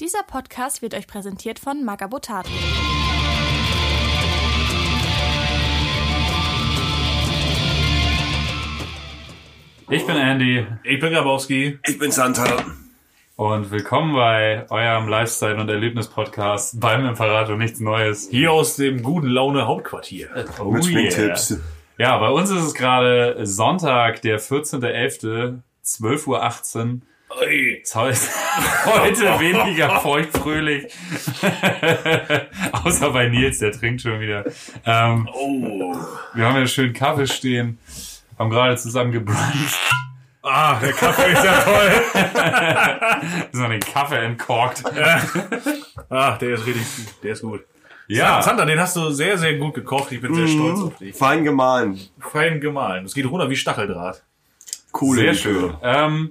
Dieser Podcast wird euch präsentiert von Magabotato. Ich bin Andy. Ich bin Grabowski. Ich bin Santa. Und willkommen bei eurem Lifestyle- und Erlebnis-Podcast beim Imperator Nichts Neues. Hier aus dem guten Laune Hauptquartier. Oh Mit yeah. Ja, bei uns ist es gerade Sonntag, der 14.11., 12.18 Uhr. Heute, heute weniger feuchtfröhlich. Außer bei Nils, der trinkt schon wieder. Ähm, Oh. wir haben ja schön Kaffee stehen, haben gerade zusammen gebruncht. Ah, der Kaffee ist ja toll. so den Kaffee entkorkt. Ah, der ist richtig gut. Der ist gut. Ja, Sandra, den hast du sehr, sehr gut gekocht. Ich bin sehr stolz auf dich. Fein gemahlen. Fein gemahlen. Es geht runter wie Stacheldraht. Coole Sehr schön. Ähm,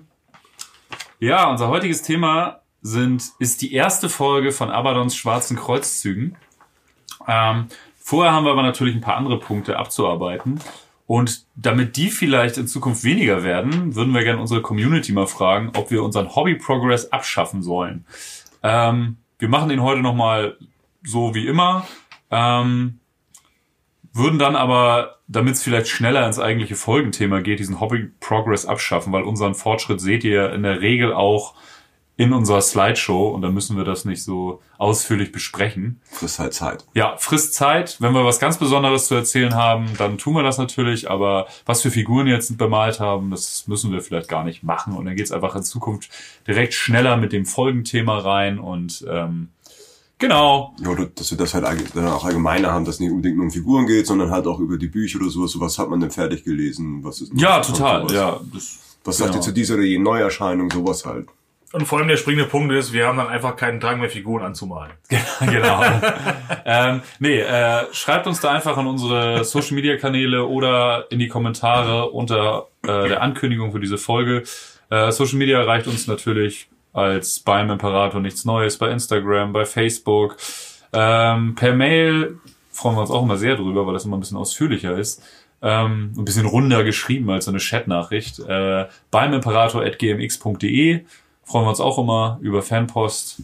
ja, unser heutiges Thema sind, ist die erste Folge von Abadons schwarzen Kreuzzügen. Ähm, vorher haben wir aber natürlich ein paar andere Punkte abzuarbeiten. Und damit die vielleicht in Zukunft weniger werden, würden wir gerne unsere Community mal fragen, ob wir unseren Hobby-Progress abschaffen sollen. Ähm, wir machen den heute nochmal so wie immer. Ähm, würden dann aber, damit es vielleicht schneller ins eigentliche Folgenthema geht, diesen Hobby Progress abschaffen, weil unseren Fortschritt seht ihr in der Regel auch in unserer Slideshow und dann müssen wir das nicht so ausführlich besprechen. Frisst halt Zeit. Ja, frisst Zeit. Wenn wir was ganz Besonderes zu erzählen haben, dann tun wir das natürlich, aber was für Figuren jetzt bemalt haben, das müssen wir vielleicht gar nicht machen und dann geht's einfach in Zukunft direkt schneller mit dem Folgenthema rein und ähm, genau, Ja, oder dass wir das halt dann auch allgemeiner haben, dass es nicht unbedingt nur um Figuren geht, sondern halt auch über die Bücher oder sowas. So was hat man denn fertig gelesen? Was ist ja, total, sowas? ja. Das, Was sagt genau. ihr zu dieser oder jenen Neuerscheinung? Sowas halt. Und vor allem der springende Punkt ist, wir haben dann einfach keinen Drang mehr, Figuren anzumalen. genau. ähm, nee, äh, schreibt uns da einfach an unsere Social Media Kanäle oder in die Kommentare unter äh, der Ankündigung für diese Folge. Äh, Social Media erreicht uns natürlich als beim Imperator nichts Neues bei Instagram, bei Facebook, ähm, per Mail freuen wir uns auch immer sehr drüber, weil das immer ein bisschen ausführlicher ist. Ähm, ein bisschen runder geschrieben als so eine Chatnachricht. Äh, beim Imperator.gmx.de freuen wir uns auch immer über Fanpost.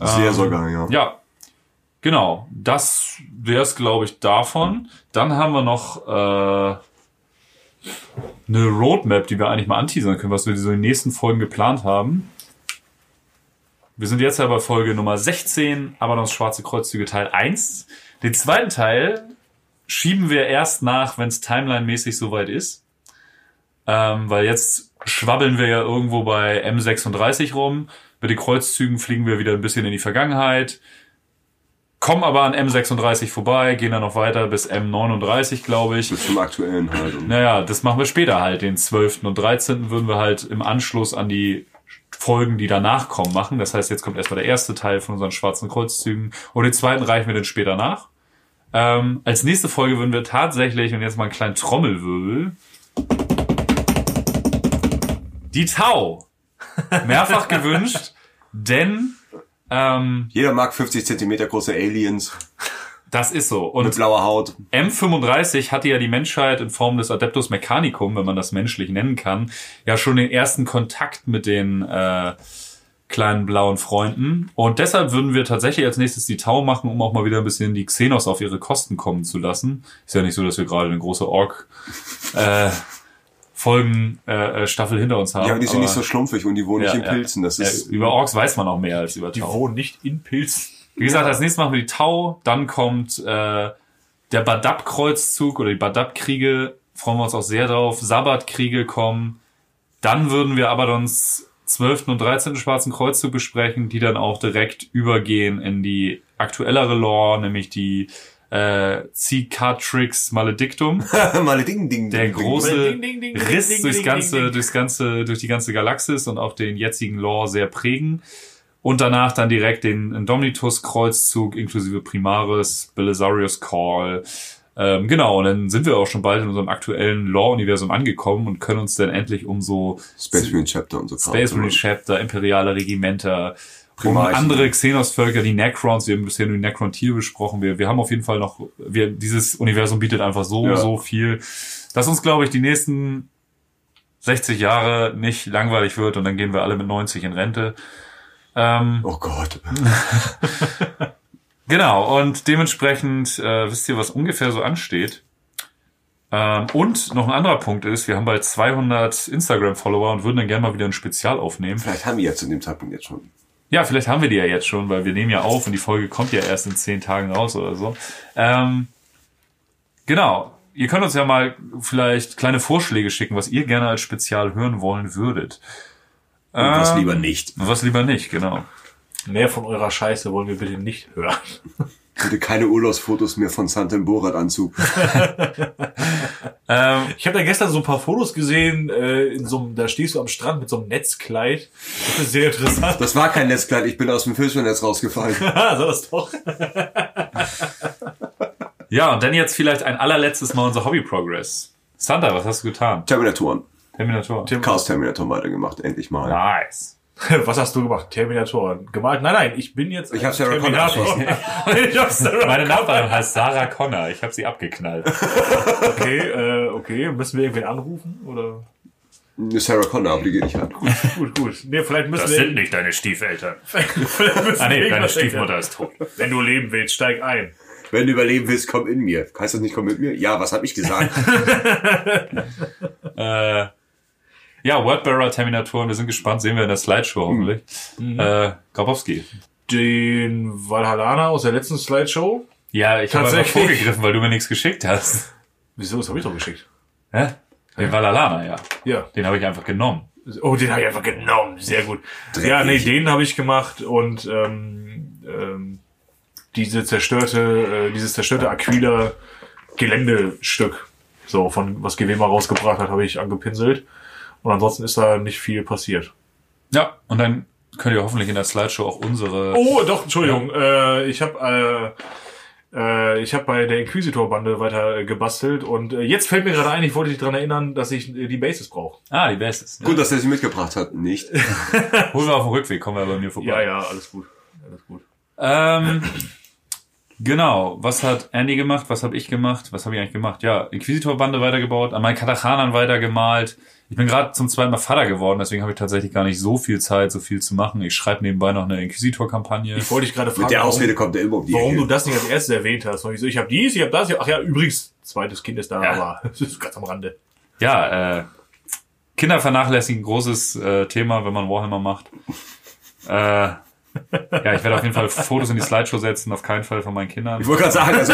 Sehr Ähm, sogar, ja. Ja, genau. Das wäre es, glaube ich, davon. Dann haben wir noch äh, eine Roadmap, die wir eigentlich mal anteasern können, was wir so in den nächsten Folgen geplant haben. Wir sind jetzt ja bei Folge Nummer 16, Abaddons Schwarze Kreuzzüge Teil 1. Den zweiten Teil schieben wir erst nach, wenn es timeline-mäßig soweit ist. Ähm, weil jetzt schwabbeln wir ja irgendwo bei M36 rum. Mit den Kreuzzügen fliegen wir wieder ein bisschen in die Vergangenheit. Kommen aber an M36 vorbei, gehen dann noch weiter bis M39, glaube ich. Bis zum aktuellen halt. Naja, das machen wir später halt. Den 12. und 13. würden wir halt im Anschluss an die Folgen, die danach kommen, machen. Das heißt, jetzt kommt erstmal der erste Teil von unseren schwarzen Kreuzzügen und den zweiten reichen wir dann später nach. Ähm, als nächste Folge würden wir tatsächlich, und jetzt mal einen kleinen Trommelwirbel, die Tau mehrfach gewünscht, denn ähm, Jeder mag 50 Zentimeter große Aliens das ist so. mit Und blauer Haut. M35 hatte ja die Menschheit in Form des Adeptus Mechanicum, wenn man das menschlich nennen kann, ja schon den ersten Kontakt mit den äh, kleinen blauen Freunden. Und deshalb würden wir tatsächlich als nächstes die Tau machen, um auch mal wieder ein bisschen die Xenos auf ihre Kosten kommen zu lassen. Ist ja nicht so, dass wir gerade eine große Ork äh, Folgen äh, äh, Staffel hinter uns haben. Ja, aber die sind aber- nicht so schlumpfig und die wohnen Ja, nicht in ja. Pilzen. Das ja, ist über Orks weiß man auch mehr als über Die Tau. wohnen nicht in Pilz. Wie gesagt, als nächstes machen wir die Tau, dann kommt äh, der Badab-Kreuzzug oder die Badab-Kriege, freuen wir uns auch sehr drauf. Sabbat-Kriege kommen. Dann würden wir Abadons 12. und 13. Schwarzen Kreuzzug besprechen, die dann auch direkt übergehen in die aktuellere Lore, nämlich die äh, Cicatrix Maledictum. mal ding, ding, Der große Ding, ding, ding, ding, Riss durchs ganze, durchs ganze, durch die ganze Galaxis und auch den jetzigen Lore sehr prägen. Und danach dann direkt den Indomitus-Kreuzzug inklusive Primaris, Belisarius Call. Ähm, genau, und dann sind wir auch schon bald in unserem aktuellen Lore-Universum angekommen und können uns dann endlich um so Space Marine Chapter und so. Space. Marine Chapter, imperiale Regimenter, um Primarchen. andere Xenos-Völker, die Necrons, wir haben bisher nur die Necron-Tier besprochen, wir, wir haben auf jeden Fall noch, wir, dieses Universum bietet einfach so, Ja. so viel, dass uns, glaube ich, die nächsten 60 Jahre nicht langweilig wird und dann gehen wir alle mit 90 in Rente. Ähm, Oh Gott. Genau, und dementsprechend äh, wisst ihr, was ungefähr so ansteht. Ähm, und noch ein anderer Punkt ist, wir haben bald 200 Instagram-Follower und würden dann gerne mal wieder ein Spezial aufnehmen. Vielleicht haben wir jetzt in dem Zeitpunkt jetzt schon. Ja, vielleicht haben wir die ja jetzt schon, weil wir nehmen ja auf und die Folge kommt ja erst in 10 Tagen raus oder so. Ähm, genau, ihr könnt uns ja mal vielleicht kleine Vorschläge schicken, was ihr gerne als Spezial hören wollen würdet. Und was Ähm, lieber nicht. und Was lieber nicht, genau. Mehr von eurer Scheiße wollen wir bitte nicht hören. Bitte keine Urlaubsfotos mehr von Santa im Borat-Anzug. Ähm, Ich habe da gestern so ein paar Fotos gesehen, äh, in so einem, da stehst du am Strand mit so einem Netzkleid. Das ist sehr interessant. Das war kein Netzkleid, ich bin aus dem Fischernetz rausgefallen. Ah, so das doch. ja, und dann jetzt vielleicht ein allerletztes Mal unser Hobby-Progress. Santa, was hast du getan? Terminatoren. Terminator. Chaos Terminator weitergemacht, endlich mal. Nice. Was hast du gemacht? Terminator. Gemalt? Nein, nein, ich bin jetzt Ich ein hab Sarah Connor Terminator. ich hab Sarah Meine Nachbarin heißt Sarah Connor. Ich habe sie abgeknallt. Okay, äh, okay. Müssen wir irgendwen anrufen? Oder? Eine Sarah Connor, aber die geht nicht an. Gut, gut. Nee, vielleicht müssen wir. nicht deine Stiefeltern. Ah nee, deine Stiefmutter ist tot. Wenn du leben willst, steig ein. Wenn du überleben willst, komm in mir. Heißt das nicht, komm mit mir? Ja, was hab ich gesagt? Äh, ja, Wordbearer Terminatoren, wir sind gespannt, sehen wir in der Slideshow hoffentlich. Äh, Grabowski. Den Valhallana aus der letzten Slideshow. Ja, ich habe einfach vorgegriffen, weil du mir nichts geschickt hast. Wieso? Das habe ich doch geschickt. Hä? Den Valalana, ja. Ja. Den habe ich einfach genommen. Oh, den habe ich einfach genommen. Sehr gut. Ja, nee, den habe ich gemacht und ähm, ähm, diese zerstörte, äh, dieses zerstörte Aquila Geländestück, so von was GW mal rausgebracht hat, habe ich angepinselt. Und ansonsten ist da nicht viel passiert. Ja, und dann könnt ihr hoffentlich in der Slideshow auch unsere... Oh, doch, Entschuldigung. Äh, ich habe äh, äh, ich habe bei der Inquisitor-Bande weiter äh, gebastelt und äh, jetzt fällt mir gerade ein, ich wollte dich daran erinnern, dass ich äh, die Bases brauche. Ah, die Bases. Gut, dass er sie mitgebracht hat. Nicht. Holen wir auf dem Rückweg, kommen wir bei mir vorbei. Ja, ja, alles gut. Alles gut. Ähm, genau, was hat Andy gemacht, was habe ich gemacht, was habe ich eigentlich gemacht? Ja, Inquisitor-Bande weitergebaut, an meinen Katachanern weitergemalt. Ich bin gerade zum zweiten Mal Vater geworden, deswegen habe ich tatsächlich gar nicht so viel Zeit, so viel zu machen. Ich schreibe nebenbei noch eine Inquisitor-Kampagne. Ich wollte dich gerade fragen, Mit der warum- Ausrede kommt er immer um die warum Ecke. du das nicht als erstes erwähnt hast. Und ich so, ich habe dies, ich habe das. Ach ja, übrigens, zweites Kind ist da, Ja. aber das ist ganz am Rande. Ja, äh, Kinder vernachlässigen, großes äh, Thema, wenn man Warhammer macht. Äh, ja, ich werde auf jeden Fall Fotos in die Slideshow setzen, auf keinen Fall von meinen Kindern. Ich wollte gerade sagen, also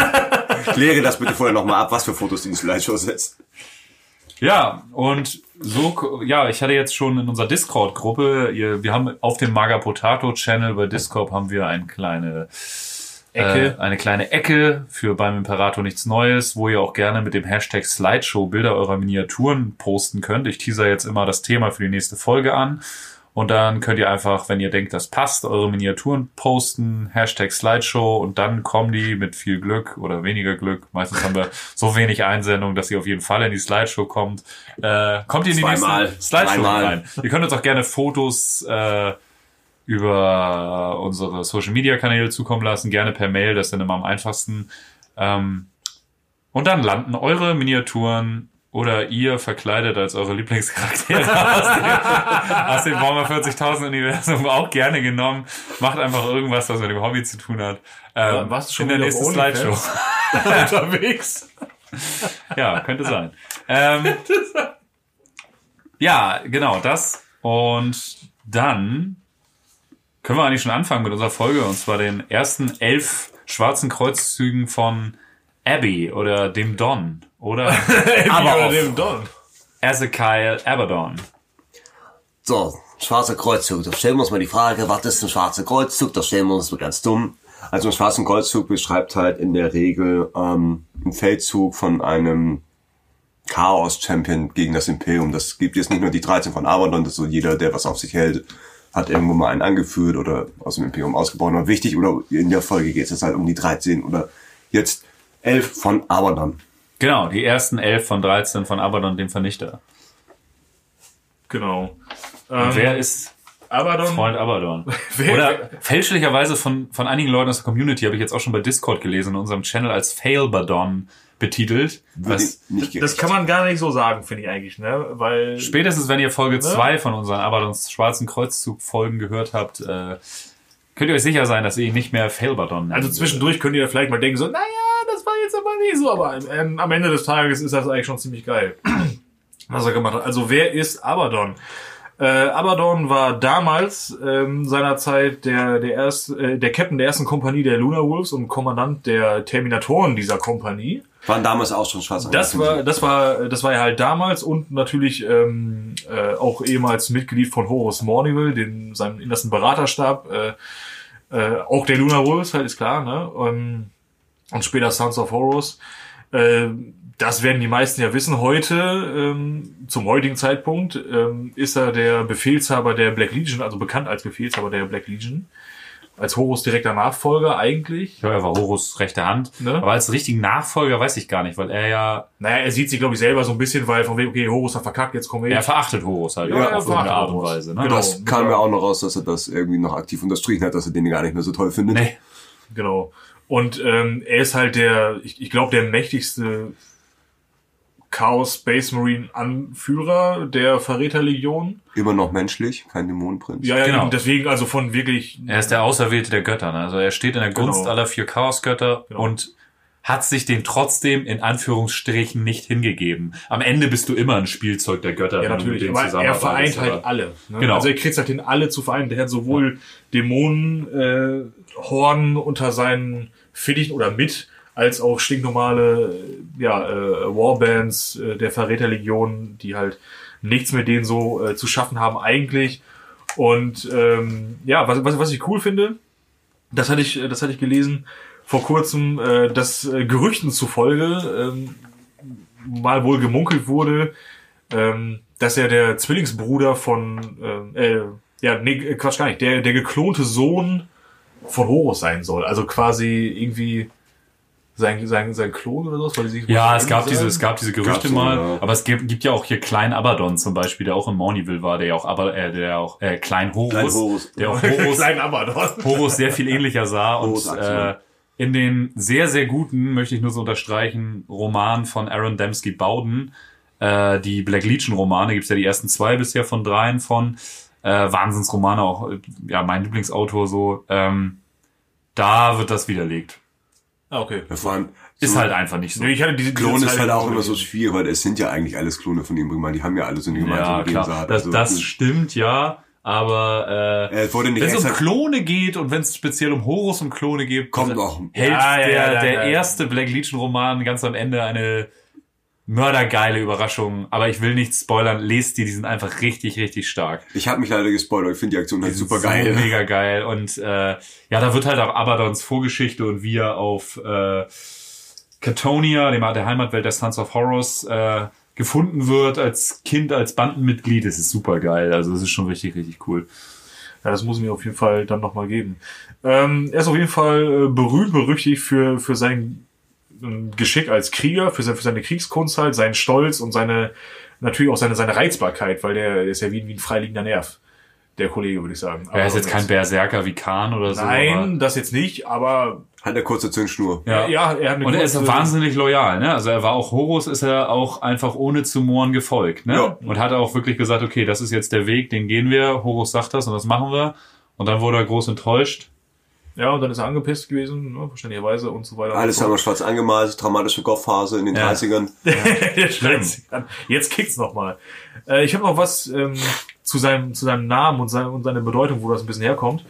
kläre das bitte vorher nochmal ab, was für Fotos die in die Slideshow setzt. Ja, und so, ja, ich hatte jetzt schon in unserer Discord-Gruppe, wir haben auf dem Maga Potato Channel bei Discord haben wir eine kleine Ecke. äh, eine kleine Ecke für beim Imperator nichts Neues, wo ihr auch gerne mit dem Hashtag Slideshow Bilder eurer Miniaturen posten könnt. Ich teaser jetzt immer das Thema für die nächste Folge an. Und dann könnt ihr einfach, wenn ihr denkt, das passt, eure Miniaturen posten, Hashtag Slideshow und dann kommen die mit viel Glück oder weniger Glück. Meistens haben wir so wenig Einsendungen, dass ihr auf jeden Fall in die Slideshow kommt. Äh, kommt ihr in die Zweimal. nächste Slideshow Dreimal. rein. Ihr könnt uns auch gerne Fotos äh, über unsere Social Media Kanäle zukommen lassen, gerne per Mail, das ist dann immer am einfachsten. Ähm, und dann landen eure Miniaturen oder ihr verkleidet als eure Lieblingscharaktere aus dem, aus dem Warhammer 40.000 Universum auch gerne genommen. Macht einfach irgendwas, was mit dem Hobby zu tun hat. Ähm, Ja, warst du schon in der nächsten? Slideshow. Unterwegs. Ja, könnte sein. Ähm, ja, genau, das. Und dann können wir eigentlich schon anfangen mit unserer Folge, und zwar den ersten elf schwarzen Kreuzzügen von Abby oder dem Don oder Aber auf. dem Don. Ezekiel Abaddon. So, schwarzer Kreuzzug. Da stellen wir uns mal die Frage, was ist ein schwarzer Kreuzzug? Da stellen wir uns mal ganz dumm. Also ein schwarzen Kreuzzug beschreibt halt in der Regel ähm, einen Feldzug von einem Chaos-Champion gegen das Imperium. Das gibt jetzt nicht nur die 13 von Abaddon, das ist so jeder, der was auf sich hält, hat irgendwo mal einen angeführt oder aus dem Imperium ausgebaut. Aber wichtig, oder in der Folge geht es jetzt halt um die 13 oder jetzt 11 von Abaddon. Genau, die ersten elf von 13 von Abaddon, dem Vernichter. Genau. Und Ähm, wer ist Abaddon? Freund Abaddon? Wer- Oder fälschlicherweise von, von einigen Leuten aus der Community, habe ich jetzt auch schon bei Discord gelesen, in unserem Channel als Failbadon betitelt. Was. Das kann man gar nicht so sagen, finde ich eigentlich, ne? Weil spätestens, wenn ihr Folge zwei von unseren Abadons Schwarzen Kreuzzug-Folgen gehört habt, äh, könnt ihr euch sicher sein, dass ihr ihn nicht mehr Failbadon Also zwischendurch könnt ihr vielleicht mal denken so, naja, das war jetzt aber nicht so, aber ähm, am Ende des Tages ist das eigentlich schon ziemlich geil, was er gemacht hat. Also wer ist Abaddon? Äh, Abaddon war damals ähm, seinerzeit der der erste, äh, der Captain der ersten Kompanie der Lunar Wolves und Kommandant der Terminatoren dieser Kompanie. Waren damals auch schon schwarz Das war, das war, das war er halt damals und natürlich ähm, äh, auch ehemals Mitglied von Horus Mornival, den seinem innersten Beraterstab, äh, äh, auch der Lunar Wolves halt ist klar, ne? Ähm, und später Sons of Horus. Äh, das werden die meisten ja wissen. Heute, ähm, zum heutigen Zeitpunkt, ähm, ist er der Befehlshaber der Black Legion, also bekannt als Befehlshaber der Black Legion. Als Horus direkter Nachfolger eigentlich. Ja, er war Horus rechte Hand. Ne? Aber als richtigen Nachfolger weiß ich gar nicht, weil er ja, Naja, er sieht sich, glaube ich, selber so ein bisschen, weil von wegen, okay, Horus hat verkackt, jetzt kommen wir er verachtet Horus halt Ja, er auf irgendeine Art und Horus. Weise. Ne? Genau. Das kam ja auch noch raus, dass er das irgendwie noch aktiv unterstrichen hat, dass er den gar nicht mehr so toll findet. Nee. Genau. Und ähm, er ist halt der, ich, ich glaube, der mächtigste Chaos Space Marine Anführer der Verräterlegion. Immer noch menschlich, kein Dämonenprinz. Ja, ja, Genau. deswegen also von wirklich. Er ist der Auserwählte der Götter. Ne? Also er steht in der Gunst Genau. aller vier Chaosgötter Genau. und hat sich den trotzdem in Anführungsstrichen nicht hingegeben. Am Ende bist du immer ein Spielzeug der Götter. Ja, wenn du mit natürlich. denen Aber er zusammenarbeitest, vereint halt alle. Ne? Genau. Also er kriegt halt den alle zu vereinen. Der hat sowohl Dämonen, äh, Horn unter seinen Fittichen oder mit, als auch stinknormale äh, ja, äh, Warbands äh, der Verräterlegion, die halt nichts mit denen so äh, zu schaffen haben eigentlich. Und ähm, ja, was, was, was ich cool finde, das hatte ich, das hatte ich gelesen vor kurzem, äh, dass äh, Gerüchten zufolge ähm, mal wohl gemunkelt wurde, ähm, dass er der Zwillingsbruder von, ähm, äh, ja, nee, äh, Quatsch gar nicht, der, der geklonte Sohn von Horus sein soll. Also quasi irgendwie sein, sein, sein Klon oder so. Weil sie Ja, es gab diese, es gab diese Gerüchte Gab's so, mal, ja. aber es gibt, gibt ja auch hier Klein Abaddon zum Beispiel, der auch in Mornival war, der ja auch, aber äh, der auch äh, Klein Horus, Klein Horus. der auch Horus, Klein Abaddon. Horus sehr viel ähnlicher sah und Horus äh, Axel. in den sehr sehr guten, möchte ich nur so unterstreichen, Roman von Aaron Dembski Bowden, äh, die Black Legion Romane gibt's ja die ersten zwei bisher von dreien von äh, Wahnsinnsromane auch, äh, ja mein Lieblingsautor so. Ähm, da wird das widerlegt. Ah, okay. Ja, vor allem, Ist so halt einfach nicht so. Nee, ich hatte diese, diese Klon ist halt auch immer so schwierig, weil es sind ja eigentlich alles Klone von ihm. Die haben ja alle so eine Ja, gemeinsame klar. Gensaat. Das, Also, das stimmt, ja. Aber äh, wenn es um Klone geht und wenn es speziell um Horus und Klone geht, Kommt noch. hält Ja, ja, der, ja, der ja. erste Black Legion Roman ganz am Ende eine mördergeile Überraschung. Aber ich will nichts spoilern. Lest die, die sind einfach richtig, richtig stark. Ich habe mich leider gespoilert. Ich finde die Aktion halt Die sind super geil. So mega geil. Und äh, ja, da wird halt auch Abaddons Vorgeschichte und wie er auf äh, Catonia, dem der Heimatwelt der Sons of Horus, äh, gefunden wird als Kind, als Bandenmitglied. Das ist super geil. Also das ist schon richtig, richtig cool. Ja, das muss ich mir auf jeden Fall dann nochmal geben. Ähm, er ist auf jeden Fall äh, berühmt, berüchtigt für, für sein Geschick als Krieger, für, seine, für seine Kriegskunst halt, seinen Stolz und seine, natürlich auch seine, seine Reizbarkeit, weil der ist ja wie, wie ein freiliegender Nerv. Der Kollege, würde ich sagen. Er ist Aber jetzt kein Berserker wie Khan oder so. Nein, das jetzt nicht, aber Hat eine kurze Zündschnur. aber, ja. ja, er hat eine Und er ist wahnsinnig loyal, ne? Also er war auch Horus, ist er auch einfach ohne zu mohren gefolgt, ne? Ja. Und hat auch wirklich gesagt, okay, das ist jetzt der Weg, den gehen wir. Horus sagt das und das machen wir. Und dann wurde er groß enttäuscht. Ja, und dann ist er angepisst gewesen, ne, verständlicherweise und so weiter. Alles haben wir schwarz angemalt, traumatische Goff-Phase in den Ja. 30ern. Der schreit sich an. Jetzt kickt's nochmal. Äh, ich habe noch was ähm, zu, seinem, zu seinem Namen und, sein, und seiner Bedeutung, wo das ein bisschen herkommt.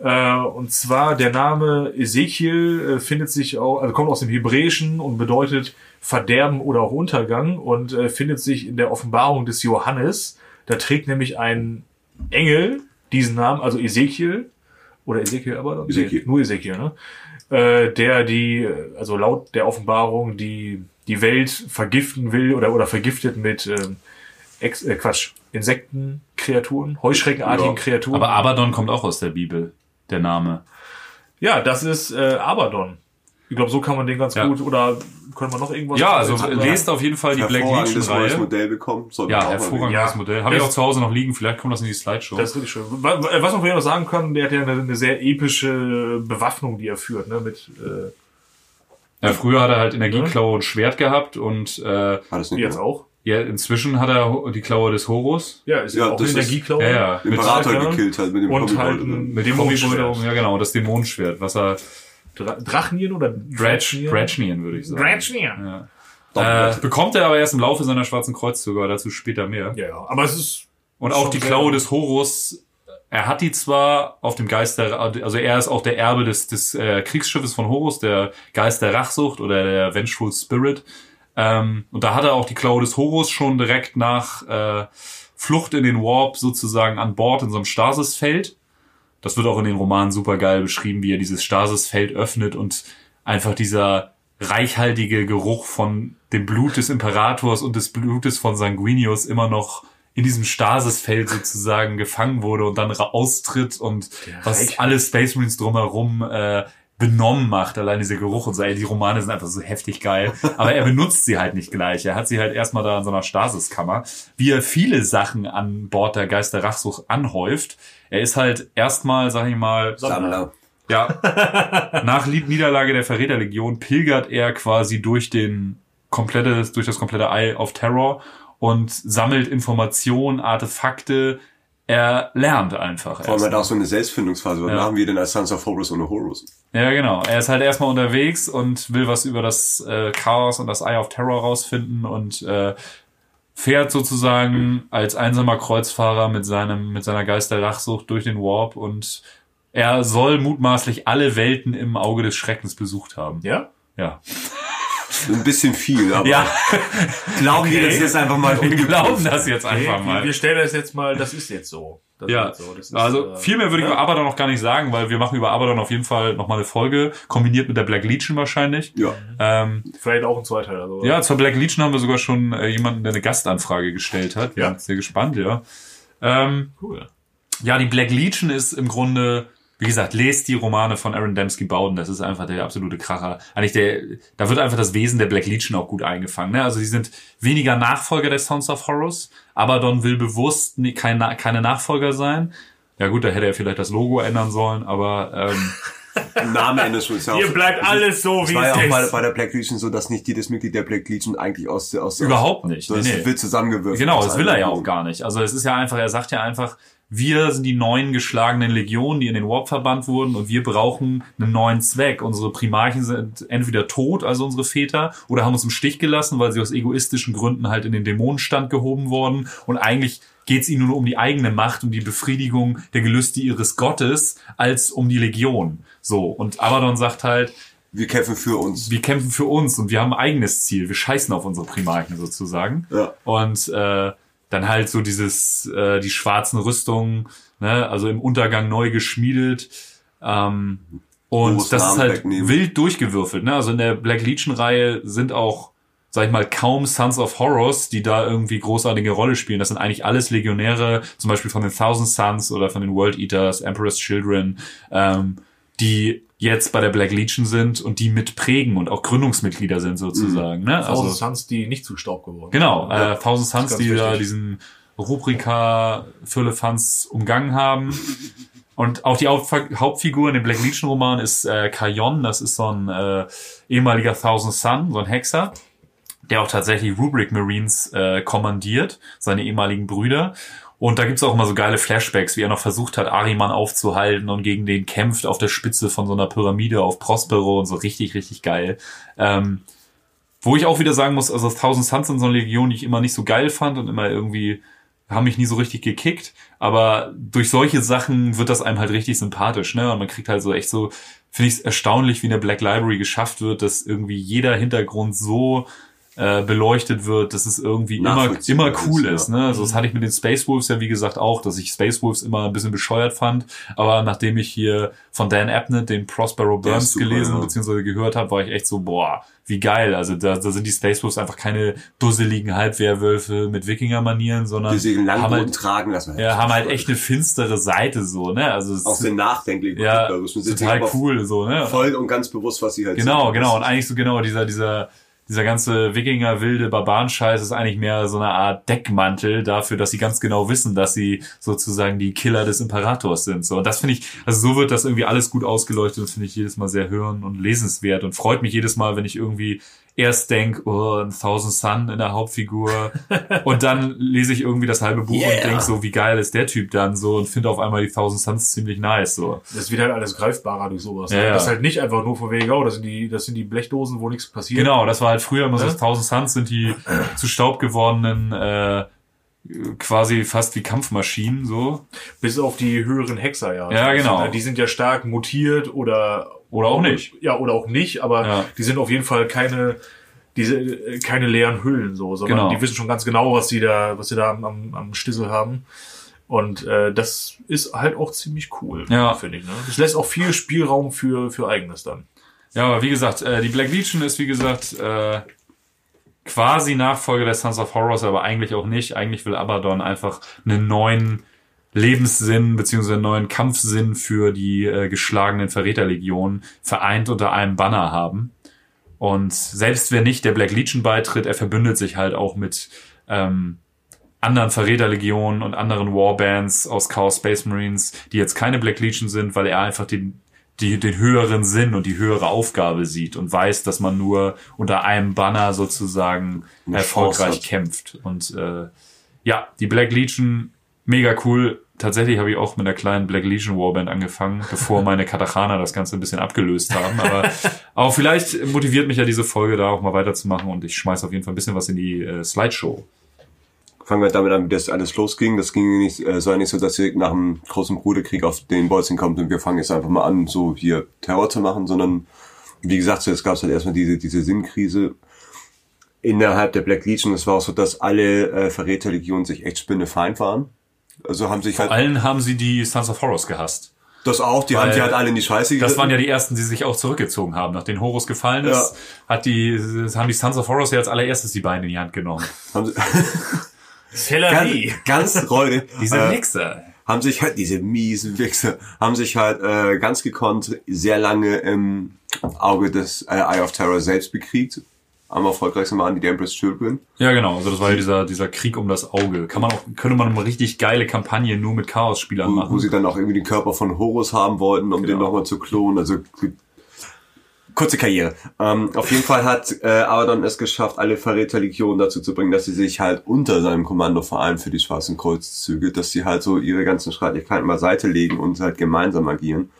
Äh, und zwar der Name Ezekiel äh, findet sich auch, also kommt aus dem Hebräischen und bedeutet Verderben oder auch Untergang und äh, findet sich in der Offenbarung des Johannes. Da trägt nämlich ein Engel diesen Namen, also Ezekiel oder Ezekiel aber Ezekiel. Nee, nur Ezekiel, ne? Äh, der die, also laut der Offenbarung die die Welt vergiften will oder oder vergiftet mit ähm, Ex, äh, Quatsch Insektenkreaturen, Heuschreckenartigen Ja, Kreaturen. Aber Abaddon kommt auch aus der Bibel, der Name. ja, das ist äh, Abaddon. Ich glaube, so kann man den ganz Ja. gut oder können wir noch irgendwas? Ja, also lest auf jeden Fall die Black Hervorragendes neues Legion-Reihe. Modell bekommen. Ja, hervorragendes Ja. Modell. Habe ich auch zu Hause noch liegen. Vielleicht kommt das in die Slideshow. Das ist richtig schön. Wa- Was man vielleicht noch sagen kann, der hat ja eine, eine sehr epische Bewaffnung, die er führt, ne? Mit, äh, Ja, früher hat er halt Energieklaue und Schwert gehabt und äh, War das nicht Jetzt auch? ja, inzwischen hat er die Klaue des Horus. Ja, ist Ja, ja auch das eine Energieklaue. Ja, ja. Mit, Imperator gekillt hat mit dem Und halt mit dem Dämonenschwert. Ja genau, das Dämonenschwert, was er Dra Drachnien oder Dredge, Dredgenien, würde ich sagen. Dredgenien. Ja. Äh, bekommt er aber erst im Laufe seiner schwarzen Kreuzzüge, aber dazu später mehr. Ja, ja. Aber es ist Und auch die Klaue des Horus, er hat die zwar auf dem Geist der, also er ist auch der Erbe des, des äh, Kriegsschiffes von Horus, der Geist der Rachsucht oder der Vengeful Spirit. Ähm, und da hat er auch die Klaue des Horus schon direkt nach äh, Flucht in den Warp sozusagen an Bord in so einem Stasisfeld. Das wird auch in den Romanen super geil beschrieben, wie er dieses Stasisfeld öffnet und einfach dieser reichhaltige Geruch von dem Blut des Imperators und des Blutes von Sanguinius immer noch in diesem Stasisfeld sozusagen gefangen wurde und dann austritt und was reichhaltige- alle Space Marines drumherum äh, benommen macht, allein dieser Geruch und so, ey, die Romane sind einfach so heftig geil. Aber er benutzt sie halt nicht gleich. Er hat sie halt erstmal da in so einer Stasiskammer, wie er viele Sachen an Bord der Geister Rachsucht anhäuft. Er ist halt erstmal, sag ich mal, Sammler. ja, nach Niederlage der Verräterlegion pilgert er quasi durch den komplette, durch das komplette Eye of Terror und sammelt Informationen, Artefakte. Er lernt einfach. Vor allem hat auch so eine Selbstfindungsphase. Was Ja. machen wir denn als Sons of Horus ohne Horus? Ja, genau. Er ist halt erstmal unterwegs und will was über das äh, Chaos und das Eye of Terror rausfinden und äh, fährt sozusagen als einsamer Kreuzfahrer mit seinem mit seiner Geisterrachsucht durch den Warp und er soll mutmaßlich alle Welten im Auge des Schreckens besucht haben. Ja? Ja. Ein bisschen viel, aber Ja, glauben wir das jetzt einfach mal wir glauben das jetzt einfach Okay, mal. wir, wir stellen das jetzt mal, das ist jetzt so. Das Ja, ist so. Das ist, also äh, viel mehr würde ich über Abaddon noch gar nicht sagen, weil wir machen über Abaddon auf jeden Fall nochmal eine Folge, kombiniert mit der Black Legion wahrscheinlich. Ja. Ähm, Vielleicht auch ein Zweiteil. Also, Ja, zur Black Legion haben wir sogar schon äh, jemanden, der eine Gastanfrage gestellt hat. Wir Ja. sind sehr gespannt, ja. Ähm, Cool. ja, die Black Legion ist im Grunde, wie gesagt, lest die Romane von Aaron Dembski Bowden. Das ist einfach der absolute Kracher. Eigentlich der, da wird einfach das Wesen der Black Legion auch gut eingefangen. Ne? Also sie sind weniger Nachfolger der Sons of Horus. Abaddon will bewusst nie- kein, Na- keine Nachfolger sein. Ja gut, da hätte er vielleicht das Logo ändern sollen, aber ähm, Im Namen ändert schon Hier bleibt alles so, Es wie war ja es auch bei, ist. bei der Black Legion so, dass nicht jedes Mitglied der Black Legion eigentlich aus der aus Überhaupt nicht, Das nee, nee. wird zusammengewürfelt. Genau, das will er ja allen auch gar nicht. Also es ist ja einfach, er sagt ja einfach, wir sind die neuen geschlagenen Legionen, die in den Warp verbannt wurden und wir brauchen einen neuen Zweck. Unsere Primarchen sind entweder tot, also unsere Väter, oder haben uns im Stich gelassen, weil sie aus egoistischen Gründen halt in den Dämonenstand gehoben wurden und eigentlich geht es ihnen nur um die eigene Macht, um die Befriedigung der Gelüste ihres Gottes, als um die Legion. So, und Abaddon sagt halt, Wir kämpfen für uns. wir kämpfen für uns und wir haben ein eigenes Ziel. Wir scheißen auf unsere Primarchen sozusagen. Ja. Und äh, dann halt so dieses, äh, die schwarzen Rüstungen, ne, also im Untergang neu geschmiedet. Ähm, und das ist Namen halt wegnehmen. wild durchgewürfelt. Ne? Also in der Black Legion-Reihe sind auch, sag ich mal, kaum Sons of Horrors, die da irgendwie großartige Rolle spielen. Das sind eigentlich alles Legionäre, zum Beispiel von den Thousand Sons oder von den World Eaters, Emperor's Children, ähm, die jetzt bei der Black Legion sind und die mitprägen und auch Gründungsmitglieder sind sozusagen. Ne? Tausend Also, Suns, die nicht zu Staub geworden genau, sind. äh, Thousand ganz die da diesen Rubrika Firlefanz umgangen haben. Und auch die Hauptf- Hauptfigur in dem Black Legion Roman ist äh, Kayon, das ist so ein äh, ehemaliger Thousand Sun, so ein Hexer, der auch tatsächlich Rubric Marines äh, kommandiert, seine ehemaligen Brüder. Und da gibt's auch immer so geile Flashbacks, wie er noch versucht hat, Ariman aufzuhalten und gegen den kämpft auf der Spitze von so einer Pyramide auf Prospero und so richtig, richtig geil. Ähm, wo ich auch wieder sagen muss, also Thousand Suns sind so eine Legion, die ich immer nicht so geil fand und immer irgendwie haben mich nie so richtig gekickt, aber durch solche Sachen wird das einem halt richtig sympathisch, ne? Und man kriegt halt so echt so, finde ich es erstaunlich, wie in der Black Library geschafft wird, dass irgendwie jeder Hintergrund so äh, beleuchtet wird, dass es irgendwie immer, immer cool ist, ist. Ne? Also das hatte ich mit den Space Wolves ja wie gesagt auch, dass ich Space Wolves immer ein bisschen bescheuert fand. Aber nachdem ich hier von Dan Abnett den Prospero Burns super, gelesen ja. bzw. gehört habe, war ich echt so, boah, wie geil. Also da, da sind die Space Wolves einfach keine dusseligen Halbwehrwölfe mit Wikinger-Manieren, sondern Die sich in haben halt, tragen lassen. ja, haben halt echt eine finstere Seite so, ne? Also es Auch sehr nachdenklich. ja, total cool so, ne? Voll und ganz bewusst, was sie halt Genau, sind. genau. Und eigentlich so genau dieser, dieser, dieser ganze Wikinger wilde Barbarenscheiß ist eigentlich mehr so eine Art Deckmantel dafür, dass sie ganz genau wissen, dass sie sozusagen die Killer des Imperators sind. So, und das finde ich, also so wird das irgendwie alles gut ausgeleuchtet. Das finde ich jedes Mal sehr hören und lesenswert und freut mich jedes Mal, wenn ich irgendwie erst denk, oh, ein Thousand Sun in der Hauptfigur und dann lese ich irgendwie das halbe Buch Yeah. und denk so, wie geil ist der Typ dann so und finde auf einmal die Thousand Suns ziemlich nice so. Das wird halt alles greifbarer durch sowas. Ja, ne? Das ist halt nicht einfach nur von wegen, oh, das sind die, das sind die Blechdosen, wo nichts passiert. Genau, das war halt früher immer so, Ja. das Thousand Suns sind die zu Staub gewordenen äh, quasi fast wie Kampfmaschinen so Bis auf die höheren Hexer, ja. Ja, genau. Die sind ja stark mutiert oder oder auch nicht. Ja, oder auch nicht, aber Ja. die sind auf jeden Fall keine diese keine leeren Hüllen so, sondern Genau. die wissen schon ganz genau, was sie da was sie da am, am, am Stissel haben. Und äh, das ist halt auch ziemlich cool, Ja. finde ich. Ne? Das lässt auch viel Spielraum für für eigenes dann. Ja, aber wie gesagt, äh, die Black Legion ist wie gesagt äh, quasi Nachfolger der Sons of Horrors, aber eigentlich auch nicht. Eigentlich will Abaddon einfach einen neuen Lebenssinn beziehungsweise einen neuen Kampfsinn für die äh, geschlagenen Verräterlegionen vereint unter einem Banner haben. Und selbst wenn nicht der Black Legion beitritt, er verbündet sich halt auch mit ähm, anderen Verräterlegionen und anderen Warbands aus Chaos Space Marines, die jetzt keine Black Legion sind, weil er einfach den, die, den höheren Sinn und die höhere Aufgabe sieht und weiß, dass man nur unter einem Banner sozusagen Eine erfolgreich kämpft. Und äh, ja, die Black Legion, mega cool. Tatsächlich habe ich auch mit einer kleinen Black Legion Warband angefangen, bevor meine Katachana das Ganze ein bisschen abgelöst haben. Aber auch vielleicht motiviert mich ja diese Folge da auch mal weiterzumachen und ich schmeiß auf jeden Fall ein bisschen was in die äh, Slideshow. Fangen wir damit an, wie das alles losging. Das ging nicht, äh, war nicht so, dass wir nach dem großen Bruderkrieg auf den Bolzen kommt und wir fangen jetzt einfach mal an, so hier Terror zu machen, sondern wie gesagt, zuerst gab es halt erstmal diese, diese Sinnkrise innerhalb der Black Legion. Es war auch so, dass alle äh, Verräterlegionen sich echt spinnefeind waren. Also haben sich Vor halt allen haben sie die Sons of Horrors gehasst. das auch, die Weil haben die halt alle in die Scheiße Das geritten. waren ja die ersten, die sich auch zurückgezogen haben. Nachdem Horus gefallen ist, hat die, haben die Sons of Horrors ja als allererstes die Beine in die Hand genommen. Sellerie. ganz, ganz räudig. Diese äh, Wichser. haben sich halt, diese miesen Wichser, haben sich halt äh, ganz gekonnt sehr lange im Auge des äh, Eye of Terror selbst bekriegt. Am erfolgreichsten waren die The Empress Children. Ja, genau. Also das war ja dieser, dieser Krieg um das Auge. Kann man auch, könnte man eine richtig geile Kampagne nur mit Chaos-Spielern wo, wo machen. sie dann auch irgendwie den Körper von Horus haben wollten, um den Genau. nochmal zu klonen. Also kurze Karriere. Ähm, auf jeden Fall hat äh, Abaddon es geschafft, alle Verräterlegionen dazu zu bringen, dass sie sich halt unter seinem Kommando vereinen für die Schwarzen Kreuzzüge, dass sie halt so ihre ganzen Streitigkeiten beiseite legen und halt gemeinsam agieren.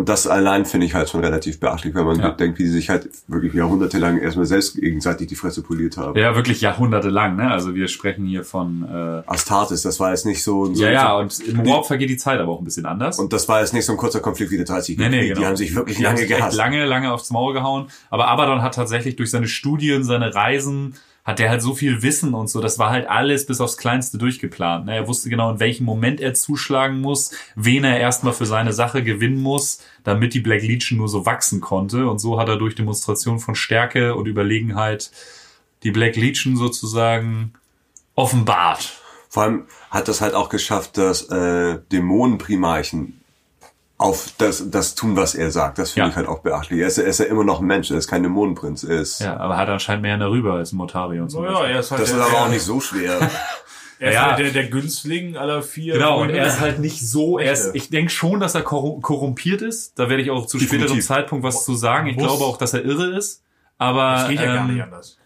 Und das allein finde ich halt schon relativ beachtlich, wenn man Ja. bedenkt, wie sie sich halt wirklich jahrhundertelang erstmal selbst gegenseitig die Fresse poliert haben. Ja, wirklich jahrhundertelang, ne? Also wir sprechen hier von, äh, Astartes, das war jetzt nicht so... so ja, ja, so, und im Warp vergeht die Zeit aber auch ein bisschen anders. und das war jetzt nicht so ein kurzer Konflikt wie der 30 Nee, nee, genau. Die haben sich wirklich Die haben lange sich echt gehasst. lange, lange aufs Maul gehauen. Aber Abaddon hat tatsächlich durch seine Studien, seine Reisen, hat der halt so viel Wissen und so. Das war halt alles bis aufs Kleinste durchgeplant. ne? Er wusste genau, in welchem Moment er zuschlagen muss, wen er erstmal für seine Sache gewinnen muss, damit die Black Legion nur so wachsen konnte. Und so hat er durch Demonstration von Stärke und Überlegenheit die Black Legion sozusagen offenbart. Vor allem hat das halt auch geschafft, dass äh, Dämonenprimarchen auf das, das tun, was er sagt. Das finde Ja. ich halt auch beachtlich. Er ist, er ist ja immer noch ein Mensch, er ist kein Dämonenprinz. Er ist, Ja, aber hat anscheinend mehr darüber als zum Naja, Beispiel. er ist halt das ist aber auch nicht so schwer. er ist Ja. halt der, der Günstling aller vier. Genau, und er ist halt nicht so, er ist, ich denke schon, dass er korru- korrumpiert ist. Da werde ich auch zu Definitiv. späterem Zeitpunkt was zu sagen. Ich Muss. glaube auch, dass er irre ist. Aber das geht ja gar ähm, nicht anders.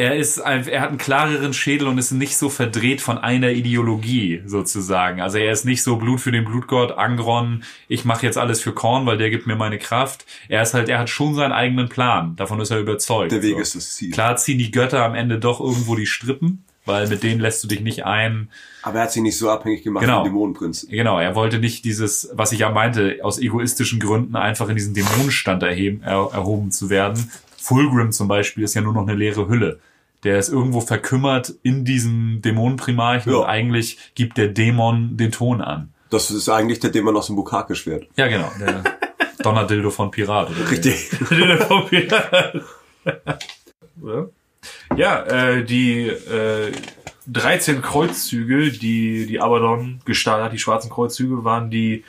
Er ist, er hat einen klareren Schädel und ist nicht so verdreht von einer Ideologie sozusagen. Also er ist nicht so Blut für den Blutgott, Angron, ich mache jetzt alles für Korn, weil der gibt mir meine Kraft. Er ist halt, er hat schon seinen eigenen Plan. Davon ist er überzeugt. Der Weg so. ist das Ziel. Klar ziehen die Götter am Ende doch irgendwo die Strippen, weil mit denen lässt du dich nicht ein. Aber er hat sich nicht so abhängig gemacht Genau. wie ein Dämonenprinz. Genau, er wollte nicht dieses, was ich ja meinte, aus egoistischen Gründen einfach in diesen Dämonenstand erheben, er, erhoben zu werden. Fulgrim zum Beispiel ist ja nur noch eine leere Hülle. Der ist irgendwo verkümmert in diesem Dämonenprimarchen Ja. und eigentlich gibt der Dämon den Ton an. Das ist eigentlich der Dämon aus dem Bukake-Schwert. Ja, genau. Der Donnerdildo von Pirat. Oder Richtig. ja, äh, die äh, 13 Kreuzzüge, die die Abaddon gestartet hat, die schwarzen Kreuzzüge, waren die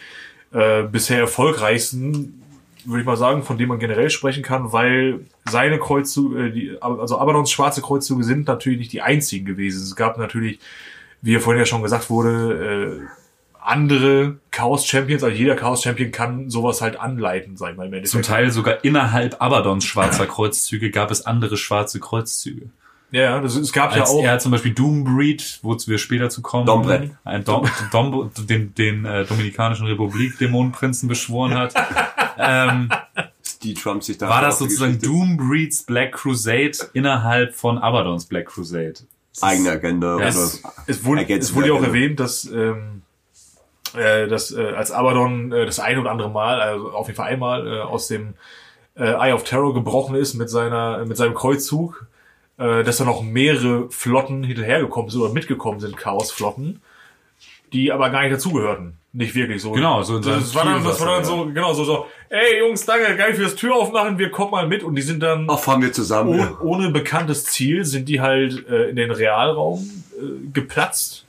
äh, bisher erfolgreichsten würde ich mal sagen, von dem man generell sprechen kann, weil seine Kreuzzüge, äh, die, also Abadons schwarze Kreuzzüge sind natürlich nicht die einzigen gewesen. Es gab natürlich, wie vorhin ja schon gesagt wurde, äh, andere Chaos Champions, also jeder Chaos Champion kann sowas halt anleiten, sag ich mal im Zum. Teil sogar innerhalb Abadons schwarzer Kreuzzüge gab es andere schwarze Kreuzzüge. Ja, ja, das, es gab ja Als auch. er zum Beispiel Doombreed, wozu wir später zu kommen, Dombred. ein Dom, Dom, den, den äh, Dominikanischen Republik Dämonenprinzen beschworen hat, ähm, Die Trump sich da war das sozusagen Doombreeds Black Crusade innerhalb von Abadons Black Crusade. eigene Agenda Ja, oder es, es wurde, es wurde ja auch erwähnt, dass, ähm, äh, dass äh, als Abaddon äh, das eine oder andere Mal, also auf jeden Fall einmal, äh, aus dem äh, Eye of Terror gebrochen ist mit seiner mit seinem Kreuzzug, äh, dass da noch mehrere Flotten hinterhergekommen sind oder mitgekommen sind, Chaosflotten, die aber gar nicht dazugehörten. Nicht wirklich so. Genau, so in seinem das war dann, das war dann so, genau, so, so, ey Jungs, danke, geil fürs Tür aufmachen, wir kommen mal mit und die sind dann Ach, fahren wir zusammen. ohne, ohne bekanntes Ziel sind die halt äh, in den Realraum äh, geplatzt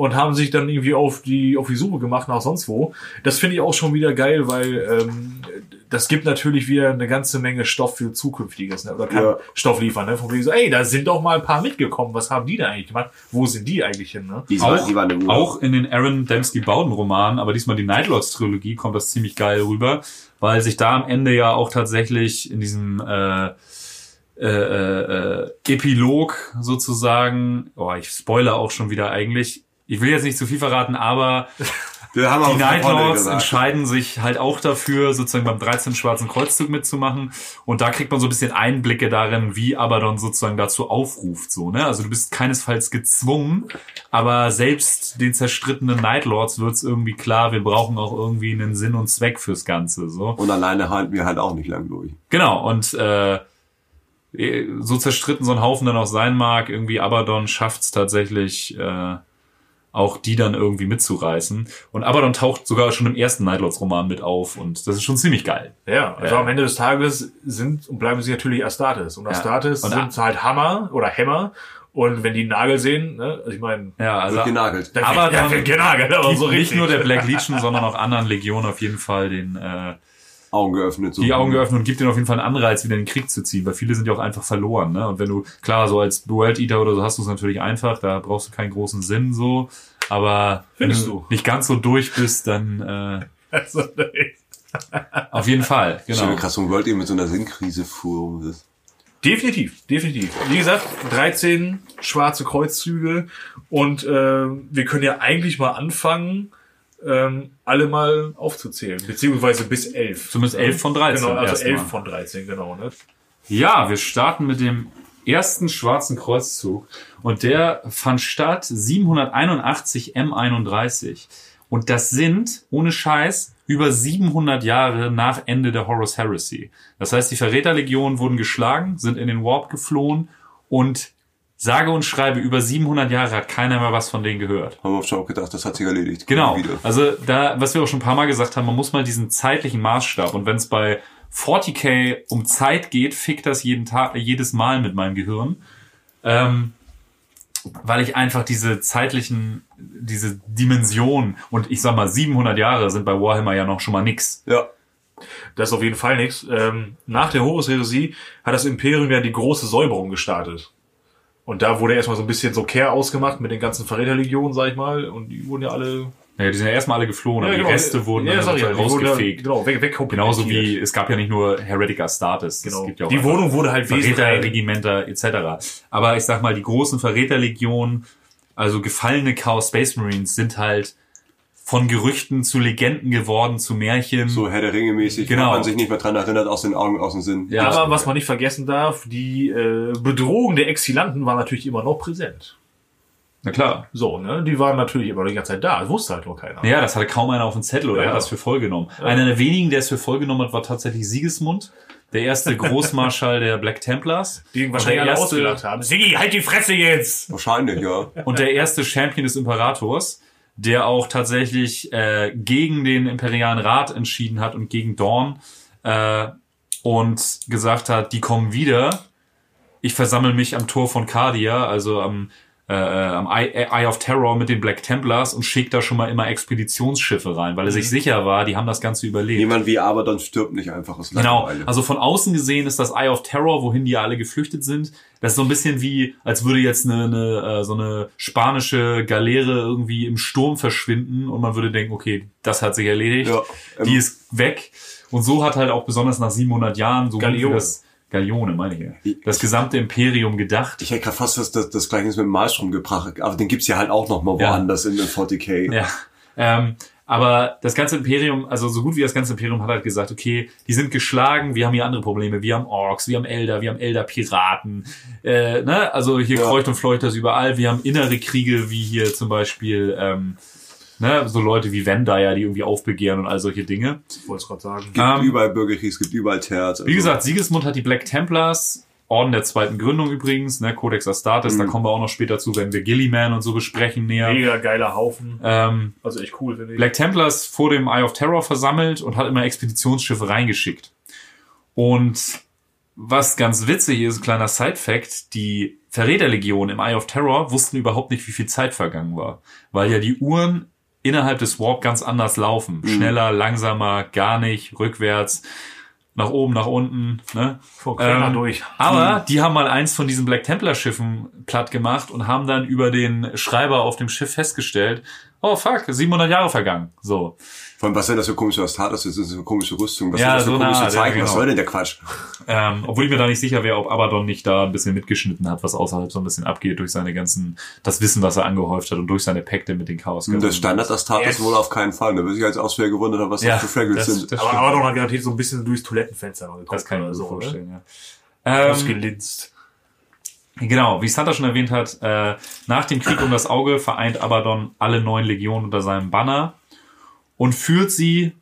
und haben sich dann irgendwie auf die auf die Suche gemacht nach sonst wo. Das finde ich auch schon wieder geil, weil ähm, das gibt natürlich wieder eine ganze Menge Stoff für zukünftiges, ne? oder kann Ja. Stoff liefern. Ne? Von wegen so, ey, da sind doch mal ein paar mitgekommen. Was haben die da eigentlich gemacht? Wo sind die eigentlich hin? Ne? Die, Auch, die waren auch in den Aaron Dembski Bowden Romanen, aber diesmal die Nightlords Trilogie kommt das ziemlich geil rüber, weil sich da am Ende ja auch tatsächlich in diesem äh, äh, äh, Epilog sozusagen, oh, ich spoilere auch schon wieder eigentlich. Ich will jetzt nicht zu viel verraten, aber die Nightlords entscheiden sich halt auch dafür, sozusagen beim 13. Schwarzen Kreuzzug mitzumachen. Und da kriegt man so ein bisschen Einblicke darin, wie Abaddon sozusagen dazu aufruft. So, ne? Also du bist keinesfalls gezwungen, aber selbst den zerstrittenen Nightlords wird's irgendwie klar, wir brauchen auch irgendwie einen Sinn und Zweck fürs Ganze. So. Und alleine halten wir halt auch nicht lang durch. Genau, und äh, so zerstritten so ein Haufen dann auch sein mag, irgendwie Abaddon schafft's tatsächlich, äh, auch die dann irgendwie mitzureißen. Und Abaddon taucht sogar schon im ersten Nightlords-Roman mit auf und das ist schon ziemlich geil. Ja, also Ja. am Ende des Tages sind und bleiben sie natürlich Astartes. Und Astartes Und sind halt Hammer oder Hämmer. Und wenn die einen Nagel sehen, ne, also ich meine, Ja, also Wird genagelt. dann Aber ja, dann wird genagelt, aber so nicht richtig. nur der Black Legion, sondern auch anderen Legionen auf jeden Fall den äh, Augen geöffnet. So die Augen geöffnet und gibt denen auf jeden Fall einen Anreiz, wieder in den Krieg zu ziehen, weil viele sind ja auch einfach verloren. Ne? Und wenn du, klar, so als World Eater oder so hast du es natürlich einfach, da brauchst du keinen großen Sinn so. Aber Findest wenn du? nicht ganz so durch bist, dann äh, Also, nee. auf jeden Fall, Genau. genau. krass, World eben mit so einer Sinnkrise fuhr. Das- Definitiv, definitiv. Wie gesagt, 13 schwarze Kreuzzüge und äh, wir können ja eigentlich mal anfangen, ähm, alle mal aufzuzählen, beziehungsweise bis 11. Zumindest 11 von 13 Genau, also erstmal. 11 von 13, genau. Ne? Ja, wir starten mit dem ersten schwarzen Kreuzzug und der fand statt 781 M31 und das sind ohne Scheiß über 700 Jahre nach Ende der Horus Heresy. Das heißt, die Verräterlegionen wurden geschlagen, sind in den Warp geflohen und sage und schreibe über 700 Jahre hat keiner mehr was von denen gehört. Haben wir auch schon gedacht, das hat sich erledigt. Genau. Wieder. Also da, was wir auch schon ein paar Mal gesagt haben, man muss mal diesen zeitlichen Maßstab und wenn es bei 40k um Zeit geht, fickt das jeden Tag, jedes Mal mit meinem Gehirn. Ähm, weil ich einfach diese zeitlichen, diese Dimension und ich sag mal 700 Jahre sind bei Warhammer ja noch schon mal nix. Ja. Das ist auf jeden Fall nichts. Ähm, nach der Horus-Heresie hat das Imperium ja die große Säuberung gestartet. Und da wurde erstmal so ein bisschen so Care ausgemacht mit den ganzen Verräterlegionen, sag ich mal. Und die wurden ja alle... Ja, die sind ja erstmal alle geflohen, aber Ja, die genau. Reste wurden ja, dann die wurden ja, rausgefegt. Genau, weg, weg Genauso wie, es gab ja nicht nur Heretic Astartes. Genau. Es gibt ja auch Die Wohnung wurde halt. Verräterregimenter etc. Aber ich sag mal, die großen Verräterlegionen, also gefallene Chaos Space Marines, sind halt von Gerüchten zu Legenden geworden, zu Märchen. So Herr der Ringe mäßig, Genau. wo man sich nicht mehr dran erinnert, aus den Augen, aus dem Sinn. Ja. Aber was man nicht vergessen darf, die äh, Bedrohung der Exilanten war natürlich immer noch präsent. Na klar. So, ne? Die waren natürlich immer die ganze Zeit da. Das wusste halt nur keiner. Ja, das hatte kaum einer auf dem Zettel oder Ja. hat das für voll genommen. Einer der wenigen, der es für voll genommen hat, war tatsächlich Sigismund, der erste Großmarschall der Black Templars. Die ihn wahrscheinlich der alle erste- ausgelacht haben. Siggi, halt die Fresse jetzt! Wahrscheinlich, ja. und der erste Champion des Imperators, der auch tatsächlich äh, gegen den Imperialen Rat entschieden hat und gegen Dorn äh, und gesagt hat, die kommen wieder. Ich versammle mich am Tor von Cardia, also am äh, am Eye, Eye of Terror mit den Black Templars und schickt da schon mal immer Expeditionsschiffe rein, weil er sich sicher war, die haben das Ganze überlebt. Jemand wie Abaddon stirbt nicht einfach aus Genau, Langeweile. also von außen gesehen ist das Eye of Terror, wohin die alle geflüchtet sind. Das ist so ein bisschen wie, als würde jetzt eine, eine äh, so eine spanische Galeere irgendwie im Sturm verschwinden und man würde denken, okay, das hat sich erledigt, Ja, ähm, die ist weg. Und so hat halt auch besonders nach 700 Jahren so Galeone. das Galeone, meine ich ja, das gesamte Imperium gedacht. Ich hätte gerade fast das, das, das Gleichnis mit dem Maelstrom gebracht, aber den gibt's ja halt auch noch mal Ja. woanders in den 40k. Ja. Ähm, aber das ganze Imperium, also so gut wie das ganze Imperium hat halt gesagt, okay, die sind geschlagen, wir haben hier andere Probleme, wir haben Orks, wir haben Elder, wir haben Elder-Piraten, äh, ne? also hier Ja. kreucht und fleucht das überall, wir haben innere Kriege, wie hier zum Beispiel, ähm, ne, so Leute wie Vendaya, die irgendwie aufbegehren und all solche Dinge. Ich wollte es gerade sagen. Es gibt Ähm, überall Bürgerkrieg, es gibt überall Terz. Wie gesagt, Sigismund hat die Black Templars, Orden der zweiten Gründung übrigens, ne, Codex Astartes, da kommen wir auch noch später zu, wenn wir Gilliman und so besprechen näher. Mega geiler Haufen. Ähm, Also echt cool, finde ich. Black Templars vor dem Eye of Terror versammelt und hat immer Expeditionsschiffe reingeschickt. Und was ganz witzig ist, kleiner Side-Fact, die Verräterlegion im Eye of Terror wussten überhaupt nicht, wie viel Zeit vergangen war. Weil ja die Uhren innerhalb des Warp ganz anders laufen. Schneller, langsamer, gar nicht, rückwärts, nach oben, nach unten. Ne? Vor Ähm, durch. Aber die haben mal eins von diesen Black Templar Schiffen platt gemacht und haben dann über den Schreiber auf dem Schiff festgestellt, oh fuck, 700 Jahre vergangen. So. Vor allem, was sind das für komische Astartes? Das ist eine komische Rüstung. Was Ja, das für so eine komische Art, ja, Zeichen? Was genau. soll denn der Quatsch? Ähm, obwohl ich mir da nicht sicher wäre, ob Abaddon nicht da ein bisschen mitgeschnitten hat, was außerhalb so ein bisschen abgeht durch seine ganzen, das Wissen, was er angehäuft hat und durch seine Pakte mit den Chaos. Das Standard Astartes Yes. wohl auf keinen Fall. Da würde ich als Auswehr gewundert haben, was Ja, das für Fraggles das, sind. das, Aber. Abaddon hat garantiert so ein bisschen durchs Toilettenfenster geguckt das kann ich mir oder so vorstellen, ja. Ähm, Ausgelinst. Genau, wie Santa schon erwähnt hat, äh, nach dem Krieg um das Auge vereint Abaddon alle neun Legionen unter seinem Banner und führt sie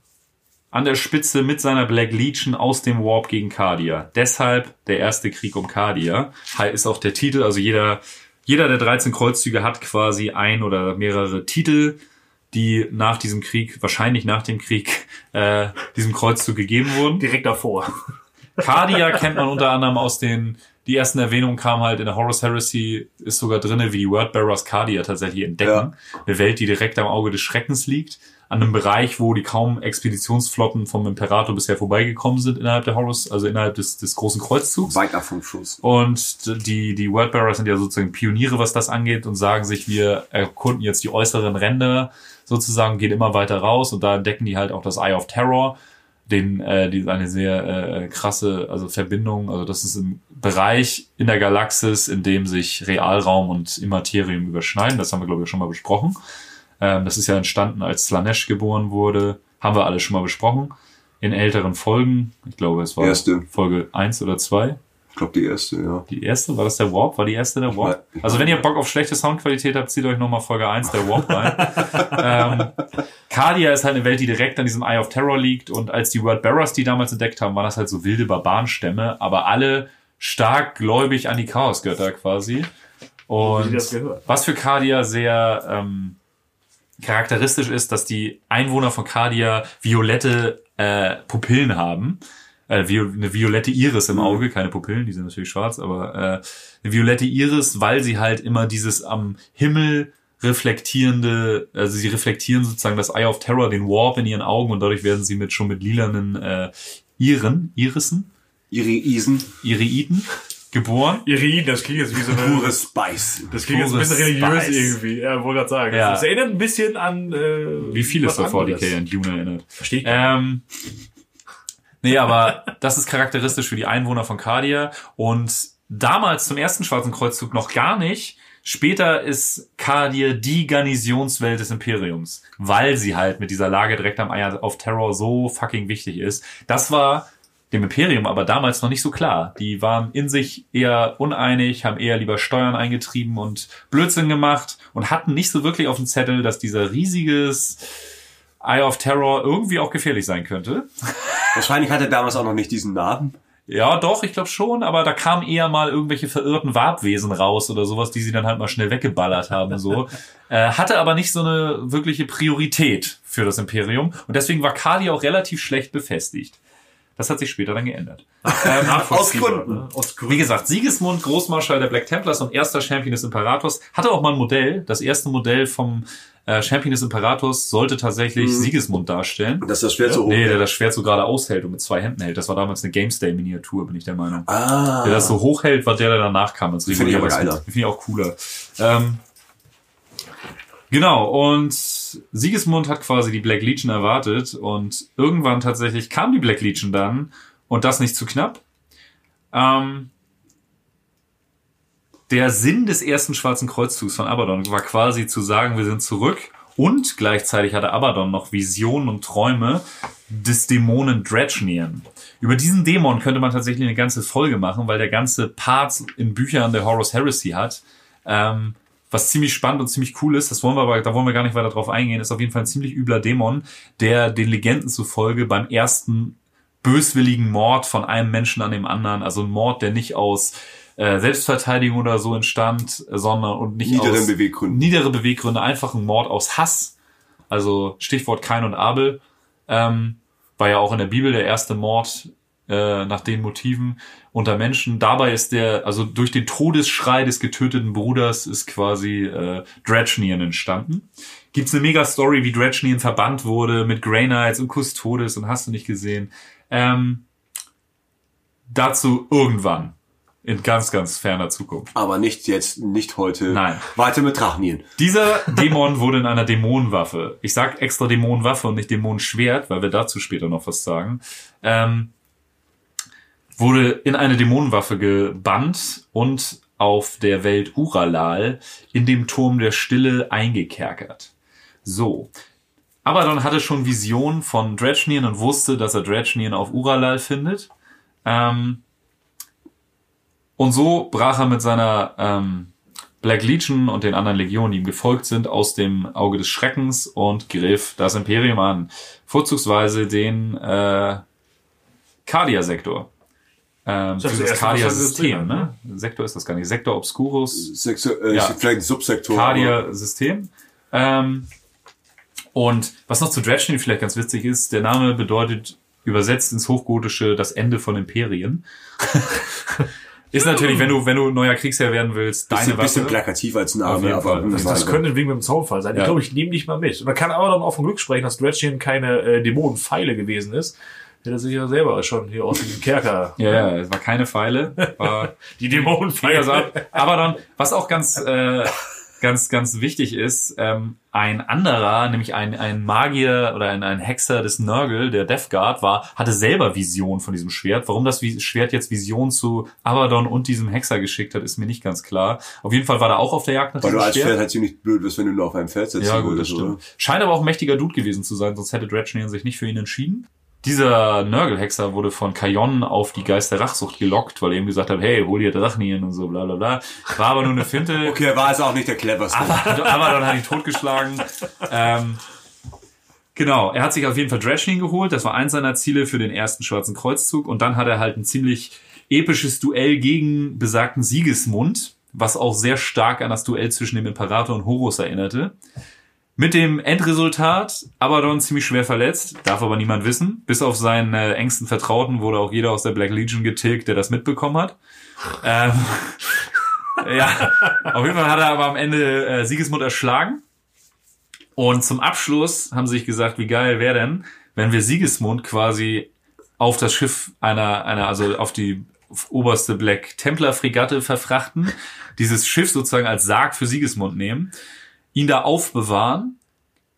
an der Spitze mit seiner Black Legion aus dem Warp gegen Cardia. Deshalb der erste Krieg um Cardia. Ist auch der Titel, also jeder, jeder der 13 Kreuzzüge hat quasi ein oder mehrere Titel, die nach diesem Krieg, wahrscheinlich nach dem Krieg, äh, diesem Kreuzzug gegeben wurden. Direkt davor. Cardia kennt man unter anderem aus den, die ersten Erwähnungen kamen halt in der Horus Heresy, ist sogar drinne, wie die Wordbearers Cardia tatsächlich entdecken. Eine Welt, die direkt am Auge des Schreckens liegt. An einem Bereich, wo die kaum Expeditionsflotten vom Imperator bisher vorbeigekommen sind innerhalb der Horus, also innerhalb des, des großen Kreuzzugs. Weit ab vom Schuss. Und die, die Wordbearers sind ja sozusagen Pioniere, was das angeht und sagen sich, wir erkunden jetzt die äußeren Ränder sozusagen, gehen immer weiter raus und da entdecken die halt auch das Eye of Terror, den, äh, die eine sehr äh, krasse also Verbindung, also das ist ein Bereich in der Galaxis, in dem sich Realraum und Immaterium überschneiden, das haben wir glaube ich schon mal besprochen. Ähm, das ist ja entstanden, als Slanesh geboren wurde, haben wir alle schon mal besprochen. In älteren Folgen, ich glaube es war Erste. Folge eins oder zwei Ich glaube, die erste, ja. die erste? War das der Warp? War die erste der Warp? Ich Also wenn ihr Bock auf schlechte Soundqualität habt, zieht euch nochmal Folge 1 der Warp rein. ähm, Cardia ist halt eine Welt, die direkt an diesem Eye of Terror liegt und als die World Bearers die damals entdeckt haben, waren das halt so wilde Barbarenstämme, aber alle stark gläubig an die Chaosgötter quasi. Und was für Cardia sehr ähm, charakteristisch ist, dass die Einwohner von Cardia violette äh, Pupillen haben. Äh, eine violette Iris im Auge, keine Pupillen, die sind natürlich schwarz, aber äh, eine violette Iris, weil sie halt immer dieses am Himmel reflektierende, also sie reflektieren sozusagen das Eye of Terror, den Warp in ihren Augen und dadurch werden sie mit schon mit lilanen äh, Iren, Irissen, Iri Isen, Iriiden geboren. Irin, das klingt jetzt wie so eine... pure Spice. Das klingt jetzt ein bisschen religiös Spice. irgendwie. Ja, wollte gerade sagen. Ja. Das erinnert ein bisschen an... Äh, Wie viel was es davor anderes. DK an Dune erinnert. Verstehe ich. Ähm, nee, aber das ist charakteristisch für die Einwohner von Cardia und damals zum ersten Schwarzen Kreuzzug noch gar nicht. Später ist Cardia die Garnisonswelt des Imperiums, weil sie halt mit dieser Lage direkt am Eye of Terror so fucking wichtig ist. Das war dem Imperium aber damals noch nicht so klar. Die waren in sich eher uneinig, haben eher lieber Steuern eingetrieben und Blödsinn gemacht und hatten nicht so wirklich auf dem Zettel, dass dieser riesiges Eye of Terror irgendwie auch gefährlich sein könnte. Wahrscheinlich hatte er damals auch noch nicht diesen Namen. Ja, doch, ich glaube schon, aber da kamen eher mal irgendwelche verirrten Wabwesen raus oder sowas, die sie dann halt mal schnell weggeballert haben, so. äh, hatte aber nicht so eine wirkliche Priorität für das Imperium und deswegen war Kali auch relativ schlecht befestigt. Das hat sich später dann geändert. Nachvollziehbar, aus Gründen. ne? Aus Wie gesagt, Sigismund, Großmarschall der Black Templars und erster Champion des Imperators, hatte auch mal ein Modell. Das erste Modell vom äh, Champion des Imperators sollte tatsächlich Sigismund darstellen. Das ist das Schwert so hoch. Nee, der das Schwert so gerade aushält und mit zwei Händen hält. Das war damals eine Gamesday-Miniatur, bin ich der Meinung. Ah. Der das so hochhält, war der, der danach kam. als Finde ich aber geiler. Finde ich auch cooler. Ähm, genau, und Sigismund hat quasi die Black Legion erwartet und irgendwann tatsächlich kam die Black Legion dann und das nicht zu knapp. Ähm, der Sinn des ersten Schwarzen Kreuzzugs von Abaddon war quasi zu sagen, wir sind zurück und gleichzeitig hatte Abaddon noch Visionen und Träume des Dämonen Dredgenian. Über diesen Dämon könnte man tatsächlich eine ganze Folge machen, weil der ganze Part in Büchern der Horus Heresy hat. Ähm, was ziemlich spannend und ziemlich cool ist, das wollen wir aber, da wollen wir gar nicht weiter drauf eingehen, ist auf jeden Fall ein ziemlich übler Dämon, der den Legenden zufolge beim ersten böswilligen Mord von einem Menschen an dem anderen, also ein Mord, der nicht aus äh, Selbstverteidigung oder so entstand, sondern und nicht Niederen aus Beweggründen. niedere Beweggründe, einfach ein Mord aus Hass. Also Stichwort Kain und Abel. Ähm, war ja auch in der Bibel der erste Mord äh, nach den Motiven unter Menschen. Dabei ist der, also durch den Todesschrei des getöteten Bruders ist quasi äh, Dredgenian entstanden. Gibt's eine mega Story, wie Dredgenian verbannt wurde mit Grey Knights und Custodes und hast du nicht gesehen. Ähm, dazu irgendwann. In ganz, ganz ferner Zukunft. Aber nicht jetzt, nicht heute. Nein. Weiter mit Drachnien. Dieser Dämon wurde in einer Dämonenwaffe. Ich sag extra Dämonenwaffe und nicht Dämonenschwert, weil wir dazu später noch was sagen. Ähm, wurde in eine Dämonenwaffe gebannt und auf der Welt Uralal in dem Turm der Stille eingekerkert. So. Abaddon hatte schon Visionen von Dredgenian und wusste, dass er Dredgenian auf Uralal findet. Ähm, und so brach er mit seiner ähm, Black Legion und den anderen Legionen, die ihm gefolgt sind, aus dem Auge des Schreckens und griff das Imperium an. Vorzugsweise den äh, Cardia-Sektor. Ähm, Das ist für das Cardia-System, hat, ne? Sektor ist das gar nicht. Sektor Obscurus Sexu äh, Ja. Vielleicht ein Subsektor. Cardia-System. Ähm, und was noch zu Dredgen vielleicht ganz witzig ist, der Name bedeutet übersetzt ins Hochgotische das Ende von Imperien. ist natürlich, wenn du, wenn du neuer Kriegsherr werden willst, deine Bisschen, bisschen Waffe. plakativ als Name, aber Fall. Das, das könnte ein Wink mit dem Zaunfall sein. Ja. Ich glaube, ich nehme dich mal mit. Man kann aber dann auch vom Glück sprechen, dass Dredgen keine äh, Dämonenpfeile gewesen ist. Hätte er sich ja selber schon hier aus dem Kerker. Ja, ja, es war keine Pfeile, war Die Dämonenpfeile. Aber dann, was auch ganz, äh, ganz, ganz wichtig ist, ähm, ein anderer, nämlich ein, ein Magier oder ein, ein Hexer des Nurgle, der Death Guard war, hatte selber Vision von diesem Schwert. Warum das Schwert jetzt Vision zu Abaddon und diesem Hexer geschickt hat, ist mir nicht ganz klar. Auf jeden Fall war er auch auf der Jagd nach Weil du diesem als Schwert. Pferd halt ziemlich blöd bist, wenn du nur auf einem Pferd sitzt. Ja, gut, das stimmt. Scheint aber auch ein mächtiger Dude gewesen zu sein, sonst hätte Dredgenian sich nicht für ihn entschieden. Dieser Nurgle-Hexer wurde von Kajon auf die Geist der Rachsucht gelockt, weil er ihm gesagt hat, hey, hol dir Drachnien und so, bla bla bla. War aber nur eine Finte. Okay, war also auch nicht der cleverste. Aber, aber dann hat ihn totgeschlagen. Ähm, genau, er hat sich auf jeden Fall Dredgenian geholt. Das war eins seiner Ziele für den ersten Schwarzen Kreuzzug. Und dann hat er halt ein ziemlich episches Duell gegen besagten Sigismund, was auch sehr stark an das Duell zwischen dem Imperator und Horus erinnerte. Mit dem Endresultat, Abaddon ziemlich schwer verletzt, darf aber niemand wissen. Bis auf seinen äh, engsten Vertrauten wurde auch jeder aus der Black Legion getilgt, der das mitbekommen hat. Ähm, ja, auf jeden Fall hat er aber am Ende äh, Sigismund erschlagen. Und zum Abschluss haben sie sich gesagt, wie geil wäre denn, wenn wir Sigismund quasi auf das Schiff einer, einer, also auf die oberste Black Templar Fregatte verfrachten, dieses Schiff sozusagen als Sarg für Sigismund nehmen, ihn da aufbewahren,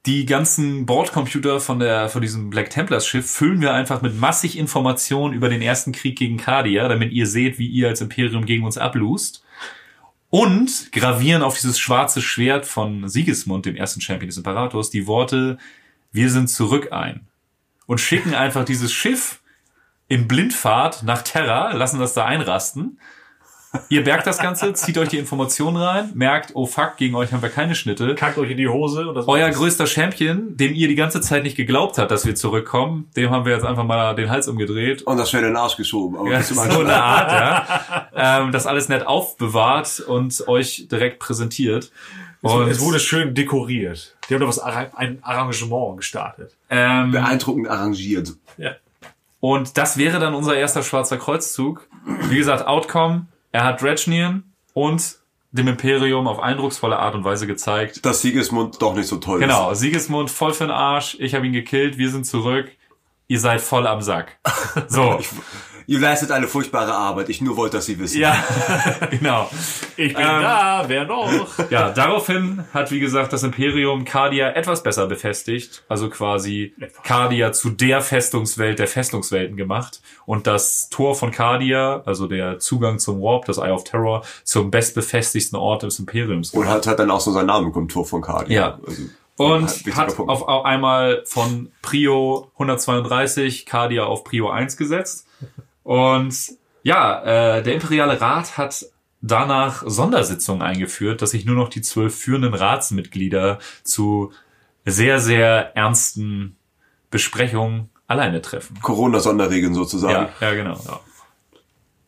die ganzen Bordcomputer von der, von diesem Black Templars Schiff füllen wir einfach mit massig Informationen über den ersten Krieg gegen Cardia, damit ihr seht, wie ihr als Imperium gegen uns ablust. Und gravieren auf dieses schwarze Schwert von Sigismund, dem ersten Champion des Imperators, die Worte, wir sind zurück ein. Und schicken einfach dieses Schiff in Blindfahrt nach Terra, lassen das da einrasten. Ihr bergt das Ganze, zieht euch die Informationen rein, merkt, oh fuck, gegen euch haben wir keine Schnitte. Kackt euch in die Hose. Und das Euer größter Champion, dem ihr die ganze Zeit nicht geglaubt habt, dass wir zurückkommen, dem haben wir jetzt einfach mal den Hals umgedreht Und das wäre den Arsch geschoben. Aber ja, das so ist immer eine Art, ja. Ähm, das alles nett aufbewahrt und euch direkt präsentiert. Und es wurde schön dekoriert. Die haben da was, ein Arrangement gestartet. ähm, beeindruckend arrangiert. Ja. Und das wäre dann unser erster schwarzer Kreuzzug. Wie gesagt, Outcome, er hat Dredgnian und dem Imperium auf eindrucksvolle Art und Weise gezeigt. Dass Sigismund doch nicht so toll Genau, Sigismund voll für den Arsch, ich habe ihn gekillt, wir sind zurück, ihr seid voll am Sack. So, ist. Ihr leistet eine furchtbare Arbeit. Ich nur wollte, dass Sie wissen. ja, genau. Ich bin Ähm, da, wer noch? Ja, daraufhin hat, wie gesagt, das Imperium Cardia etwas besser befestigt, also quasi Cardia zu der Festungswelt der Festungswelten gemacht und das Tor von Cardia, also der Zugang zum Warp, das Eye of Terror, zum bestbefestigsten Ort des Imperiums Und gemacht. hat, hat dann auch so seinen Namen bekommen, Tor von Cardia. Ja. Also, Und hat auf, auf einmal von Prio 132 Cardia auf Prio 1 gesetzt. Und ja, äh, der Imperiale Rat hat danach Sondersitzungen eingeführt, dass sich nur noch die zwölf führenden Ratsmitglieder zu sehr, sehr ernsten Besprechungen alleine treffen. Corona-Sonderregeln sozusagen. Ja, ja, genau. Ja,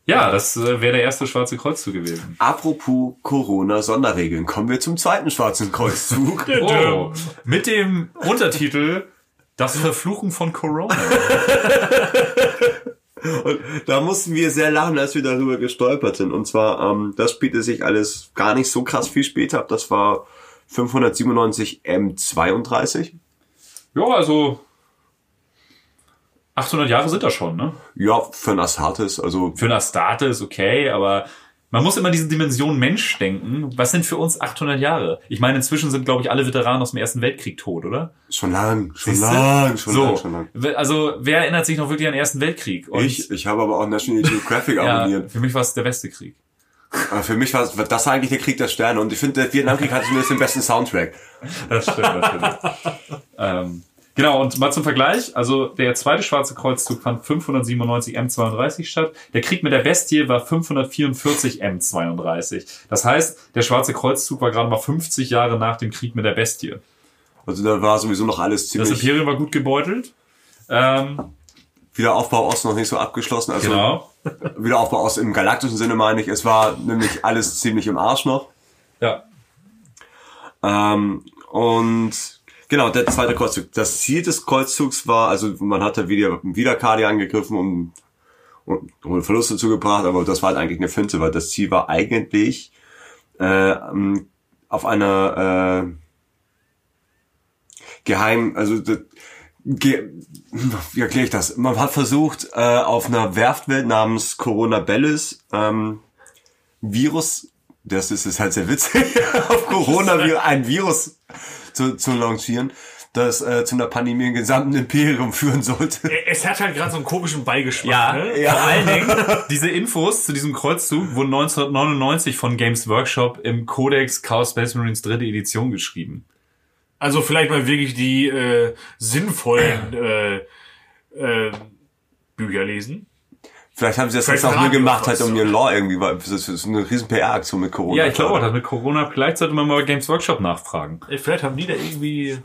ja das äh, wäre der erste Schwarze Kreuzzug gewesen. Apropos Corona-Sonderregeln, kommen wir zum zweiten schwarzen Kreuzzug. Oh, mit dem Untertitel Das Verfluchen von Corona. Und da mussten wir sehr lachen, als wir darüber gestolpert sind. Und zwar, ähm, das spielte sich alles gar nicht so krass viel später ab. Das war 597 M32. Ja, also 800 Jahre sind das schon, ne? Ja, für ein Astartes, also Für eine Astarte ist okay, aber man muss immer diese Dimension Mensch denken. Was sind für uns 800 Jahre? Ich meine, inzwischen sind, glaube ich, alle Veteranen aus dem Ersten Weltkrieg tot, oder? schon lang, schon Siehste? lang, schon so, lang, schon lang. also wer erinnert sich noch wirklich an den Ersten Weltkrieg? Und Ich, ich habe aber auch National Geographic ja, abonniert. für mich war es der beste Krieg. Aber für mich war das war eigentlich der Krieg der Sterne. Und ich finde, der Vietnamkrieg hatte zumindest den besten Soundtrack. Das stimmt natürlich. ähm, genau, und mal zum Vergleich. Also der zweite Schwarze Kreuzzug fand 597 M32 statt. Der Krieg mit der Bestie war 544 M32. Das heißt, der Schwarze Kreuzzug war gerade mal 50 Jahre nach dem Krieg mit der Bestie. Also da war sowieso noch alles Das ziemlich... Imperium war gut gebeutelt. Ähm, Wiederaufbau Ost noch nicht so abgeschlossen. Also genau. Wiederaufbau Ost im galaktischen Sinne meine ich. Es war nämlich alles ziemlich im Arsch noch. Ja. Ähm, und genau, der zweite Kreuzzug. Das Ziel des Kreuzzugs war, also man hatte wieder, wieder Cardi angegriffen und, und, und Verluste zugebracht, aber das war halt eigentlich eine Finte, weil das Ziel war eigentlich äh, ähm, auf einer äh, geheim, also ge, wie erkläre ich das? Man hat versucht, äh, auf einer Werftwelt namens Corona Bellis ähm, Virus, das ist, ist halt sehr witzig, auf Corona ein Virus zu, zu launchieren, das äh, zu einer Pandemie im gesamten Imperium führen sollte. Es hat halt gerade so einen komischen Beigeschmack. Ja, ne? vor allen Dingen, diese Infos zu diesem Kreuzzug wurden 1999 von Games Workshop im Codex Chaos Space Marines dritte Edition geschrieben. Also vielleicht mal wirklich die äh, sinnvollen äh, äh, Bücher lesen. Vielleicht haben sie das jetzt auch nur gemacht, halt um ihren Lore irgendwie, weil das ist eine riesen PR-Aktion mit Corona. Ja, ich glaube auch, dass mit Corona, vielleicht sollte man mal Games Workshop nachfragen. Vielleicht haben die da irgendwie.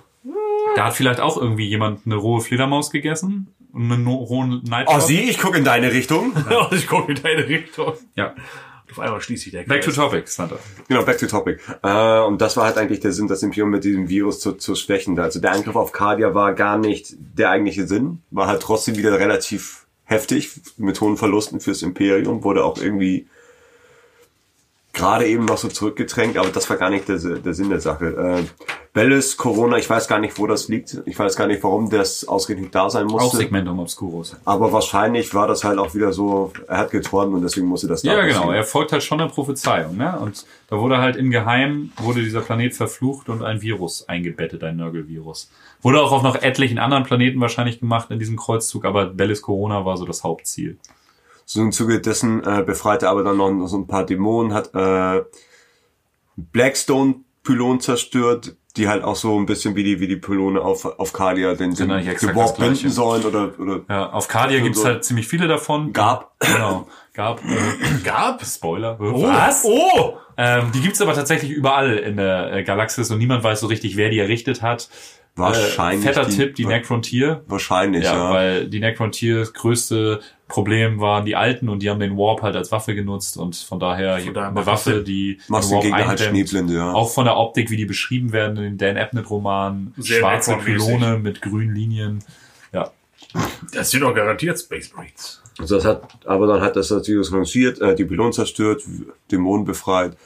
Da hat vielleicht auch irgendwie jemand eine rohe Fledermaus gegessen und einen no rohen Nightshot. Oh, sieh, ich gucke in deine Richtung. ich gucke in deine Richtung. Ja. Auf einmal schließt sich der Back to Kreis. topic, Santa. Genau, back to topic. Äh, und das war halt eigentlich der Sinn, das Imperium mit diesem Virus zu, zu schwächen. Also der Angriff auf Cardia war gar nicht der eigentliche Sinn, war halt trotzdem wieder relativ heftig, mit hohen Verlusten fürs Imperium, wurde auch irgendwie gerade eben noch so zurückgedrängt, aber das war gar nicht der, der Sinn der Sache. Äh, Bellis, Corona, ich weiß gar nicht, wo das liegt. Ich weiß gar nicht, warum das ausgerechnet da sein Auch musste. Segmentum Obscurus. Aber wahrscheinlich war das halt auch wieder so, er hat geträumt und deswegen musste das da Ja, genau. Er folgt halt schon der Prophezeiung, ne? Und da wurde halt im Geheimen, wurde dieser Planet verflucht und ein Virus eingebettet, ein Nörgelvirus. Wurde auch auf noch etlichen anderen Planeten wahrscheinlich gemacht in diesem Kreuzzug, aber Bellis Corona war so das Hauptziel. So im Zuge dessen äh, befreite er aber dann noch so ein paar Dämonen, hat äh, Blackstone-Pylon zerstört, die halt auch so ein bisschen wie die wie die Pylone auf auf Cardia den das Gleiche. binden sollen oder oder Ja, auf Cardia So, gibt's so. halt ziemlich viele davon. Gab. Genau. Gab. Äh, Gab? Spoiler. Oh, Was? Oh! Ähm, die gibt's aber tatsächlich überall in der äh, Galaxis und niemand weiß so richtig, wer die errichtet hat. wahrscheinlich Äh, fetter die, Tipp, die Necrontier. wahrscheinlich Ja, ja, weil die Necrontiers größte Problem waren die Alten und die haben den Warp halt als Waffe genutzt und von daher Von daher eine Waffe, die Machst den den Gegner halt schneeblind, ja. Auch von der Optik, wie die beschrieben werden in den Dan Abnett Romanen, Sehr schwarze. Pylone mit grünen Linien. Ja. Das sind doch garantiert Space Marines. Also das hat, aber dann hat das natürlich lanciert, äh, die Pylon zerstört, Dämonen befreit,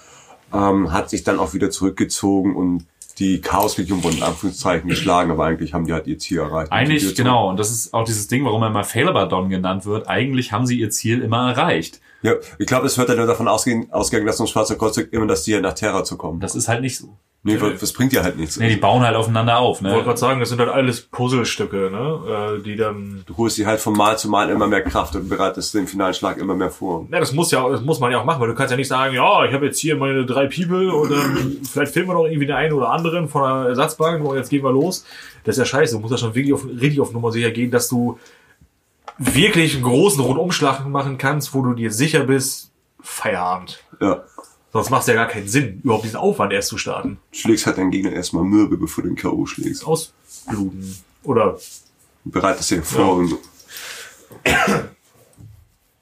ähm, hat sich dann auch wieder zurückgezogen und die Chaos-Legion wurde in Anführungszeichen geschlagen, aber eigentlich haben die halt ihr Ziel erreicht. Eigentlich, Und genau. Und das ist auch dieses Ding, warum er mal Failabadon genannt wird. Eigentlich haben sie ihr Ziel immer erreicht. Ja, ich glaube, es wird dann nur davon ausgehen, ausgegangen, dass ein schwarzer Kreuzzug immer das Ziel nach Terra zu kommen. Das ist halt nicht so. Nee, weil das bringt ja halt nichts. Nee, die bauen halt aufeinander auf, Ich wollte ne? gerade sagen, das sind halt alles Puzzlestücke, ne? äh, die dann. Du holst sie halt von Mal zu Mal immer mehr Kraft und bereitest den finalen Schlag immer mehr vor. Ja, das muss ja, das muss man ja auch machen, weil du kannst ja nicht sagen, ja, ich habe jetzt hier meine drei People und dann vielleicht filmen wir noch irgendwie den einen oder anderen von einer Ersatzbank und jetzt gehen wir los. Das ist ja scheiße. Du musst ja schon wirklich auf, richtig auf Nummer sicher gehen, dass du wirklich einen großen Rundumschlag machen kannst, wo du dir sicher bist, Feierabend. Ja. Sonst macht es ja gar keinen Sinn, überhaupt diesen Aufwand erst zu starten. Schlägst halt deinen Gegner erstmal mürbe, bevor du den K.O. schlägst. Ausbluten. Oder bereitest den vor und so.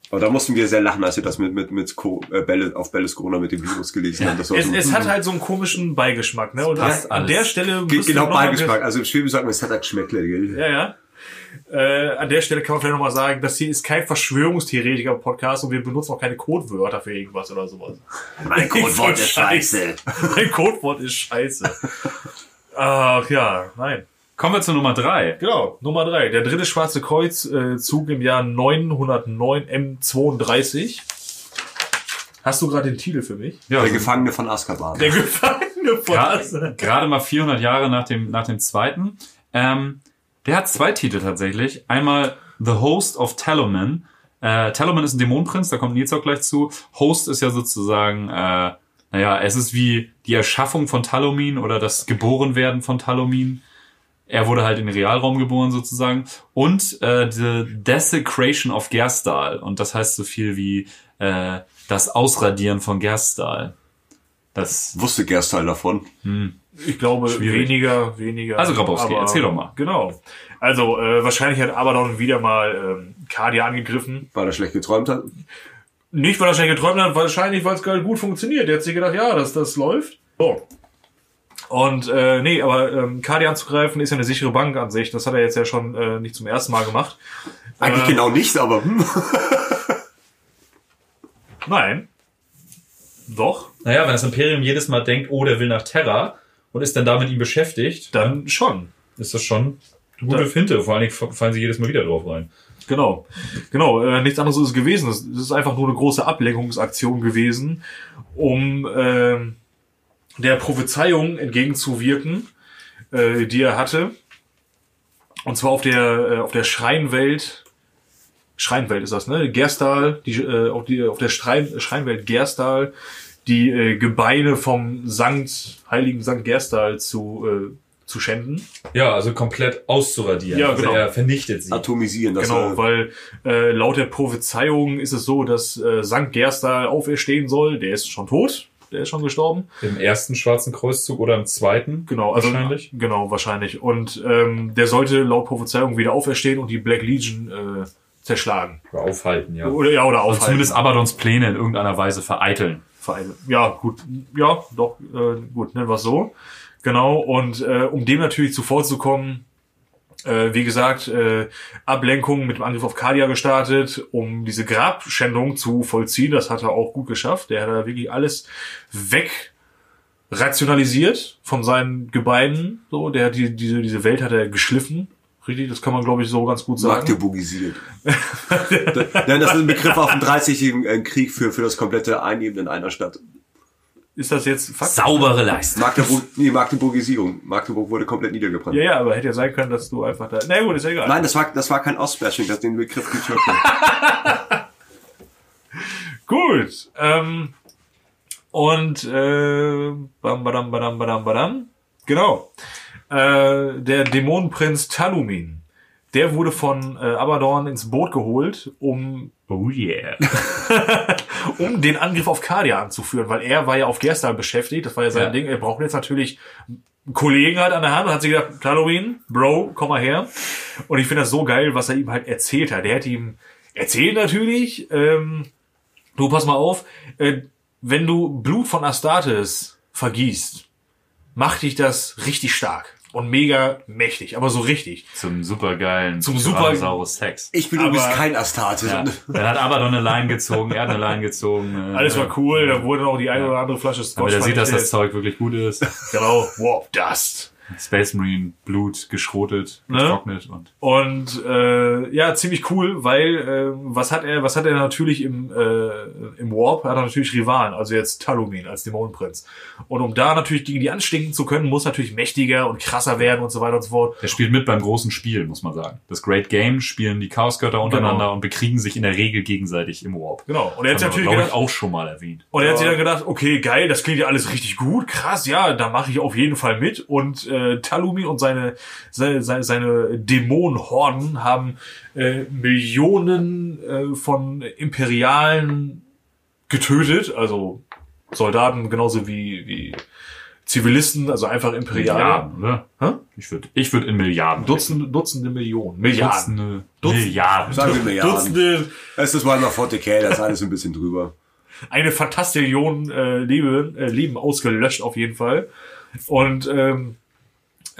Aber da mussten wir sehr lachen, als wir das mit, mit, mit Co äh, Bälle, auf Belles Corona mit dem Virus gelesen haben. Das war es, so, es hat halt so einen komischen Beigeschmack, ne? Und an alles. der Stelle müsste genau Beigeschmack. Also im Schwäbisch sagt man, es hat ein Geschmäckle, gell? Ja, ja. Äh, an der Stelle kann man vielleicht nochmal sagen, das hier ist kein Verschwörungstheoretiker-Podcast und wir benutzen auch keine Codewörter für irgendwas oder sowas. Mein Codewort ist scheiße. Mein Codewort ist scheiße. Ach ja, nein. Kommen wir zu Nummer drei. Genau, Nummer drei. Der dritte Schwarze Kreuzzug äh, im Jahr 909 M32. Hast du gerade den Titel für mich? Ja, Der Gefangene von Azkaban. Der Gefangene von Azkaban. gerade mal 400 Jahre nach dem, nach dem zweiten. Ähm, der hat zwei Titel tatsächlich. Einmal The Host of Taloman. Äh, Taloman ist ein Dämonenprinz, da kommt Nils auch gleich zu. Host ist ja sozusagen, äh, naja, es ist wie die Erschaffung von Talomin oder das Geborenwerden von Talomin. Er wurde halt in den Realraum geboren sozusagen. Und äh, The Desecration of Gerstal. Und das heißt so viel wie äh, das Ausradieren von Gerstal. Das Wusste Gerstal davon. Ich glaube, Schwierig. weniger, weniger. Also, Grabowski, aber- erzähl doch mal. Genau. Also, äh, wahrscheinlich hat Abaddon wieder mal ähm, Cardia angegriffen. Weil er schlecht geträumt hat. Nicht, weil er schnell geträumt hat, wahrscheinlich, weil es gerade gut funktioniert. Der hat sich gedacht, ja, das, das läuft. So. Und äh, nee, aber ähm, Cardia anzugreifen ist ja eine sichere Bank an sich. Das hat er jetzt ja schon äh, nicht zum ersten Mal gemacht. Eigentlich Äh, genau nicht, aber hm. Nein. Doch, Naja, wenn das Imperium jedes Mal denkt, oh, der will nach Terra und ist dann da mit ihm beschäftigt, dann schon. ist das schon eine gute Da- Finte. Vor allen Dingen fallen sie jedes Mal wieder drauf rein. Genau. Genau, äh, nichts anderes ist es gewesen. Das ist einfach nur eine große Ablenkungsaktion gewesen, um ähm, der Prophezeiung entgegenzuwirken, äh, die er hatte. Und zwar auf der, äh, auf der Schreinwelt. Schreinwelt ist das, ne? Gerstal, die, äh, auf, die, auf der Schrein, Schreinwelt Gerstal, die äh, Gebeine vom Sankt, heiligen Sankt Gerstal zu, äh, zu schänden. Ja, also komplett auszuradieren. Ja, also genau. er vernichtet sie. atomisieren. Das Genau, weil äh, laut der Prophezeiung ist es so, dass äh, Sankt Gerstal auferstehen soll. Der ist schon tot, der ist schon gestorben. Im ersten schwarzen Kreuzzug oder im zweiten? Genau, also Wahrscheinlich. genau wahrscheinlich. Und ähm, der sollte laut Prophezeiung wieder auferstehen und die Black Legion äh, zerschlagen Oder aufhalten, ja. oder ja oder Also aufhalten. zumindest Abadons Pläne in irgendeiner Weise vereiteln. Vereine. Ja, gut, ja, doch, äh, gut, nennen wir es so. Genau, und äh, um dem natürlich zuvorzukommen, äh, wie gesagt, äh, Ablenkung mit dem Angriff auf Kadia gestartet, um diese Grabschändung zu vollziehen. Das hat er auch gut geschafft. Der hat da wirklich alles weg rationalisiert von seinen Gebeinen. So, der hat die, diese, diese Welt hat er geschliffen. Richtig, das kann man, glaube ich, so ganz gut sagen. Magdeburgisiert. Nein, das ist ein Begriff auf dem 30-jährigen Krieg für, für das komplette Einnehmen in einer Stadt. Ist das jetzt Fakt? Saubere Leistung. Magdeburg, nee, Magdeburgisierung. Magdeburg wurde komplett niedergebrannt. Ja, ja, aber hätte ja sein können, dass du einfach da. Na gut, ist ja egal. Nein, das war, das war kein Ostbashing, das den Begriff gibt's wirklich. Gut. Ähm, und äh, bam, badam, badam, badam, badam. Genau. Äh, der Dämonenprinz Talumin, der wurde von äh, Abaddon ins Boot geholt, um Oh yeah. um den Angriff auf Cardia anzuführen, weil er war ja auf Gerstal beschäftigt, das war ja sein Ja. Ding. Er braucht jetzt natürlich einen Kollegen halt an der Hand und hat sich gedacht, Halloween, Bro, komm mal her. Und ich finde das so geil, was er ihm halt erzählt hat. Der hat ihm erzählt natürlich, ähm, du pass mal auf, äh, wenn du Blut von Astartes vergießt, macht dich das richtig stark. Und mega mächtig, aber so richtig. Zum supergeilen Zum super- Sex. Ich bin Aber- übrigens kein Astarte. Ja. Dann hat Abaddon eine Line gezogen, er hat eine Line gezogen. äh, Alles war cool, da wurde noch die eine oder andere Flasche Scotch. Damit er sieht, dass das. Zeug wirklich gut ist. Genau, Warp Dust. Space Marine, Blut geschrotet, Ne? getrocknet und Und äh, ja, ziemlich cool, weil äh, was hat er, was hat er natürlich im, äh, im Warp? Hat er natürlich Rivalen, also jetzt Talumin als Dämonenprinz. Und um da natürlich gegen die anstinken zu können, muss natürlich mächtiger und krasser werden und so weiter und so fort. der spielt mit beim großen Spiel, muss man sagen. Das Great Game spielen die Chaosgötter untereinander Genau. und bekriegen sich in der Regel gegenseitig im Warp. Genau. Und er hat natürlich glaube ich, gedacht, auch schon mal erwähnt. und er hat sich dann gedacht, okay, geil, das klingt ja alles richtig gut, krass, ja, da mache ich auf jeden Fall mit. Und äh, Talumin und seine seine, seine, seine Dämonenhorden haben äh, Millionen äh, von Imperialen getötet, also Soldaten genauso wie, wie Zivilisten, also einfach Imperiale. Milliarden, oder? Hä? Ich würde ich würd in Milliarden. Dutzende, Dutzende Millionen. Milliarden. Dutzende, Dutzend- Milliarden. Sagen wir Milliarden. Dutzende, Es ist mal noch 40k, das ist alles ein bisschen drüber. eine Fantastillion äh, Leben, äh, Leben ausgelöscht auf jeden Fall. Und ähm,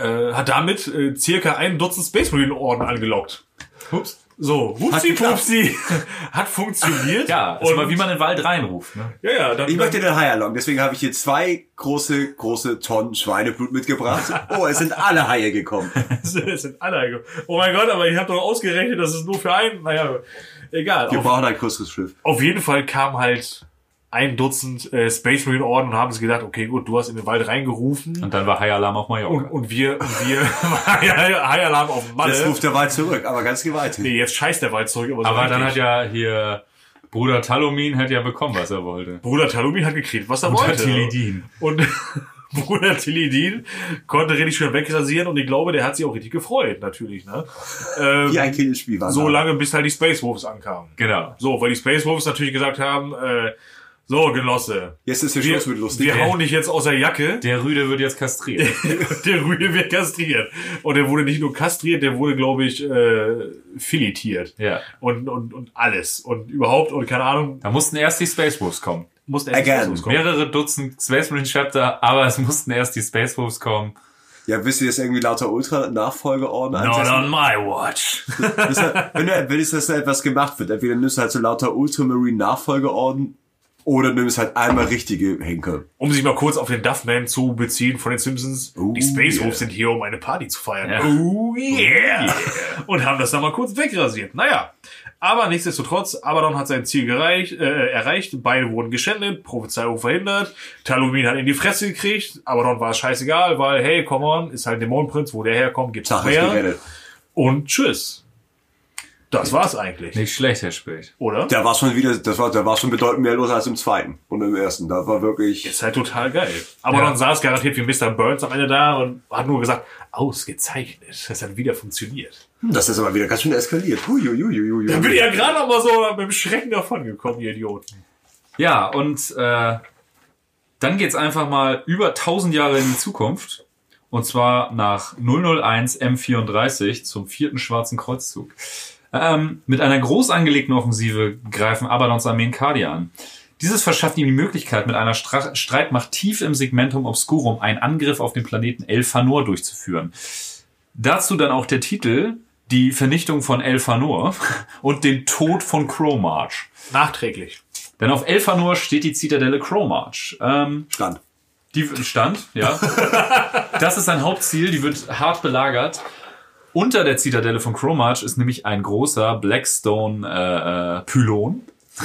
äh, hat damit äh, circa ein Dutzend Space Marine Orden angelockt. Ups. So, Hupsi geklappt. Pupsi hat funktioniert. Ja, ist und, mal wie man in den Wald reinruft. Ne? ja, ja, dann, Ich möchte den Hai Along, deswegen habe ich hier zwei große, große Tonnen Schweineblut mitgebracht. Oh, es sind alle Haie gekommen. es sind alle. einge- Oh mein Gott, aber ich habe doch ausgerechnet, dass es nur für einen. Naja, egal. Wir Auf, brauchen ein größeres Schiff. auf jeden Fall kam halt ein Dutzend äh, Space Marine Orden und haben sich gedacht, okay, gut, du hast in den Wald reingerufen. Und dann war High Alarm auf Mallorca. Und, und wir, und wir, High Alarm auf dem Jetzt Malle. ruft der Wald zurück, aber ganz gewaltig. Nee, jetzt scheißt der Wald zurück. Aber, so Aber dann hat ja hier Bruder Talumin hat ja bekommen, was er wollte. Bruder Talumin hat gekriegt, was er Und wollte. Tilidin. Und Bruder Tilidin konnte richtig schön wegrasieren und ich glaube, der hat sich auch richtig gefreut, natürlich, ne? Ähm, Wie ein Kinderspiel war so lange, bis halt die Space Wolves ankamen. Genau. So, weil die Space Wolves natürlich gesagt haben, äh, so, Genosse, Jetzt ist der wir, Schluss mit lustig. wir hauen dich jetzt aus der Jacke. Der Rüde wird jetzt kastriert. der Rüde wird kastriert. Und der wurde nicht nur kastriert, der wurde, glaube ich, äh, filetiert. ja. Und, und, und alles. Und überhaupt, und keine Ahnung, Da mussten erst die Space Wolves kommen. musste erst die Again. Space Wolves kommen. Mehrere Dutzend Space Marine Chapter, aber es mussten erst die Space Wolves kommen. Ja, wisst ihr jetzt irgendwie lauter Ultra-Nachfolgeorden Not einsetzen? on my watch. Das halt, wenn, du, wenn es das etwas gemacht wird, entweder nimmst du halt so lauter Ultramarine-Nachfolgeorden oder nimmst halt einmal richtige Henker. Um sich mal kurz auf den Duffman zu beziehen von den Simpsons. Oh, die Space yeah. Wolves sind hier, um eine Party zu feiern. Ja. Oh yeah. Und haben das dann mal kurz wegrasiert. Naja. Aber nichtsdestotrotz, Abaddon hat sein Ziel gereicht, äh, erreicht, beide wurden geschändet, Prophezeiung verhindert, Talumin hat in die Fresse gekriegt, Abaddon war es scheißegal, weil, hey, come on, ist halt ein Dämonenprinz, wo der herkommt, gibt's noch mehr. Und tschüss. Das war's eigentlich, Nicht schlecht, Herr Specht. oder? Da war schon wieder, das war, da war schon bedeutend mehr los als im zweiten und im ersten. Da war wirklich, Ist halt total geil. Aber Ja. dann saß garantiert wie Mr. Burns am Ende da und hat nur gesagt, ausgezeichnet. Das hat wieder funktioniert. das ist aber wieder ganz schön eskaliert. Hui, hui, hui, hui, Da bin ich ja gerade noch mal so mit dem Schrecken davon gekommen, ihr Idioten. Ja, und äh, dann geht's einfach mal über 1000 Jahre in die Zukunft. Und zwar nach 001 M34 zum vierten Schwarzen Kreuzzug. Ähm, mit einer groß angelegten Offensive greifen Abadons Armeen Kadi an. Dieses verschafft ihm die Möglichkeit, mit einer Stra Streitmacht tief im Segmentum Obscurum einen Angriff auf den Planeten Elfanor durchzuführen. Dazu dann auch der Titel, die Vernichtung von Elfanor und den Tod von Cromarch. Nachträglich. Denn auf Elfanor steht die Zitadelle Cromarch. Ähm, Stand. die stand, ja. Das ist sein Hauptziel, die wird hart belagert. Unter der Zitadelle von Cromarch ist nämlich ein großer Blackstone äh, äh, Pylon.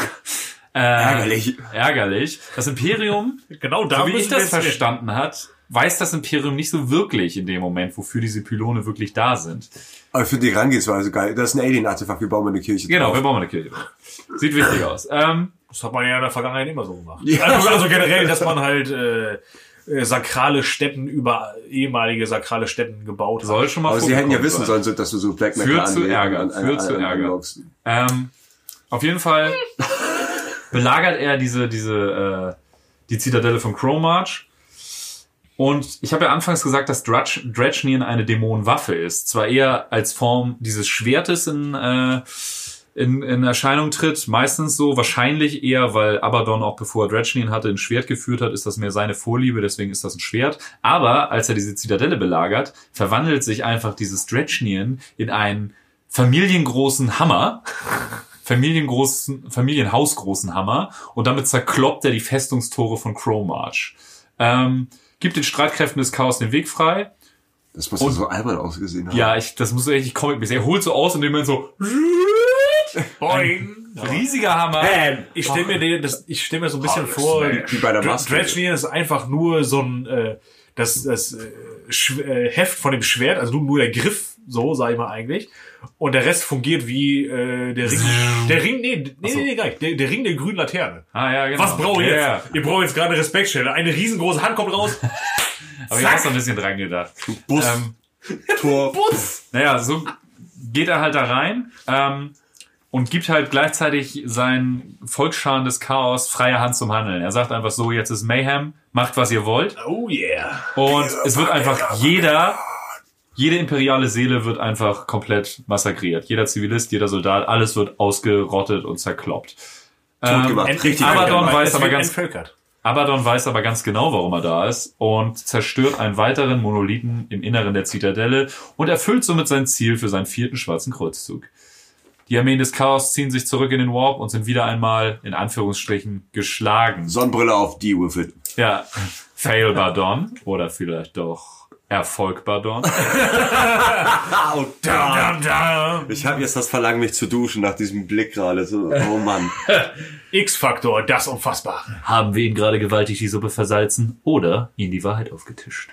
Äh, Ärgerlich. Ärgerlich. Das Imperium, Genau da so wie ich das verstanden hat, weiß das Imperium nicht so wirklich in dem Moment, wofür diese Pylone wirklich da sind. Aber ich finde die Herangehensweise geil. Das ist ein Alien-Artefakt, wir bauen eine Kirche Genau, wir bauen eine Kirche. drauf. Sieht wichtig aus. Ähm, Das hat man ja in der Vergangenheit immer so gemacht. Ja. Also, also generell, dass man halt äh, äh, sakrale Stätten über ehemalige sakrale Stätten gebaut soll schon mal Aber sie hätten ja wissen sollen, dass du so Black Metal Führt zu Ärger, und an- führt an- zu an- Ärger. Ähm, auf jeden Fall belagert er diese, diese, äh, die Zitadelle von Cromarch. Und ich habe ja anfangs gesagt, dass Dredge, Dredgenien eine Dämonenwaffe ist. Zwar eher als Form dieses Schwertes in, äh, in, in Erscheinung tritt. Meistens so, wahrscheinlich eher, weil Abaddon auch bevor er Dredgen hatte, ein Schwert geführt hat, ist das mehr seine Vorliebe, deswegen ist das ein Schwert. Aber als er diese Zitadelle belagert, verwandelt sich einfach dieses Dredgen in einen familiengroßen Hammer. Familiengroßen, familienhausgroßen Hammer und damit zerkloppt er die Festungstore von Crowmarch. Ähm, gibt den Streitkräften des Chaos den Weg frei. Das muss ja so albern ausgesehen haben. Ja, ich, das muss so richtig comic Er holt so aus und dem Moment so Boing. riesiger Hammer. Ähm, ich stelle mir, den, das, ich stell mir so ein bisschen vor, Wie bei der Maske. Dredgen ist einfach nur so ein, äh, das, das äh, äh, Heft von dem Schwert, also nur, nur der Griff, so sag ich mal eigentlich. Und der Rest fungiert wie äh, der Ring, der Ring, nee, nee, nee, nee, gar nicht, der, der Ring der grünen Laterne. Ah, ja, genau. Was brauche ich jetzt? Ja, Ihr braucht jetzt gerade Respektstelle. Eine riesengroße Hand kommt raus. aber ich habe noch ein bisschen dran gedacht. Bus, Ähm, Tor. naja, so geht er halt da rein ähm, und gibt halt gleichzeitig seinen Volksscharen des Chaos freie Hand zum Handeln. Er sagt einfach so, jetzt ist Mayhem, macht was ihr wollt. Oh yeah. Und es wird einfach jeder, jede imperiale Seele wird einfach komplett massakriert. Jeder Zivilist, jeder Soldat, alles wird ausgerottet und zerkloppt. Tot gemacht. End- Richtig. Abaddon weiß aber ganz- Entvölkert. Abaddon weiß aber ganz genau, warum er da ist und zerstört einen weiteren Monolithen im Inneren der Zitadelle und erfüllt somit sein Ziel für seinen vierten schwarzen Kreuzzug. Die Armeen des Chaos ziehen sich zurück in den Warp und sind wieder einmal, in Anführungsstrichen, geschlagen. Sonnenbrille auf, die with it. Ja, Fail Bardon oder vielleicht doch Erfolg Bardon. Oh, Dum, dum. Ich habe jetzt das Verlangen, mich zu duschen nach diesem Blick gerade. Oh Mann. X-Faktor, das Unfassbare. Haben wir ihn gerade gewaltig die Suppe versalzen oder ihn die Wahrheit aufgetischt?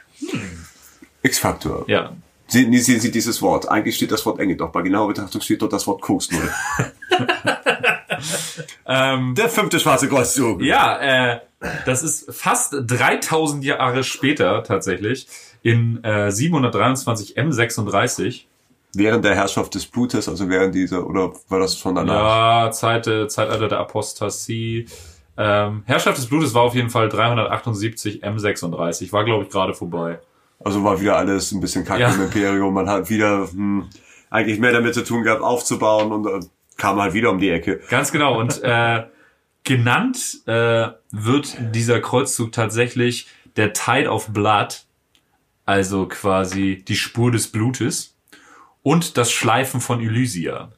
X-Faktor. Ja, Sie, nee, sie, dieses Wort. Eigentlich steht das Wort Enge, doch bei genauer Betrachtung steht dort das Wort Koksnull. ähm, Der fünfte schwarze Kreuzzug. Ja, äh, das ist fast 3000 Jahre später tatsächlich in äh, 723 M36. Während der Herrschaft des Blutes, also während dieser, oder war das schon danach? Ja, Zeit, äh, Zeitalter der Apostasie. Ähm, Herrschaft des Blutes war auf jeden Fall 378 M36. War, glaube ich, gerade vorbei. Also war wieder alles ein bisschen kacke Ja. im Imperium. Man hat wieder hm, eigentlich mehr damit zu tun gehabt, aufzubauen und äh, kam halt wieder um die Ecke. Ganz genau. Und äh, genannt äh, wird dieser Kreuzzug tatsächlich der Tide of Blood, also quasi die Spur des Blutes und das Schleifen von Elysia.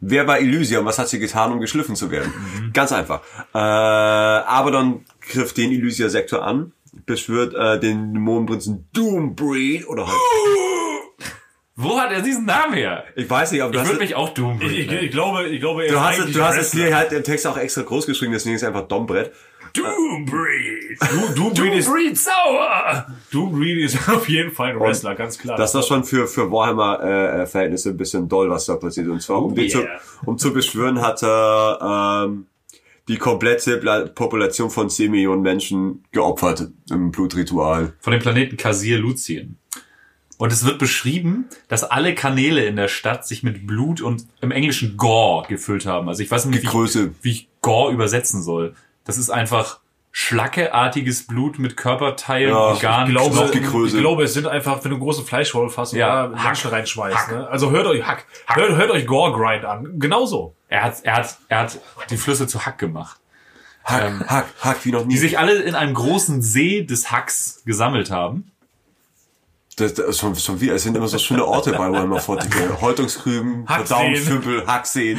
Wer war Elysia und was hat sie getan, um geschliffen zu werden? Ganz einfach. Äh, Abaddon griff den Elysia-Sektor an, beschwört äh, den Dämonenprinzen Doombreed oder halt. Wo hat er diesen Namen her? Ich weiß nicht, aber du Ich hast, würde mich auch dumm. Ich, ich, ich glaube, ich glaube, er du ist hast, eigentlich du hast es hier halt im Text auch extra groß geschrieben, deswegen ist es einfach Dombrett. Doombreed. Du, Doombreed, ist, Breed sauer! Doombreed ist auf jeden Fall ein Wrestler, ganz klar. Das war schon für, für Warhammer-Verhältnisse ein bisschen doll, was da passiert. Und zwar, um, den zu, yeah. um zu beschwören, hat er ähm, die komplette Population von 10 Millionen Menschen geopfert im Blutritual. Von dem Planeten Kasir Luzien. Und es wird beschrieben, dass alle Kanäle in der Stadt sich mit Blut und im Englischen Gore gefüllt haben. Also ich weiß nicht, wie ich, wie ich Gore übersetzen soll. Das ist einfach schlackeartiges Blut mit Körperteilen, Ja, Organen, ich glaube, Knochen. ich glaube, es sind einfach, wenn du einen großen Fleischwolf hast und Ja, da Hack. Reinschmeißt. Hack. Ne? Also hört euch Hack. Hört, hört euch Gore Grind an. Genauso. Er hat, er hat, er hat die Flüsse zu Hack gemacht. Hack, Hack, Hack, wie noch nie. Die sich alle in einem großen See des Hacks gesammelt haben. Das, das ist schon, schon wieder, es sind immer so schöne Orte bei Warhammer 40. Häutungskrüben. Verdauungsfümpel, Hackseen.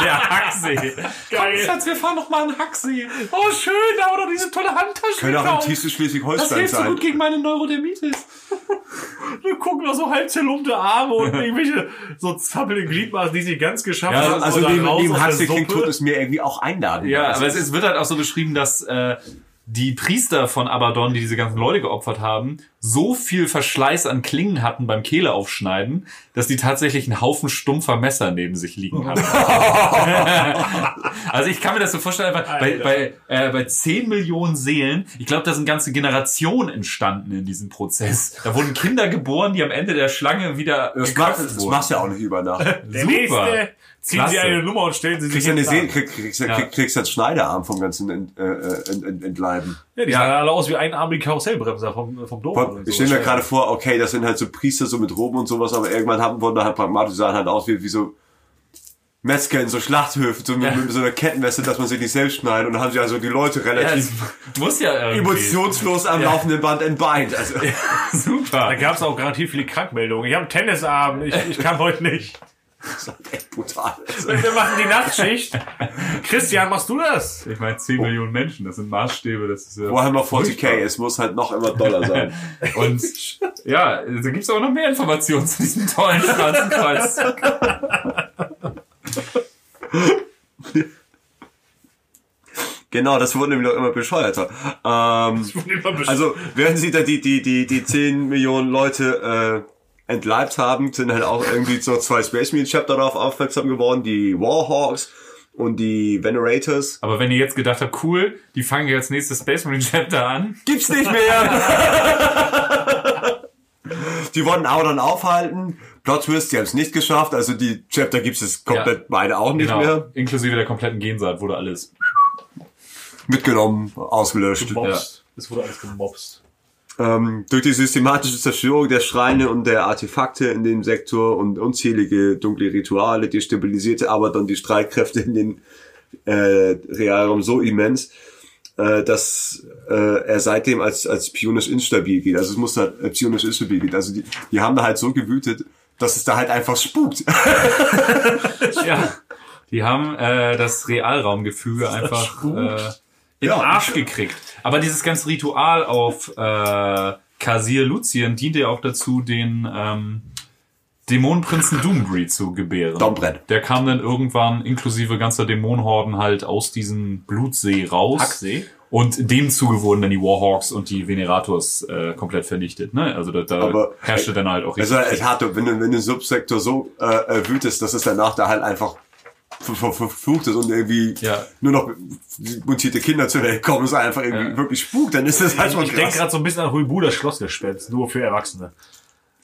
Der Hacksee. Geil. Komm, Schatz, wir fahren noch mal an Hacksee. Oh, schön, da oder diese tolle Handtasche. Könnte auch im tiefsten Das Schleswig-Holstein hilft so sein. gut gegen meine Neurodermitis. Wir gucken noch so halb zerlumpte Arme und irgendwelche so zappelnde Gliedmaßen, die sich ganz geschafft Ja, haben. Also neben, neben Hacksee klingt tot ist mir irgendwie auch einladend. Ja, Also aber es, es wird halt auch so beschrieben, dass äh, die Priester von Abaddon, die diese ganzen Leute geopfert haben, so viel Verschleiß an Klingen hatten beim Kehle aufschneiden, dass die tatsächlich einen Haufen stumpfer Messer neben sich liegen haben. also ich kann mir das so vorstellen, einfach bei, bei, äh, bei 10 Millionen Seelen, ich glaube, da sind ganze Generationen entstanden in diesem Prozess. Da wurden Kinder geboren, die am Ende der Schlange wieder das, macht, geköpft das machst du ja auch nicht über Nacht. Der Super. nächste, ziehen Klasse. Sie eine Nummer und stellen Sie sich Kriegst du eine krieg, kriegst, Ja. krieg, kriegst du einen Schneiderarm vom ganzen Ent, äh, ent, ent, Entleiben. Ja, die Ja. sahen alle aus wie einarmige Karussellbremser vom, vom Dom. oder so. Ich stelle mir gerade vor, okay, das sind halt so Priester so mit Roben und sowas, aber irgendwann haben, wurden da halt pragmatisch, sahen halt aus wie, wie so Metzger in so Schlachthöfen, so mit, mit so einer Kettenweste, dass man sich nicht selbst schneidet. Und dann haben sie also die Leute Ja, relativ ja emotionslos am laufenden Band entbeint. Also, Da Super. gab es auch garantiv viele Krankmeldungen. Ich habe einen Tennisabend, ich, ich kann heute nicht. Das ist echt brutal. Also, Wir machen die Nachtschicht. Christian, machst du das? Ich meine, 10 Millionen Menschen, das sind Maßstäbe, das ist ja. Warhammer 40k, es muss halt noch immer doller sein. Und ja, da gibt's aber noch mehr Informationen zu diesem tollen schwarzen Kreuz. Genau, das wurde nämlich auch immer bescheuerter. Ähm, also, während sie da die, die, die, die 10 Millionen Leute äh, entleibt haben, sind halt auch irgendwie so zwei Space Marine Chapter darauf aufmerksam geworden, die Warhawks und die Venerators. Aber wenn ihr jetzt gedacht habt, cool, die fangen jetzt nächstes Space Marine Chapter an. Gibt's nicht mehr! die wollten auch dann aufhalten. Plot Twist, die haben es nicht geschafft. Also die Chapter gibt's es komplett Ja. beide auch nicht Genau. mehr. Inklusive der kompletten Gensaat wurde alles. Mitgenommen, ausgelöscht. Gemobst. Es wurde alles gemobst. Ähm, durch die systematische Zerstörung der Schreine und der Artefakte in dem Sektor und unzählige dunkle Rituale destabilisierte aber dann die Streitkräfte in den äh, Realraum so immens, äh, dass äh, er seitdem als, als psionisch instabil geht. Also es muss halt äh, psionisch instabil geht. Also die, die haben da halt so gewütet, dass es da halt einfach spukt. Ja. Die haben äh, das Realraumgefüge einfach äh, den Ja. Arsch gekriegt. Aber dieses ganze Ritual auf äh, Kasir Luzien diente ja auch dazu, den ähm, Dämonenprinzen Doombreed zu gebären. Dombrett. Der kam dann irgendwann inklusive ganzer Dämonenhorden halt aus diesem Blutsee raus. Hacksee? Und dem Zuge wurden dann die Warhawks und die Venerators äh, komplett vernichtet. Ne? Also da, da Aber- herrschte dann halt auch Also richtig. es hatte, wenn du, wenn du Subsektor so äh, äh, wütest, dass es danach da halt einfach verflucht ist und irgendwie Ja. nur noch mutierte Kinder zur Welt kommen, es einfach irgendwie Ja. wirklich spukt, dann ist das halt schon Ich denke krass. gerade so ein bisschen an Huibu, das Schlossgespenst, nur für Erwachsene.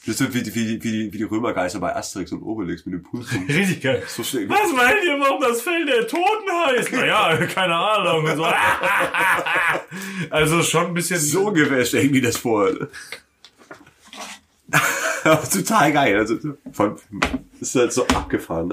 Das ist wie, die- wie, wie, wie die Römergeister bei Asterix und Obelix mit dem Pulsum. Richtig geil. So. Was meint ihr, warum das Fell der Toten heißt? Naja, keine Ahnung. So. Also schon ein bisschen So ich mir das vor. Total geil. Also, allem ist halt so abgefahren.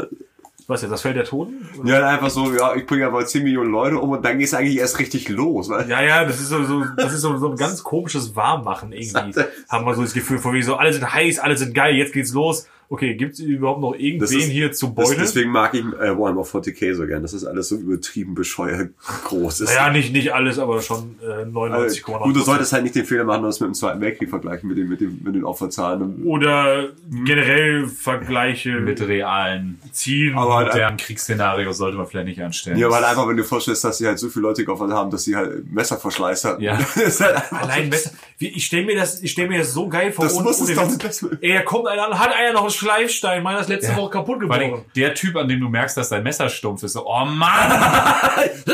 Ne? Was jetzt, das Fell der Toten? Ja, einfach so, ja, ich bringe aber 10 Millionen Leute um und dann geht's eigentlich erst richtig los. Weil Ja, ja, das ist so, so das ist so, so ein ganz komisches Warmmachen irgendwie. Haben wir so das Gefühl, von wie so, alle sind heiß, alle sind geil, jetzt geht's los. Okay, gibt's überhaupt noch irgendwen ist- hier zu beuteln? deswegen mag ich äh, Warhammer 40k so gern. Das ist alles so übertrieben bescheuert groß. ist. naja, nicht, nicht alles, aber schon äh, Also, 99,9%. gut, du solltest halt nicht den Fehler machen, das mit dem Zweiten Weltkrieg vergleichen, mit, dem, mit, dem, mit den Opferzahlen. Oder generell Vergleiche mit realen ziehen. Aber halt, modernen Kriegsszenarios sollte man vielleicht nicht anstellen. ja, weil einfach, wenn du dir vorstellst, dass sie halt so viele Leute geopfert haben, dass sie halt Messerverschleiß hatten. Ja. Halt Allein besser. Wie, ich stelle mir das, ich stelle mir das so geil vor. Das ohne- muss es ohne doch Witz. das Beste. Ey, da kommt einer an, hat einer noch einen Schleifstein, meiner ist letzte Woche kaputt gebrochen. der Typ, an dem du merkst, dass dein Messer stumpf ist, so, oh Mann!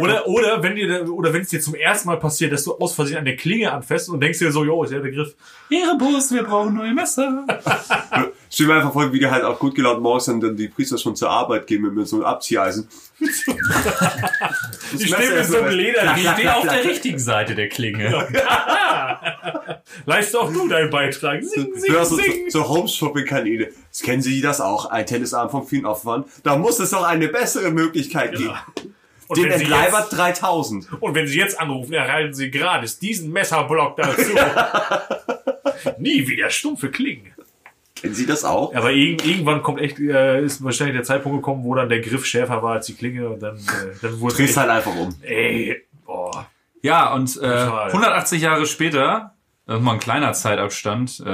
Oder, oder wenn dir, oder wenn es dir zum ersten Mal passiert, dass du aus Versehen an der Klinge anfasst und denkst dir so, jo, ist ja der Griff. Erebus, wir brauchen neue Messer. Stell mir einfach vor, wie die halt auch gut gelaunt morgens dann, dann die Priester schon zur Arbeit gehen mit, mit so einem Abzieheisen. Ich stehe mit so einem Leder. Ich stehe auf der richtigen Seite der Klinge. Leiste auch du deinen Beitrag. Sing, sing, Du so, sing. so, so Home-Shopping-Kanäle. Das kennen Sie das auch? Ein Tennisarm vom vielen Opfern. Da muss es doch eine bessere Möglichkeit geben. Und Den wenn, sie Entleibert jetzt, 3000. und wenn Sie jetzt anrufen, erhalten Sie gratis diesen Messerblock dazu. Nie wieder stumpfe Klingen. Kennen Sie das auch? Aber irg irgendwann kommt echt, äh, ist wahrscheinlich der Zeitpunkt gekommen, wo dann der Griff schärfer war als die Klinge und dann, äh, dann wurde Drehst halt einfach um. ey, boah. Ja, und äh, Total. 180 Jahre später, das ist mal ein kleiner Zeitabstand, äh,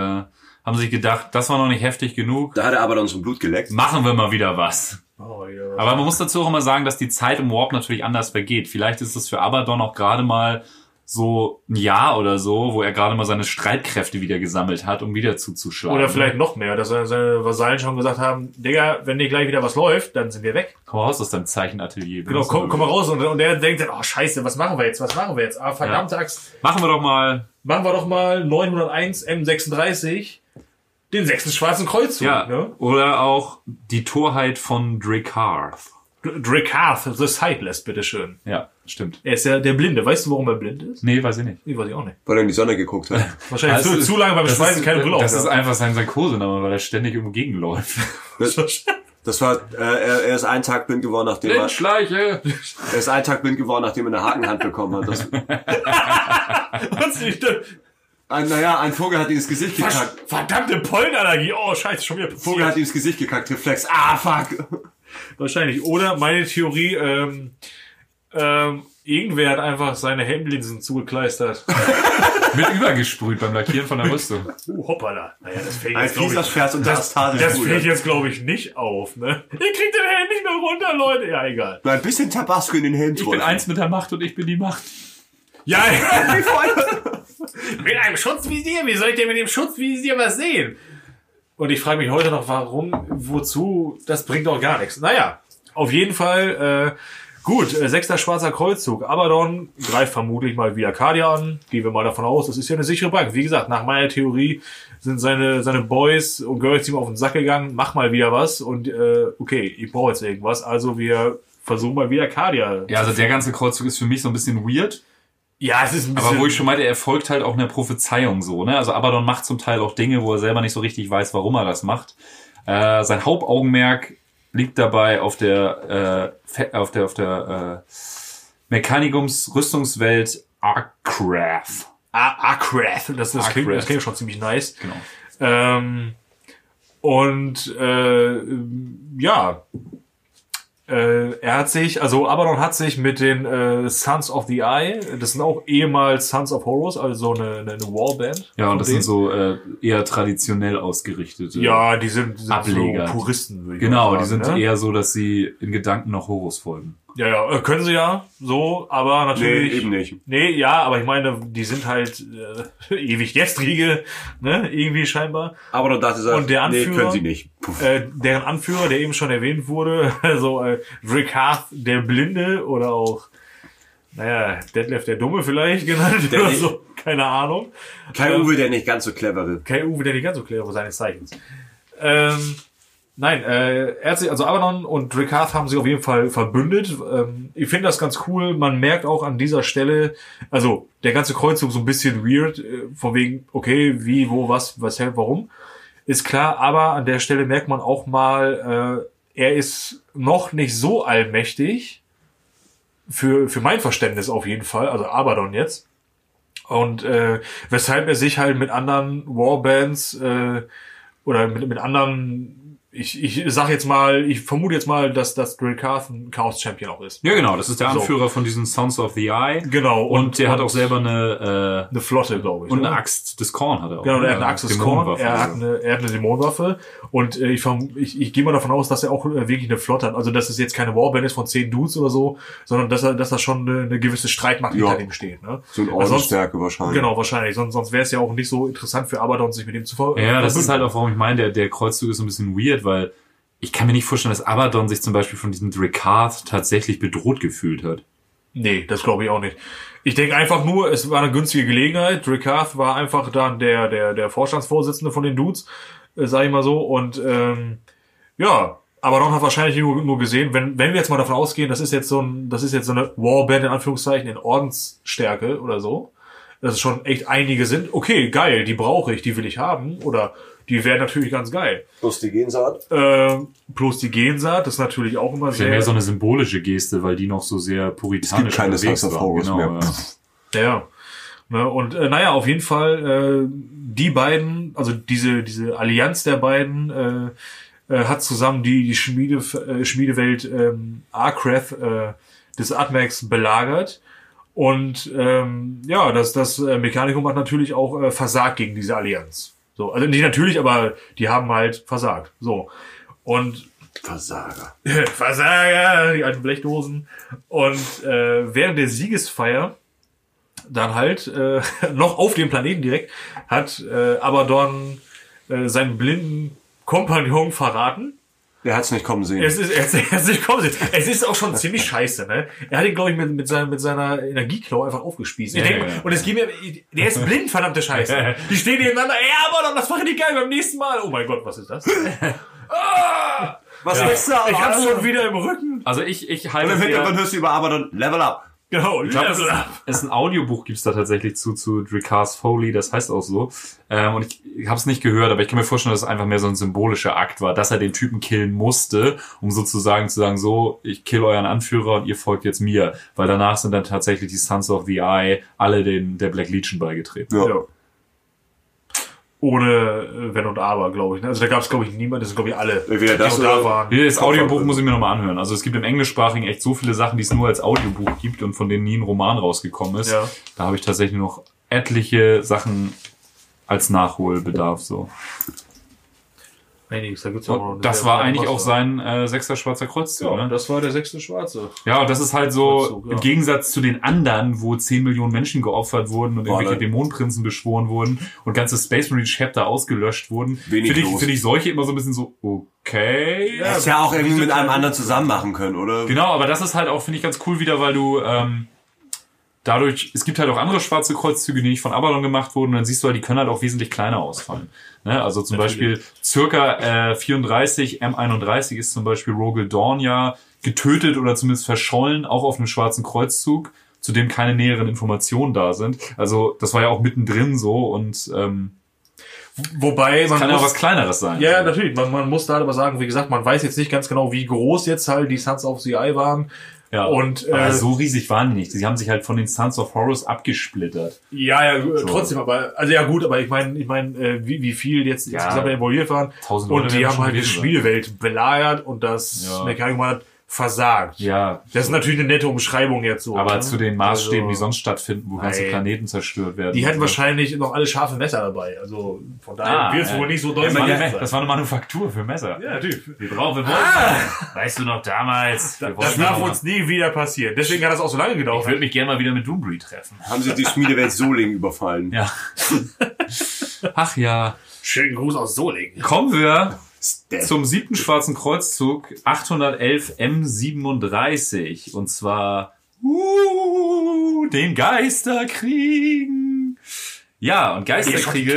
haben sich gedacht, das war noch nicht heftig genug. Da hat er aber dann so Blut geleckt. Machen wir mal wieder was. Oh, ja. Aber man muss dazu auch immer sagen, dass die Zeit im Warp natürlich anders vergeht. Vielleicht ist es für Abaddon auch gerade mal so ein Jahr oder so, wo er gerade mal seine Streitkräfte wieder gesammelt hat, um wieder zuzuschlagen. Oder vielleicht noch mehr, dass seine- Vasallen schon gesagt haben, Digga, wenn dir gleich wieder was läuft, dann sind wir weg. Komm raus aus deinem Zeichenatelier. Genau, komm, mal- komm mal raus. Und, und der denkt dann, oh scheiße, was machen wir jetzt, was machen wir jetzt? Ah, verdammte Axt. Machen wir doch mal. Machen wir doch mal 901 M36, den sechsten schwarzen Kreuzzug. Ja. Ne? Oder auch die Torheit von Dracarth. Dr- Dracarth, The Sightless, bitteschön. Ja, stimmt. Er ist ja der Blinde. Weißt du, warum er blind ist? Nee, weiß ich nicht. Ich weiß ich auch nicht. Weil er in die Sonne geguckt hat. Wahrscheinlich Also, zu, zu lange beim Schweißen ist, keine Brille Das ist einfach sein Kosename, weil er ständig irgendwo gegenläuft. Das war, äh, er, er ist einen Tag blind geworden, nachdem er, Blindschleiche! er ist einen Tag blind geworden, nachdem er eine Hakenhand bekommen hat. Das, Was nicht, ein, naja, ein Vogel hat ihm ins Gesicht gekackt. Verdammte Pollenallergie. Oh, scheiße, schon wieder Vogel hat ihm ins Gesicht gekackt, Reflex. Ah, fuck. Wahrscheinlich. Oder meine Theorie, ähm, ähm, irgendwer hat einfach seine Helmlinsen zugekleistert. Wird übergesprüht beim Lackieren von der Rüstung. Uh, hoppala. Naja, das fällt jetzt, glaub fieser ich, Scherz und das, das, das fällt jetzt, glaube ich, nicht auf, ne? Ihr kriegt den Helm nicht mehr runter, Leute. Ja, egal. Ein bisschen Tabasco in den Helm Ich bin eins mit der Macht und ich bin die Macht. Ja, mit einem Schutzvisier. Wie soll ich denn mit dem Schutzvisier was sehen? Und ich frage mich heute noch, warum, wozu, das bringt doch gar nichts. Naja, auf jeden Fall, äh, gut, äh, sechster schwarzer Kreuzzug. Abaddon greift vermutlich mal wieder Arcadia an. Gehen wir mal davon aus, das ist ja eine sichere Bank. Wie gesagt, nach meiner Theorie sind seine, seine Boys und Girls ihm auf den Sack gegangen, mach mal wieder was und äh, okay, ich brauche jetzt irgendwas, also wir versuchen mal wieder Arcadia. Ja, also der ganze Kreuzzug ist für mich so ein bisschen weird. Ja es ist ein bisschen... Aber wo ich schon meinte, er folgt halt auch einer Prophezeiung so, ne? Also Abaddon macht zum Teil auch Dinge, wo er selber nicht so richtig weiß, warum er das macht. Äh, sein Hauptaugenmerk liegt dabei auf der, äh, auf der, auf der äh, Mechanikums-Rüstungswelt Arcraft. Ah, Akrath, das, das, klingt, das klingt schon ziemlich nice. Genau. Ähm, und äh, ja, äh, er hat sich, also Abaddon hat sich mit den äh, Sons of the Eye, das sind auch ehemals Sons of Horus, also eine, eine, eine Warband. Ja, und das denen. sind so äh, eher traditionell ausgerichtete. Ja, die sind, sind Ableger. so Puristen, würde ich Genau, mal die sagen, sind ne? eher so, dass sie in Gedanken noch Horus folgen. Ja, ja, äh, können sie ja, so, aber Nee, natürlich. eben nicht. Nee, ja, aber ich meine, die sind halt äh, ewig gestrige, ne, irgendwie scheinbar. Aber dann dachte er, Und der nee, können sie nicht. Äh, deren Anführer, der eben schon erwähnt wurde, also äh, Rick Hath, der Blinde oder auch, naja, Detlef der Dumme vielleicht genannt Der oder nicht- so, keine Ahnung. Kein ähm, Uwe, der nicht ganz so clevere. Kein Uwe, der nicht ganz so clever seines Zeichens. Ähm, nein, äh, er sich, also Abaddon und Rick Hath haben sich auf jeden Fall verbündet. Ähm, ich finde das ganz cool. Man merkt auch an dieser Stelle, also der ganze Kreuzzug so ein bisschen weird, äh, von wegen, okay, wie, wo, was, weshalb, warum. Ist klar, aber an der Stelle merkt man auch mal, äh, er ist noch nicht so allmächtig. Für, für mein Verständnis auf jeden Fall, also Abaddon jetzt. Und äh, weshalb er sich halt mit anderen Warbands äh, oder mit, mit anderen, ich, ich sag jetzt mal, ich vermute jetzt mal, dass das Drill Carth ein Chaos Champion auch ist. Ja, genau, das ist der So. Anführer von diesen Sons of the Eye. Genau. Und, der hat auch selber eine, eine Flotte, glaube ich. äh, und eine oder? Axt des Korn hat er auch. Genau, er hat eine Axt des Korn, er hat eine, er hat eine Dämonenwaffe und äh, ich, ich, ich gehe mal davon aus, dass er auch äh, wirklich eine Flotte hat. Also dass es jetzt keine Warband ist von zehn Dudes oder so, sondern dass er, dass da schon eine, eine gewisse Streitmacht Ja. hinter ihm steht. Ne? So eine sonst- Ordensstärke wahrscheinlich. Genau, wahrscheinlich. Sonst, sonst wäre es ja auch nicht so interessant für Abaddon, sich mit ihm zu ver Ja, das ist halt auch, warum ich meine, der, der Kreuzzug ist so ein bisschen weird, weil ich kann mir nicht vorstellen, dass Abaddon sich zum Beispiel von diesem Dracard tatsächlich bedroht gefühlt hat. Nee, das glaube ich auch nicht. Ich denke einfach nur, es war eine günstige Gelegenheit. Rick Hath war einfach dann der, der, der Vorstandsvorsitzende von den Dudes, äh, sag ich mal so. Und ähm, ja, aber Ron hat wahrscheinlich nur, nur gesehen, wenn, wenn wir jetzt mal davon ausgehen, das ist jetzt so ein, das ist jetzt so eine Warband in Anführungszeichen in Ordensstärke oder so, dass es schon echt einige sind. Okay, geil, die brauche ich, die will ich haben. Oder die wäre natürlich ganz geil. Plus die Gensaat. Ähm, plus die Gensaat, das ist natürlich auch immer Das sehr. wäre mehr so eine symbolische Geste, weil die noch so sehr puritanisch keine unterwegs Sons of waren. Horus Genau, mehr. ja. Ja. Ne, und äh, naja, auf jeden Fall, äh, die beiden, also diese, diese Allianz der beiden, äh, äh, hat zusammen die, die Schmiede, äh, Schmiedewelt ähm, Arkrath äh, des Atmax belagert. Und ähm, ja, das, das äh, Mechanikum hat natürlich auch äh, versagt gegen diese Allianz. So, also nicht natürlich, aber die haben halt versagt. So. Und Versager. Versager, die alten Blechdosen. Und äh, während der Siegesfeier dann halt äh, noch auf dem Planeten direkt hat äh, Abaddon äh, seinen blinden Kompagnon verraten. Er hat's nicht kommen sehen. Es ist, es, es, ist, komm, es ist auch schon ziemlich scheiße, ne? Er hat ihn, glaube ich, mit, mit, seiner, mit seiner Energieklau einfach aufgespießt. Ich Ja, denk, ja, ja. Und es geht mir, der ist blind, verdammte Scheiße. Die stehen nebeneinander, ja, aber das mache ich geil beim nächsten Mal. Oh mein Gott, was ist das? Was ist da? Ich hab's schon wieder im Rücken. Also ich, ich Und halte im es Hintergrund hörst du über Abaddon, Level up. Genau, Ich glaube, es ist, Up. es ist ein Audiobuch gibt's da tatsächlich zu, zu Dricars Foley, das heißt auch so. Ähm, und ich habe es nicht gehört, aber ich kann mir vorstellen, dass es einfach mehr so ein symbolischer Akt war, dass er den Typen killen musste, um sozusagen zu sagen, so, ich kill euren Anführer und ihr folgt jetzt mir. Weil danach sind dann tatsächlich die Sons of the Eye alle den, der Black Legion beigetreten. Ja. Ja. Ohne äh, Wenn und Aber, glaube ich. ne? Also da gab es, glaube ich, niemand, das sind, glaube ich, alle, Entweder das die da oder- waren. Hier, Das Audiobuch muss ich mir nochmal anhören. Also es gibt im Englischsprachigen echt so viele Sachen, die es nur als Audiobuch gibt und von denen nie ein Roman rausgekommen ist. Ja. Da habe ich tatsächlich noch etliche Sachen als Nachholbedarf so. Einiges, da gibt's auch noch Und eine das war eigentlich auch Masse. sein äh, sechster schwarzer Kreuzzug. Ja, ne? das war der sechste Schwarze. ja, und das ist halt so Kreuzzug, ja. im Gegensatz zu den anderen, wo 10 Millionen Menschen geopfert wurden und War irgendwelche da- Dämonenprinzen beschworen wurden und ganze Space Marine Chapter ausgelöscht wurden, finde ich, los. finde ich solche immer so ein bisschen so, okay. Hättest ja auch irgendwie mit einem anderen zusammen machen können, oder? Genau, aber das ist halt auch, finde ich, ganz cool wieder, weil du ähm, dadurch, es gibt halt auch andere schwarze Kreuzzüge, die nicht von Abaddon gemacht wurden, und dann siehst du halt, die können halt auch wesentlich kleiner ausfallen. Ne? Also zum Beispiel circa äh, 34 M31 ist zum Beispiel Rogel Dawn ja getötet oder zumindest verschollen, auch auf einem schwarzen Kreuzzug, zu dem keine näheren Informationen da sind. Also das war ja auch mittendrin so und ähm, Wobei, man kann ja auch muss, was Kleineres sein. ja, ja, natürlich. Man, man muss da aber sagen, wie gesagt, man weiß jetzt nicht ganz genau, wie groß jetzt halt die Sons of the Eye waren. Ja. Und, aber äh, so riesig waren die nicht. Sie haben sich halt von den Sons of Horus abgesplittert. Ja, ja, äh, trotzdem, aber, also ja gut, aber ich meine, ich meine, äh, wie, wie viel jetzt Ja. insgesamt involviert waren. Tausend und die haben halt die. Spielewelt belagert und das Ja. Mechanik hat versagt. Ja, Das ist natürlich eine nette Umschreibung jetzt so. aber ne? zu den Maßstäben, Also, die sonst stattfinden, wo ganze Nein. Planeten zerstört werden. Die hätten wahrscheinlich noch alle scharfe Messer dabei. Also von daher Ah, wird es ja. wohl nicht so deutlich ja, das war eine Manufaktur für Messer. ja, natürlich. Wir brauchen, wir wollen. Weißt du noch damals? Wir Das darf uns nie wieder passieren. Deswegen hat das auch so lange Ich gedauert. würde mich gerne mal wieder mit Doombreed treffen. Haben sie die Schmiedewelt Soling überfallen? Ja. Ach ja. Schönen Gruß aus Solingen. Kommen wir. Zum siebten schwarzen Kreuzzug 811 M37. Und zwar uh, den Geisterkriegen. Ja, und Geisterkriege.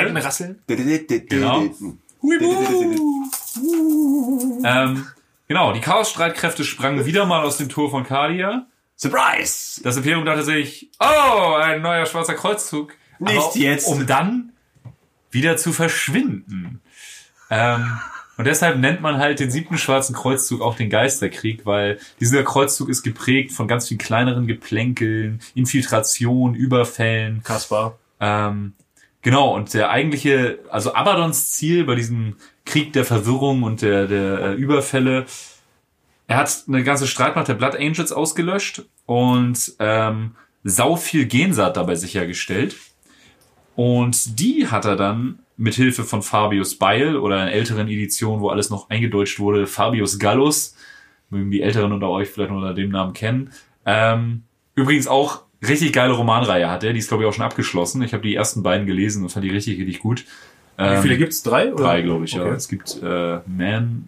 Genau. Ähm, genau, die Chaos-Streitkräfte sprangen wieder mal aus dem Tor von Kadia. Surprise! Das Imperium dachte sich, oh, ein neuer schwarzer Kreuzzug. Nicht Aber jetzt. Um dann wieder zu verschwinden. Ähm, und deshalb nennt man halt den siebten schwarzen Kreuzzug auch den Geisterkrieg, weil dieser Kreuzzug ist geprägt von ganz vielen kleineren Geplänkeln, Infiltration, Überfällen. Kaspar. Ähm, genau, und der eigentliche, also Abaddons Ziel bei diesem Krieg der Verwirrung und der, der äh, Überfälle, er hat eine ganze Streitmacht der Blood Angels ausgelöscht und ähm, sau viel Gensaat dabei sichergestellt. Und die hat er dann mit Hilfe von Fabius Beil oder in älteren Editionen, wo alles noch eingedeutscht wurde, Fabius Gallus, mögen die Älteren unter euch vielleicht noch unter dem Namen kennen. Ähm, übrigens auch richtig geile Romanreihe hat er, die ist glaube ich auch schon abgeschlossen. Ich habe die ersten beiden gelesen und fand die richtig, richtig gut. Wie Ähm, viele gibt's? Drei? Oder? Drei, glaube ich, ja. Okay. Es gibt äh, Man,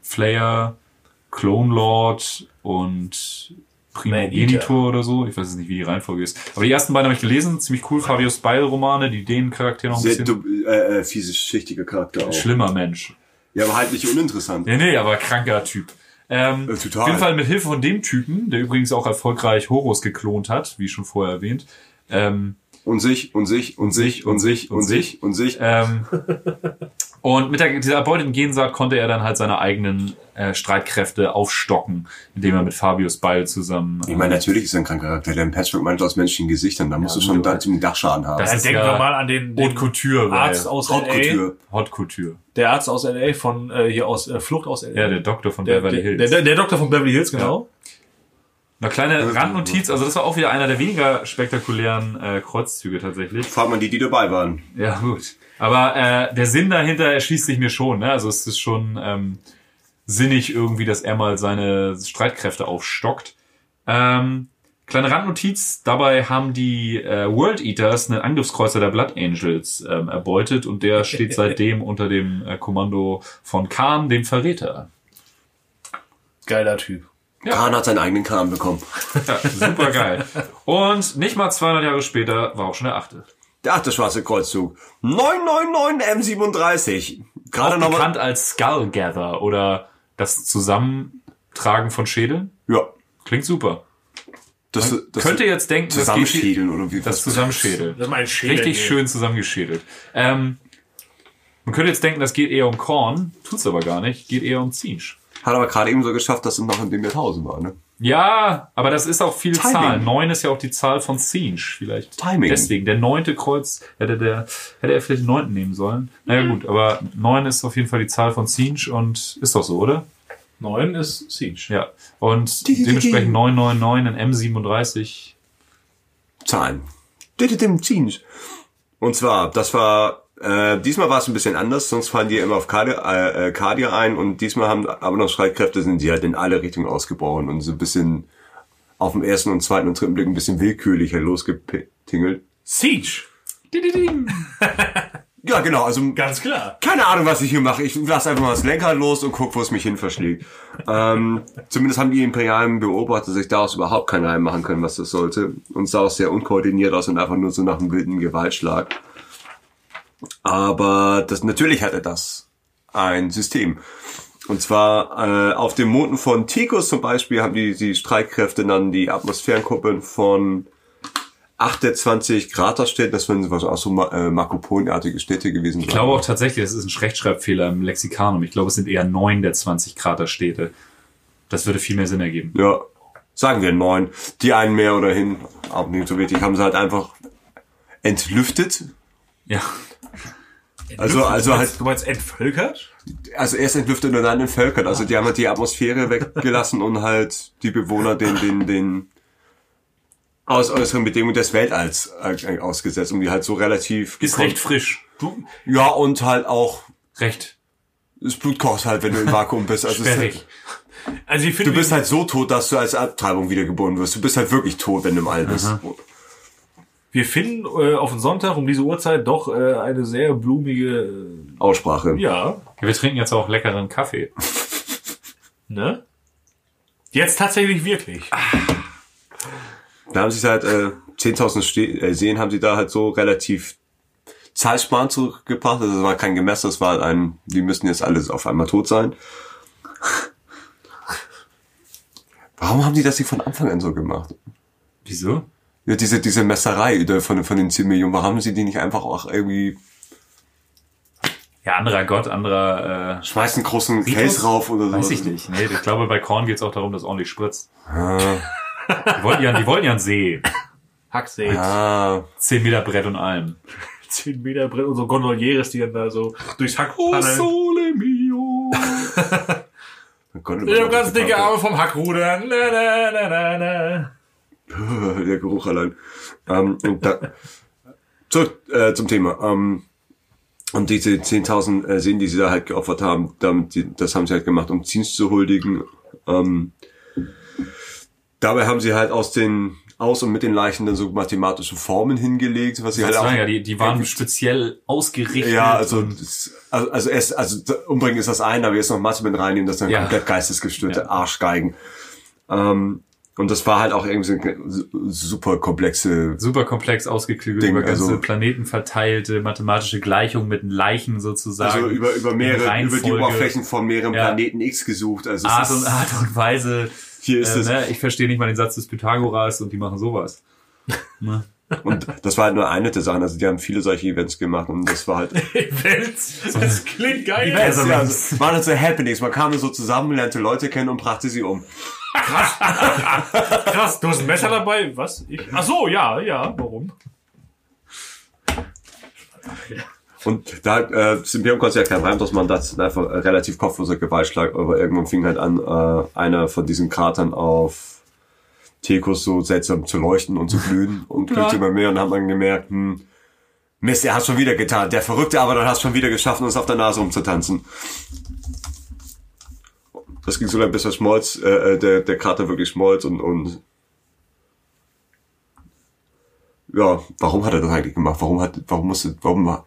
Flayer, Clone Lord und Primogenitor oder so. Ich weiß jetzt nicht, wie die Reihenfolge ist. Aber die ersten beiden habe ich gelesen. Ziemlich cool. Fabius Beil-Romane, die den Charakter noch ein Sehr bisschen... äh, äh, fiese, schichtiger Charakter auch. Schlimmer Mensch. Ja, aber halt nicht uninteressant. Nee, nee, aber kranker Typ. Ähm, Äh, total. Auf jeden Fall mit Hilfe von dem Typen, der übrigens auch erfolgreich Horus geklont hat, wie schon vorher erwähnt. Ähm, Und sich, und sich, und sich, und sich, und sich, und sich. Ähm, und mit der, dieser erbeuteten Gensaat konnte er dann halt seine eigenen äh, Streitkräfte aufstocken, indem er mit Fabius Beil zusammen. Äh, Ich meine, natürlich ist er ein kranker Charakter, der einen Patchwork-Mantel aus menschlichen Gesichtern, da musst du schon da aber- zum Dachschaden haben. Das Ja, ist denken ja wir mal an den, den Haute Couture, Arzt aus Haute LA. Couture. Haute Couture. Der Arzt aus LA von äh, hier aus äh, Flucht aus LA. Ja, der Doktor von der, Beverly der, Hills. der, der Doktor von Beverly Hills, genau. Eine kleine Randnotiz, also das war auch wieder einer der weniger spektakulären äh, Kreuzzüge tatsächlich. Frag mal die, die dabei waren. Ja, gut. Aber äh, der Sinn dahinter erschließt sich mir schon. Ne? Also es ist schon ähm, sinnig irgendwie, dass er mal seine Streitkräfte aufstockt. Ähm, kleine Randnotiz, dabei haben die äh, World Eaters einen Angriffskreuzer der Blood Angels ähm, erbeutet und der steht seitdem unter dem äh, Kommando von Khan, dem Verräter. Geiler Typ. Khan hat seinen eigenen Khan bekommen. Ja, super geil. Und nicht mal 200 Jahre später war auch schon der achte. Der achte schwarze Kreuzzug. 999 M37. Gerade Auch nochmal. bekannt als Skullgather oder das Zusammentragen von Schädeln. Ja. Klingt super. Das, Man das könnte jetzt denken, das geht Zusammenschädeln oder wie das was- Zusammenschädel. Das ist mein Schädel. Richtig hier. schön zusammengeschädelt. Ähm, man könnte jetzt denken, das geht eher um Korn, tut's aber gar nicht, geht eher um Zinsch. Hat aber gerade eben so geschafft, dass es noch in dem Jahrtausend war, ne? Ja, aber das ist auch viel Timing. Zahl. Neun ist ja auch die Zahl von Zinsch, vielleicht. Timing. Deswegen, der neunte Kreuz, hätte der, hätte er vielleicht den neunten nehmen sollen. Naja gut, aber neun ist auf jeden Fall die Zahl von Zinsch und ist doch so, oder? Neun ist Siege. Ja. Und dementsprechend 999 in M37. Zahlen. Change. Und zwar, das war, äh, diesmal war es ein bisschen anders, sonst fallen die immer auf Cardia, äh, äh, Cardia ein und diesmal haben aber noch Streitkräfte, sind die halt in alle Richtungen ausgebrochen und so ein bisschen auf dem ersten und zweiten und dritten Blick ein bisschen willkürlicher losgetingelt. Siege. Ja, genau, also Ganz klar. keine Ahnung, was ich hier mache. Ich lasse einfach mal das Lenkrad los und guck, wo es mich hin verschlägt. ähm, zumindest haben die imperialen Beobachter sich daraus überhaupt keinen Reim machen können, was das sollte. Und sah auch sehr unkoordiniert aus und einfach nur so nach einem wilden Gewaltschlag. Aber das natürlich hatte das ein System. Und zwar äh, auf dem Monden von Tychus zum Beispiel haben die, die Streitkräfte dann die Atmosphärenkuppeln von 28 Kraterstädten, das werden was auch so äh, Marco Polo-artige Städte gewesen Ich glaube auch tatsächlich, es ist ein Rechtschreibfehler im Lexikanum. Ich glaube, es sind eher neun der 20 Kraterstädte. Das würde viel mehr Sinn ergeben. Ja, sagen wir neun. Die einen mehr oder hin, auch nicht so wichtig, haben sie halt einfach entlüftet. Ja. Also, also du halt, meinst, du meinst entvölkert? also erst entlüftet und dann entvölkert. Also die haben halt die Atmosphäre weggelassen und halt die Bewohner den, den, den aus äußeren Bedingungen des Weltalls äh, ausgesetzt, um die halt so relativ Ist recht frisch. Du, Ja, und halt auch, recht das Blut kocht halt, wenn du im Vakuum bist. Also sperrig. Also ich finde, Du bist halt so tot, dass du als Abtreibung wiedergeboren wirst. Du bist halt wirklich tot, wenn du im All bist. Wir finden äh, auf den Sonntag um diese Uhrzeit doch äh, eine sehr blumige, Aussprache. äh, ja, Wir trinken jetzt auch leckeren Kaffee. ne? Jetzt tatsächlich wirklich. Da haben sie halt äh, 10.000 Ste äh, Seen haben sie da halt so relativ zahlsparend zurückgebracht. Also das war kein Gemessen, das war halt ein, die müssen jetzt alles auf einmal tot sein. Warum haben die das nicht von Anfang an so gemacht? Wieso? Ja, diese, diese Messerei äh, von, von den 10 Millionen, warum haben sie die nicht einfach auch irgendwie, Ja, anderer Gott, anderer, äh, schmeißen einen großen Ritus? Fels rauf oder so? weiß ich nicht. Nee, ich glaube, bei Korn geht es auch darum, dass ordentlich spritzt. Die wollten ja, die wollten ja einen See. Hacksee. Ah, 10 Meter Brett und allem. 10 Meter Brett und so Gondolieres, die dann da so durchs Hack Oh, sole mio. konnte Ich hab ganz dicke Arme vom Hackrudern. Na, na, na, na, na. der Geruch allein. Ähm, und da, zurück äh, zum Thema. Ähm, und diese 10.000 äh, Seen, die sie da halt geopfert haben, damit die, das haben sie halt gemacht, um Dienst zu huldigen. Ähm, dabei haben sie halt aus den aus und mit den Leichen dann so mathematische Formen hingelegt, was sie halt auch ja, die, die waren speziell ausgerichtet. ja, also, das, also, also, erst, also umbringen ist das eine, aber jetzt noch Mathe mit reinnehmen, das ist dann Ja. komplett geistesgestörte Ja. Arschgeigen. Ähm, und das war halt auch irgendwie so eine super komplexe super komplex ausgeklügelt, Ding, über ganze also- Planeten verteilte mathematische Gleichungen mit Leichen sozusagen. Also über, über mehrere, über die Oberflächen von mehreren Ja. Planeten X gesucht. Also Art und Art und Weise. hier ist äh, es. ne, ich verstehe nicht mal den Satz des Pythagoras und die machen sowas. Ne? Und das war halt nur eine der Sachen. Also die haben viele solche Events gemacht und das war halt. Events. Das klingt geil. Events. ja, es waren halt so Happenings. Man kam so zusammen, lernte Leute kennen und brachte sie um. Krass, du hast ein Messer dabei? Was? Ich? Ach so, ja, ja. Warum? Und da äh, Imperium konnte ja kein Reim, dass man das einfach relativ kopfloser Gewaltschlag, aber irgendwann fing halt an, äh, einer von diesen Kratern auf Tekos so seltsam zu leuchten und zu glühen und glühte immer mehr und dann hat man gemerkt, hm, Mist, er hat schon wieder getan. Der Verrückte aber dann hat schon wieder geschafft, uns auf der Nase rumzutanzen. Das ging so lange, bis er schmolz, äh, äh, der, der Krater wirklich schmolz und, und ja, warum hat er das eigentlich gemacht? Warum hat, warum musste, warum war,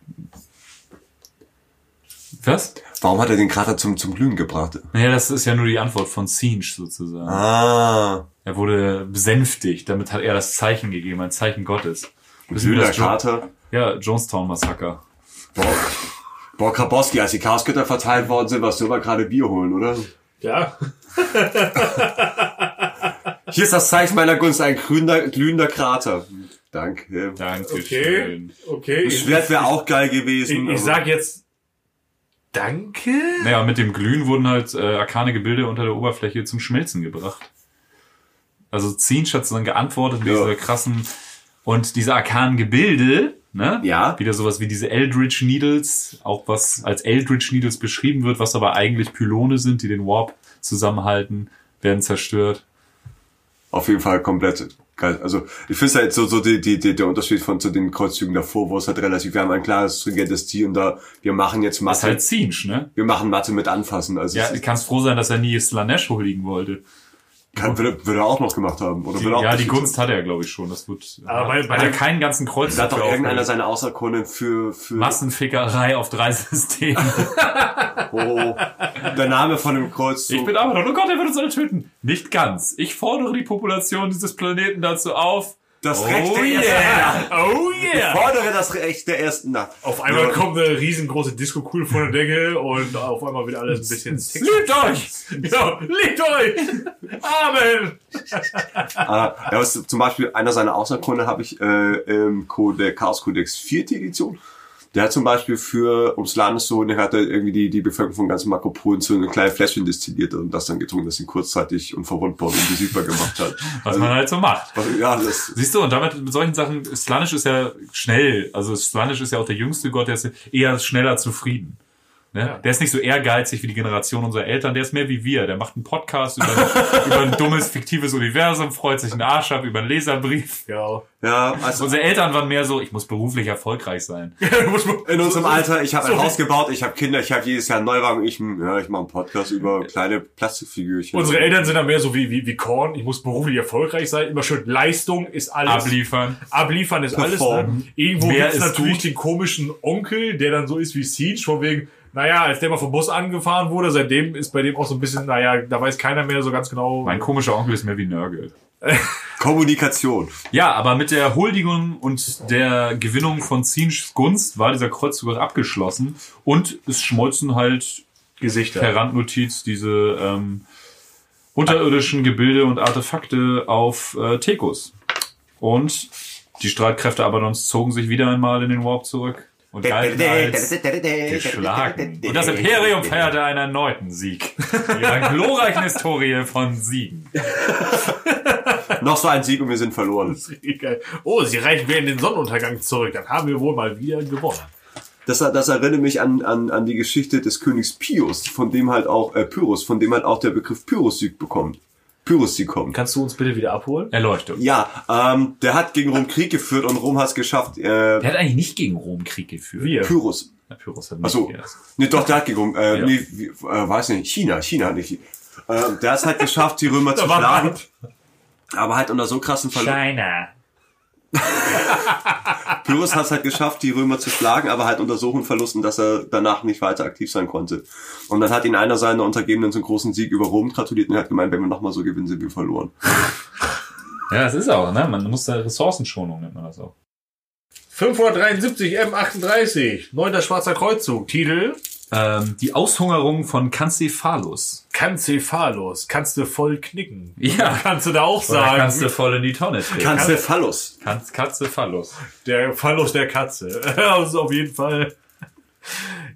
Was? Warum hat er den Krater zum, zum Glühen gebracht? Naja, das ist ja nur die Antwort von Singe sozusagen. Ah, Er wurde besänftigt, damit hat er das Zeichen gegeben, ein Zeichen Gottes. Jo- Krater. Ja, Jonestown-Massaker. Boah, boah Krabowski, als die Chaosgötter verteilt worden sind, warst du aber gerade Bier holen, oder? Ja. Hier ist das Zeichen meiner Gunst, ein grüner, glühender Krater. Danke. Dankeschön. Okay. Das Schwert wäre auch geil Ich, gewesen. ich aber- sag jetzt Danke. Naja, mit dem Glühen wurden halt äh, arkane Gebilde unter der Oberfläche zum Schmelzen gebracht. Also Zinsch hat dann geantwortet mit Ja. dieser krassen und diese arkanen Gebilde, ne? Ja. Wieder sowas wie diese Eldritch Needles, auch was als Eldritch Needles beschrieben wird, was aber eigentlich Pylone sind, die den Warp zusammenhalten, werden zerstört. Auf jeden Fall komplett geil. Also ich finde halt so, so die, die, die, der Unterschied von zu den Kreuzzügen davor, wo es halt relativ, wir haben ein klares, stringentes Ziel und da, wir machen jetzt Das ist Mathe, halt Zinsch, ne? wir machen Mathe mit anfassen. Also Ja, du ist, kannst froh sein, dass er nie Slanesh huldigen wollte. Kann, würde, würde er auch noch gemacht haben. Oder würde auch ja, die Gunst hat er, glaube ich, schon. Das wird, Aber bei- bei hat er dem- keinen ganzen Kreuz. Da hat doch irgendeiner seine Auserkunde für, für Massenfickerei auf drei Systemen. oh, der Name von dem Kreuzzug. Ich bin Abaddon. Oh Gott, er wird uns alle töten. Nicht ganz. Ich fordere die Population dieses Planeten dazu auf. Das Oh Recht der yeah. ersten Oh Ich yeah. fordere das Recht der ersten Nacht. Auf einmal Ja. kommt eine riesengroße Disco-Kugel von der Decke und auf einmal wird alles ein bisschen. Liebt euch! Genau, liebt euch! Amen! Ah, ja, was, zum Beispiel einer seiner Außerkunde habe ich äh, im Code, Chaos Codex 4. Edition. Der hat zum Beispiel für, ums Landes zu holen, der hat irgendwie die, die Bevölkerung von ganz Makropolen zu einem kleinen Fläschchen destilliert und das dann getrunken, das ihn kurzzeitig unverwundbar und unbesiegbar gemacht hat. Was man halt so macht. Also, ja, das, Siehst du, und damit mit solchen Sachen, Slanisch ist ja schnell. Also Slanisch ist ja auch der jüngste Gott, der ist eher schneller zufrieden. Ne? Der ist nicht so ehrgeizig wie die Generation unserer Eltern, der ist mehr wie wir. Der macht einen Podcast über, über ein dummes, fiktives Universum, freut sich einen Arsch ab über einen Leserbrief. Ja. ja, also Unsere Eltern waren mehr so, ich muss beruflich erfolgreich sein. in unserem Alter, ich habe ein Haus gebaut, ich habe Kinder, ich habe jedes Jahr einen Neuwagen, ich, ja, ich mache einen Podcast über kleine Plastikfigürchen. Unsere Eltern sind dann mehr so wie, wie, wie Korn. Ich muss beruflich erfolgreich sein. Immer schön Leistung ist alles. Abliefern. Abliefern ist alles. Ne? Irgendwo ist natürlich gut. den komischen Onkel, der dann so ist wie Siege, von wegen, naja, als der mal vom Bus angefahren wurde, seitdem ist bei dem auch so ein bisschen, naja, da weiß keiner mehr so ganz genau. Mein komischer Onkel ist mehr wie Nörgel. Kommunikation. Ja, aber mit der Huldigung und der Gewinnung von Zinschs Gunst war dieser Kreuzzug abgeschlossen und es schmolzen halt Gesichter. per Randnotiz diese ähm, unterirdischen Gebilde und Artefakte auf äh, Tekus. Und die Streitkräfte Abadons zogen sich wieder einmal in den Warp zurück und galten als geschlagen. Und das Imperium feierte einen erneuten Sieg. In ihrer glorreichen Historie von Siegen. Noch so ein Sieg und wir sind verloren. Oh, sie reichen wir in den Sonnenuntergang zurück. Dann haben wir wohl mal wieder gewonnen. Das, das erinnert mich an, an, an die Geschichte des Königs Pius, von dem halt auch, äh, Pyrrhus, von dem halt auch der Begriff Pyrrhus-Sieg bekommt. Pyrrhus-Sieg kommt. Kannst du uns bitte wieder abholen? Erleuchtung. Ja, ähm, der hat gegen Rom Krieg geführt und Rom hat es geschafft, äh, Der hat eigentlich nicht gegen Rom Krieg geführt. Wir. Pyrrhus. Ja, Pyrrhus hat nicht Achso, nee, doch, der hat gegen Rom, äh, Ja. nee, wie, äh, weiß nicht, China, China hat nicht, äh, der hat es halt geschafft, die Römer zu schlagen, aber halt unter so krassen Verlusten. China. Pyrrhus hat es halt geschafft, die Römer zu schlagen, aber halt unter so hohen Verlusten, dass er danach nicht weiter aktiv sein konnte. Und dann hat ihn einer seiner Untergebenen zum großen Sieg über Rom gratuliert und er hat gemeint, wenn wir nochmal so gewinnen, sind wir verloren. Ja, das ist auch, ne? Man muss da Ressourcenschonung nennt man das auch. 573 M38, 9. Schwarzer Kreuzzug, Titel Ähm, die Aushungerung von Kancephalus. Kancephalus, kannst du voll knicken. Ja. Kannst du da auch Oder sagen, kannst du voll in die Tonne treten. Kannst der Phallus. Kannst Katzephallus. der Phallus der Katze. also auf jeden Fall.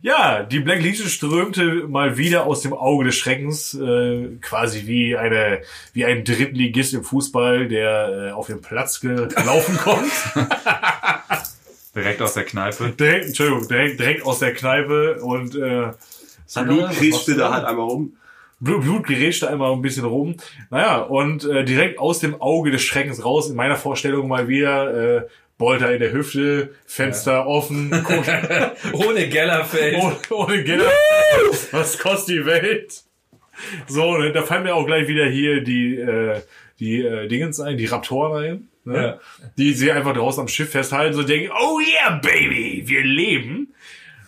Ja, die Black Legion strömte mal wieder aus dem Auge des Schreckens, äh, quasi wie eine wie ein Drittligist im Fußball, der äh, auf den Platz gelaufen kommt. Direkt aus der Kneipe. direkt, Entschuldigung, direkt, direkt aus der Kneipe und äh, Blut kriegste da halt einmal rum. Blut, Blut gerätscht da einmal ein bisschen rum. Naja, und äh, direkt aus dem Auge des Schreckens raus, in meiner Vorstellung mal wieder, äh, Bolter in der Hüfte, Fenster offen, guck, Ohne Gellerfeld. ohne, ohne Gitter. Was kostet die Welt? So, ne, da fallen mir auch gleich wieder hier die, äh, die äh, Dingens ein, die Raptoren ein, ne? Ja. die sie einfach draußen am Schiff festhalten, so denken, oh yeah, baby, wir leben.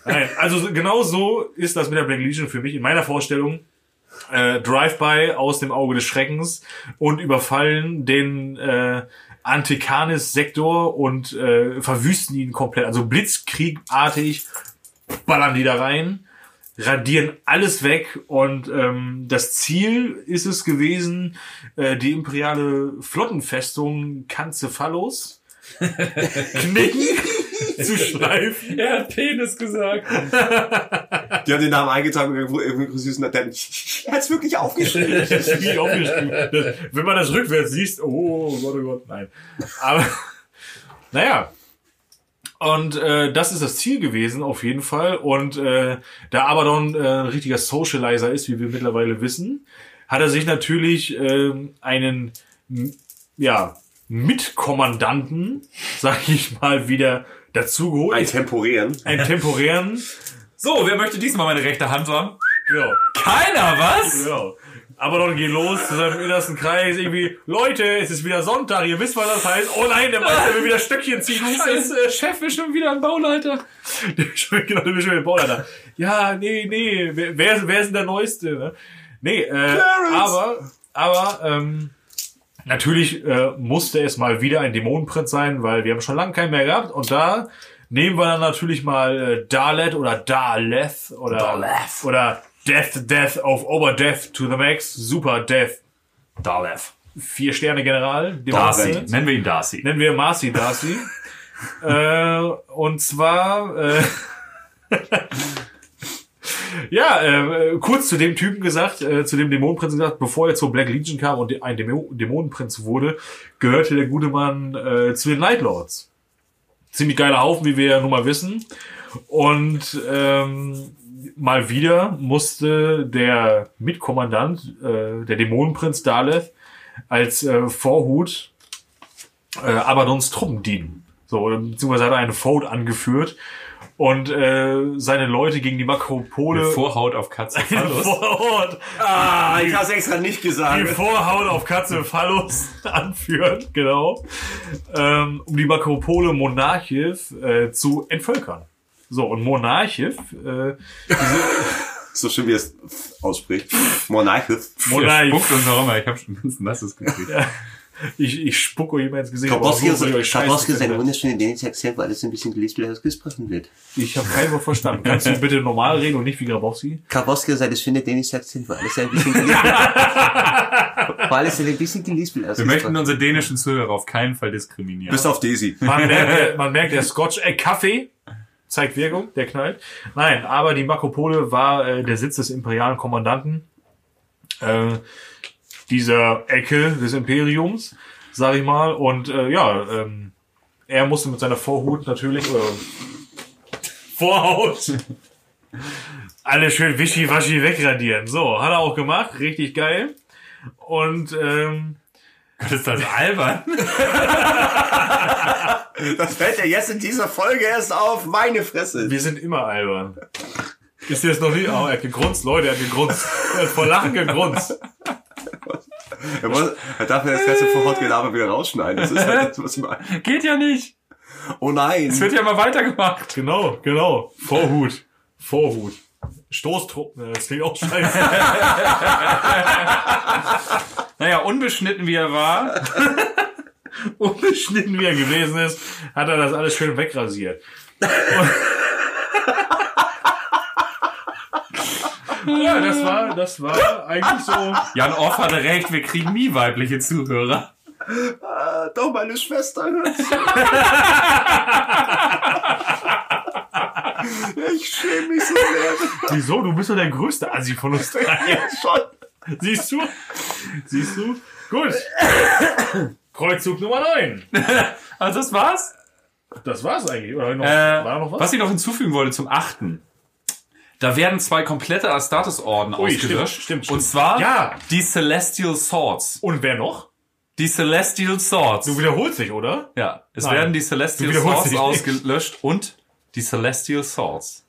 Nein, also so- genau so ist das mit der Black Legion für mich in meiner Vorstellung. Äh, Drive-by aus dem Auge des Schreckens und überfallen den äh, Antikanis-Sektor und äh, verwüsten ihn komplett. Also Blitzkriegartig ballern die da rein. Radieren alles weg und ähm, das Ziel ist es gewesen, äh, die imperiale Flottenfestung Kancephalos knicken zu schleifen. Er hat Penis gesagt. Die haben den Namen eingetragen und irgendwo irgendwie süß und dann, er hat's wirklich aufgeschrieben. Das ist wie aufgeschrieben. Das, wenn man das rückwärts liest, oh Gott, oh Gott, nein. Aber naja. Und äh, das ist das Ziel gewesen, auf jeden Fall. Und äh, da Abaddon äh, ein richtiger Socializer ist, wie wir mittlerweile wissen, hat er sich natürlich äh, einen ja, Mitkommandanten, sag ich mal, wieder dazugeholt. Ein temporären. einen temporären. So, wer möchte diesmal meine rechte Hand haben? Genau. Keiner, was? Genau. Aber dann geht los zu seinem innersten Kreis, irgendwie, Leute, es ist wieder Sonntag, ihr wisst, was das heißt. Oh nein, der Meister will wieder Stöckchen ziehen. Scheiße, der Chef ist schon wieder ein Bauleiter. genau, der will schon wieder Bauleiter. Ja, nee, nee, wer, wer ist denn der Neueste? Ne? Nee, äh, aber, aber, ähm, natürlich äh, musste es mal wieder ein Dämonenprinz sein, weil wir haben schon lange keinen mehr gehabt. Und da nehmen wir dann natürlich mal äh, Dalet oder Daleth oder, Daleth. oder Death, Death of Oberdeath to the Max, Super Death. Daleth. Vier Sterne General, Darcy. Nennen wir ihn Darcy. Nennen wir Marcy Darcy. äh, und zwar, äh, ja, äh, kurz zu dem Typen gesagt, äh, zu dem Dämonenprinzen gesagt, bevor er zur Black Legion kam und ein Dämo Dämonenprinz wurde, gehörte der gute Mann äh, zu den Night Lords. Ziemlich geiler Haufen, wie wir ja nun mal wissen. Und ähm, mal wieder musste der Mitkommandant, äh, der Dämonenprinz Daleth, als äh, Vorhut äh, Abadons Truppen dienen. So, beziehungsweise hat er eine Vote angeführt und äh, seine Leute gegen die Makropole Vorhaut auf Katze. Phallus. vor Ort Ah, ich hab's extra nicht die gesagt. Vorhaut auf Katze Phallus anführt, genau, ähm, um die Makropole Monarchiv äh, zu entvölkern. So, und Monarchiv, äh, So schön wie er es ausspricht. Monarchis. Monarch, Spuckt uns auch immer. Ich hab schon ganz nasses Gesicht. ich, ich spucke euch immer ins Gesicht. Euch scheiße Kaboski ist ein finde. wunderschöner dänischer Akzent, weil es ein bisschen gelispelt ausgesprochen wird. Ich habe kein Wort verstanden. Kannst du bitte normal reden und nicht wie Grabowski? Kaboski ist ein schöner dänischer Akzent, weil es ein bisschen gelispelt Weil es ein bisschen gelispelt Wir ausgesprochen möchten unsere dänischen Zuhörer auf keinen Fall diskriminieren. Bis auf Daisy. Man merkt, der- man merkt, der Scotch, äh, Kaffee zeigt Wirkung, der knallt. Nein, aber die Makropole war äh, der Sitz des imperialen Kommandanten äh, dieser Ecke des Imperiums, sag ich mal. Und äh, ja, ähm, er musste mit seiner Vorhut natürlich, oder Vorhaut, alle schön wischiwaschi wegradieren. So, hat er auch gemacht, richtig geil. Und ähm, Gott, ist das albern? Das fällt ja jetzt in dieser Folge erst auf. Meine Fresse. Wir sind immer albern. Ist dir das noch nie? Oh, er hat gegrunzt, Leute, er hat gegrunzt. Er hat vor Lachen gegrunzt. Er, muss, er darf ja das ganze Vorhautgelaber wieder rausschneiden. Das ist halt das, was man... Geht ja nicht. Oh nein. Es wird ja immer weitergemacht. Genau, genau. Vorhut. Vorhut. Stoßtruppen, das klingt auch scheiße. Naja, unbeschnitten wie er war. Unbeschnitten wie er gewesen ist, hat er das alles schön wegrasiert. Ja, das war, das war eigentlich so. Jan Off hatte recht, wir kriegen nie weibliche Zuhörer. Ah, doch, meine Schwester hört Ich schäme mich so sehr. Wieso? Du bist doch der größte Assi von uns drei. Schon. Siehst du? Siehst du? Gut. Kreuzzug Nummer 9. Also das war's. Das war's eigentlich. Oder noch, Äh, war noch was? was ich noch hinzufügen wollte zum achten. Da werden zwei komplette Astartes-Orden ausgelöscht. stimmt, stimmt, Und zwar Ja. die Celestial Swords. Und wer noch? Die Celestial Swords. Du wiederholst dich, oder? Ja, es Nein. werden die Celestial Swords ausgelöscht und die Celestial Swords.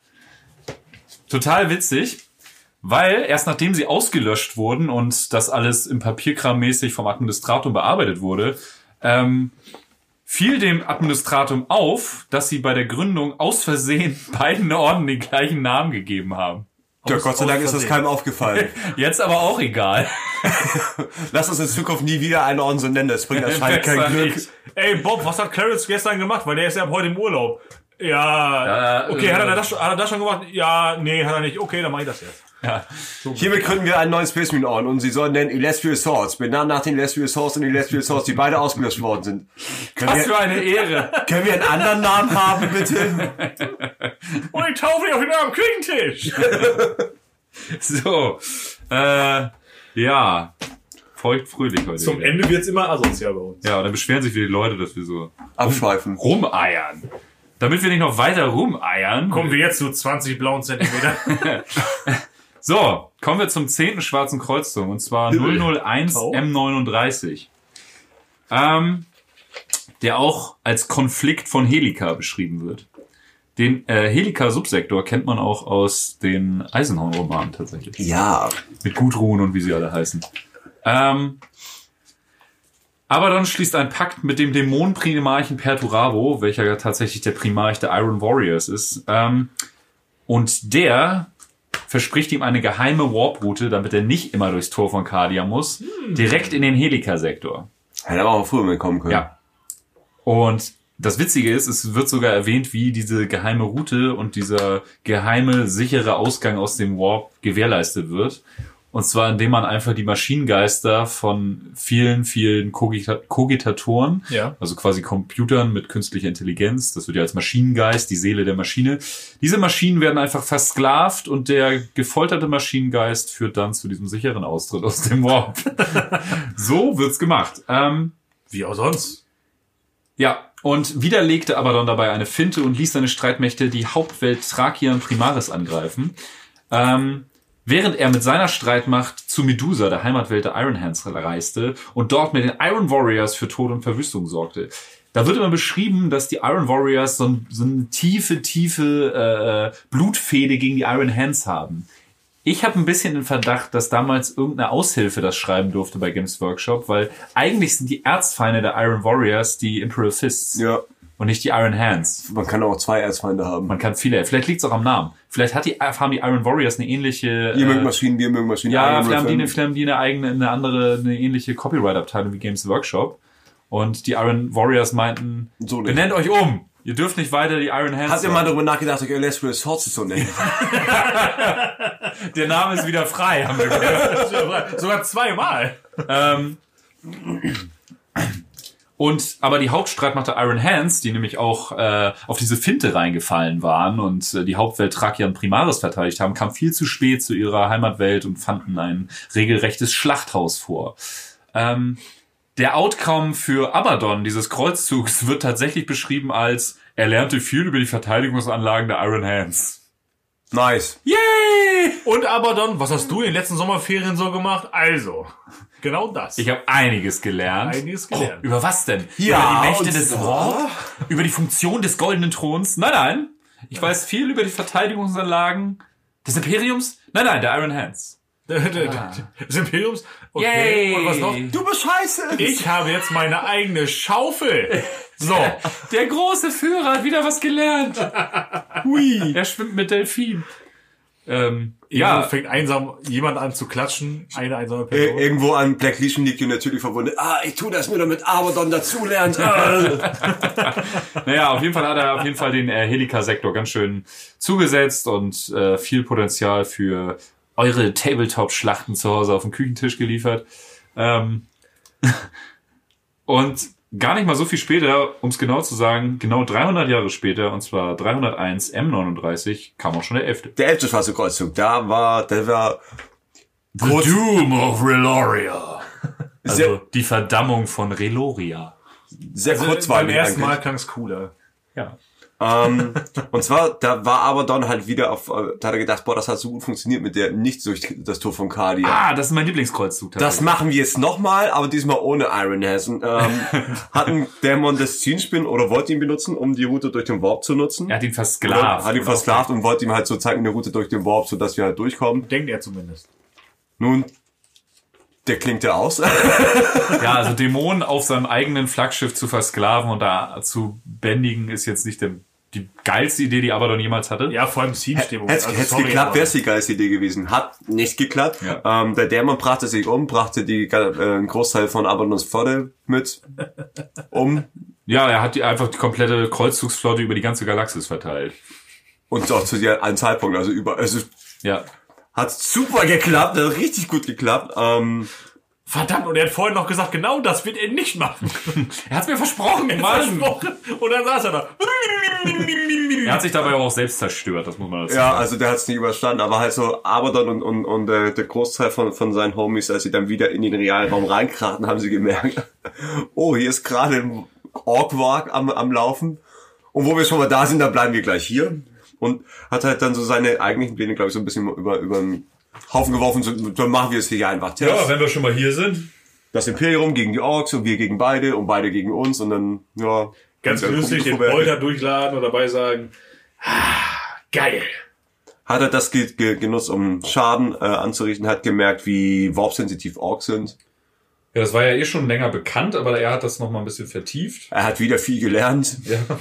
Total witzig, weil erst nachdem sie ausgelöscht wurden und das alles im Papierkram mäßig vom Administratum bearbeitet wurde, ähm, fiel dem Administratum auf, dass sie bei der Gründung aus Versehen beiden Orden den gleichen Namen gegeben haben. Ja, Gott sei Dank ist das keinem aufgefallen. Jetzt aber auch egal. Lass uns in Zukunft nie wieder einen Orden so nennen. Das bringt anscheinend kein Glück. nicht. Ey, Bob, was hat Clarence gestern gemacht? Weil der ist ja ab heute im Urlaub. Ja, Ja, okay, äh, hat, er das, schon- hat er das schon gemacht? Ja, nee, hat er nicht. Okay, dann mach ich das jetzt. Ja. Hiermit gründen wir einen neuen Space Marine Orden und sie sollen nennen Illustrial Swords, benannt nach den Illustrial Swords und Illustrial Swords, die beide ausgelöscht worden sind. Können Was für wir, eine Ehre. können wir einen anderen Namen haben, bitte? Und ich taufe dich auf den Arm Küchentisch. So. Äh, ja. Feucht fröhlich heute. Zum wieder. Ende wird's immer asozial bei uns. Ja, und dann beschweren sich wieder die Leute, dass wir so Abschweifen. rumeiern. Damit wir nicht noch weiter rumeiern. Kommen wir jetzt zu 20 blauen Zentimeter. So, kommen wir zum 10. Schwarzen Kreuzzug und zwar 001 Oh. M39. Ähm, der auch als Konflikt von Helika beschrieben wird. Den äh, Helika-Subsektor kennt man auch aus den Eisenhorn-Romanen tatsächlich. Ja. Mit Gudrun und wie sie alle heißen. Ähm, Abaddon schließt einen Pakt mit dem Dämonenprimarchen Perturabo, welcher ja tatsächlich der Primarch der Iron Warriors ist. Ähm, und der verspricht ihm eine geheime Warp-Route, damit er nicht immer durchs Tor von Cardia muss, direkt in den Helika-Sektor. Hätte aber auch früher mitkommen können. Ja. Und das Witzige ist, es wird sogar erwähnt, wie diese geheime Route und dieser geheime, sichere Ausgang aus dem Warp gewährleistet wird. Und zwar, indem man einfach die Maschinengeister von vielen, vielen Kogita Kogitatoren, Ja. also quasi Computern mit künstlicher Intelligenz, das wird ja als Maschinengeist, die Seele der Maschine. Diese Maschinen werden einfach versklavt und der gefolterte Maschinengeist führt dann zu diesem sicheren Austritt aus dem Warp. so wird's gemacht. Ähm, Wie auch sonst. ja, und wieder legte Abaddon dabei eine Finte und ließ seine Streitmächte die Hauptwelt Thrakian Primaris angreifen. Ähm, während er mit seiner Streitmacht zu Medusa, der Heimatwelt der Iron Hands, reiste und dort mit den Iron Warriors für Tod und Verwüstung sorgte. Da wird immer beschrieben, dass die Iron Warriors so, ein, so eine tiefe, tiefe äh, Blutfehde gegen die Iron Hands haben. Ich habe ein bisschen den Verdacht, dass damals irgendeine Aushilfe das schreiben durfte bei Games Workshop, weil eigentlich sind die Erzfeinde der Iron Warriors die Imperial Fists Ja. Und nicht die Iron Hands. Man kann auch zwei Erzfeinde haben. Man kann viele, vielleicht liegt es auch am Namen. Vielleicht hat die, haben die Iron Warriors eine ähnliche. Ihr mögt äh, Maschinen, wir mögen Maschinen. ja, Iron vielleicht haben, die eine, vielleicht haben die eine eigene, eine andere, eine ähnliche Copyright-Abteilung wie Games Workshop. Und die Iron Warriors meinten, So nicht. benennt euch um. Ihr dürft nicht weiter die Iron Hands Habt ihr mal darüber nachgedacht, euch Illustrial Swords zu nennen? Der Name ist wieder frei, haben wir gehört. Sogar zweimal. Ähm, und aber die Hauptstreitmacht der Iron Hands, die nämlich auch äh, auf diese Finte reingefallen waren und äh, die Hauptwelt Thrakian Primaris verteidigt haben, kam viel zu spät zu ihrer Heimatwelt und fanden ein regelrechtes Schlachthaus vor. Ähm, der Outcome für Abaddon dieses Kreuzzugs wird tatsächlich beschrieben als er lernte viel über die Verteidigungsanlagen der Iron Hands. nice. Yay! Und Abaddon, was hast du in den letzten Sommerferien so gemacht? Also, genau das. Ich habe einiges gelernt. Einiges gelernt. Oh, über was denn? Ja, über die Mächte des Warp? Über die Funktion des goldenen Throns? Nein, nein. Ich weiß viel über die Verteidigungsanlagen des Imperiums? Nein, nein, der Iron Hands. Des Imperiums? Okay. Yay! Und was noch? Du bist scheiße! Ich habe jetzt meine eigene Schaufel. So. Der große Führer hat wieder was gelernt. Hui. Er schwimmt mit Delfin. Ähm, Ja. fängt einsam jemand an zu klatschen. Eine einsame Person. Irgendwo an Black Legion liegt ihr natürlich verwundet. Ah, ich tu das nur, damit Abaddon dazulernt. Naja, auf jeden Fall hat er auf jeden Fall den äh, Helika-Sektor ganz schön zugesetzt und äh, viel Potenzial für eure Tabletop-Schlachten zu Hause auf dem Küchentisch geliefert. Ähm, und gar nicht mal so viel später, um es genau zu sagen, genau 300 Jahre später, und zwar 301 M39, kam auch schon der 11. Der elfte schwarze Kreuzzug, da war, der war The Doom of Reloria. Also sehr, die Verdammung von Reloria. sehr Also, beim kurzweilig ersten Mal eigentlich. klang es cooler. Ja. Ähm, und zwar, da war Abaddon halt wieder auf, äh, da hat er gedacht, boah, das hat so gut funktioniert mit der nicht durch das Tor von Cardia. Ah, das ist mein Lieblingskreuzzug. Das machen wir jetzt nochmal, aber diesmal ohne Iron Hands. Und, Ähm, hatten Dämon das Zielspin oder wollte ihn benutzen, um die Route durch den Warp zu nutzen? Er hat ihn Oder versklavt. Hat ihn versklavt und wollte ihm halt so zeigen, eine Route durch den Warp, sodass wir halt durchkommen. Denkt er zumindest. Nun, der klingt ja aus. Ja, also Dämonen auf seinem eigenen Flaggschiff zu versklaven und da zu bändigen, ist jetzt nicht der, die geilste Idee, die Abaddon jemals hatte. Ja, vor allem Teamstimmung. Hätte Also, es geklappt, wäre es die geilste Idee gewesen. Hat nicht geklappt. Ja. Ähm, der Dämon brachte sich um, brachte die, äh, einen Großteil von Abaddons Flotte mit um. Ja, er hat die, einfach die komplette Kreuzzugsflotte über die ganze Galaxis verteilt. Und auch zu der, einem Zeitpunkt, also über, also Ja. hat super geklappt, hat richtig gut geklappt. Ähm, Verdammt, und er hat vorhin noch gesagt, genau das wird er nicht machen. Er hat's mir versprochen, Versprochen. Und dann saß er da. Er hat sich dabei aber auch selbst zerstört, das muss man dazu ja, sagen. also der hat es nicht überstanden, aber halt so Abaddon und, und, und äh, der Großteil von, von seinen Homies, als sie dann wieder in den realen Raum reinkrachten, haben sie gemerkt, oh, hier ist gerade ein Orkwalk am, am Laufen. Und wo wir schon mal da sind, dann bleiben wir gleich hier. Und hat halt dann so seine eigentlichen Pläne, glaube ich, so ein bisschen über, über den Haufen geworfen. So, dann machen wir es hier einfach. Test. wenn wir schon mal hier sind. das Imperium gegen die Orks und wir gegen beide und beide gegen uns und dann, ja. Ganz lustig, den Bolter durchladen und dabei sagen, ah, geil. Hat er das ge ge genutzt, um Schaden äh, anzurichten, hat gemerkt, wie warpsensitiv Orks sind. Ja, das war ja eh schon länger bekannt, aber er hat das noch mal ein bisschen vertieft. Er hat wieder viel gelernt. Ja.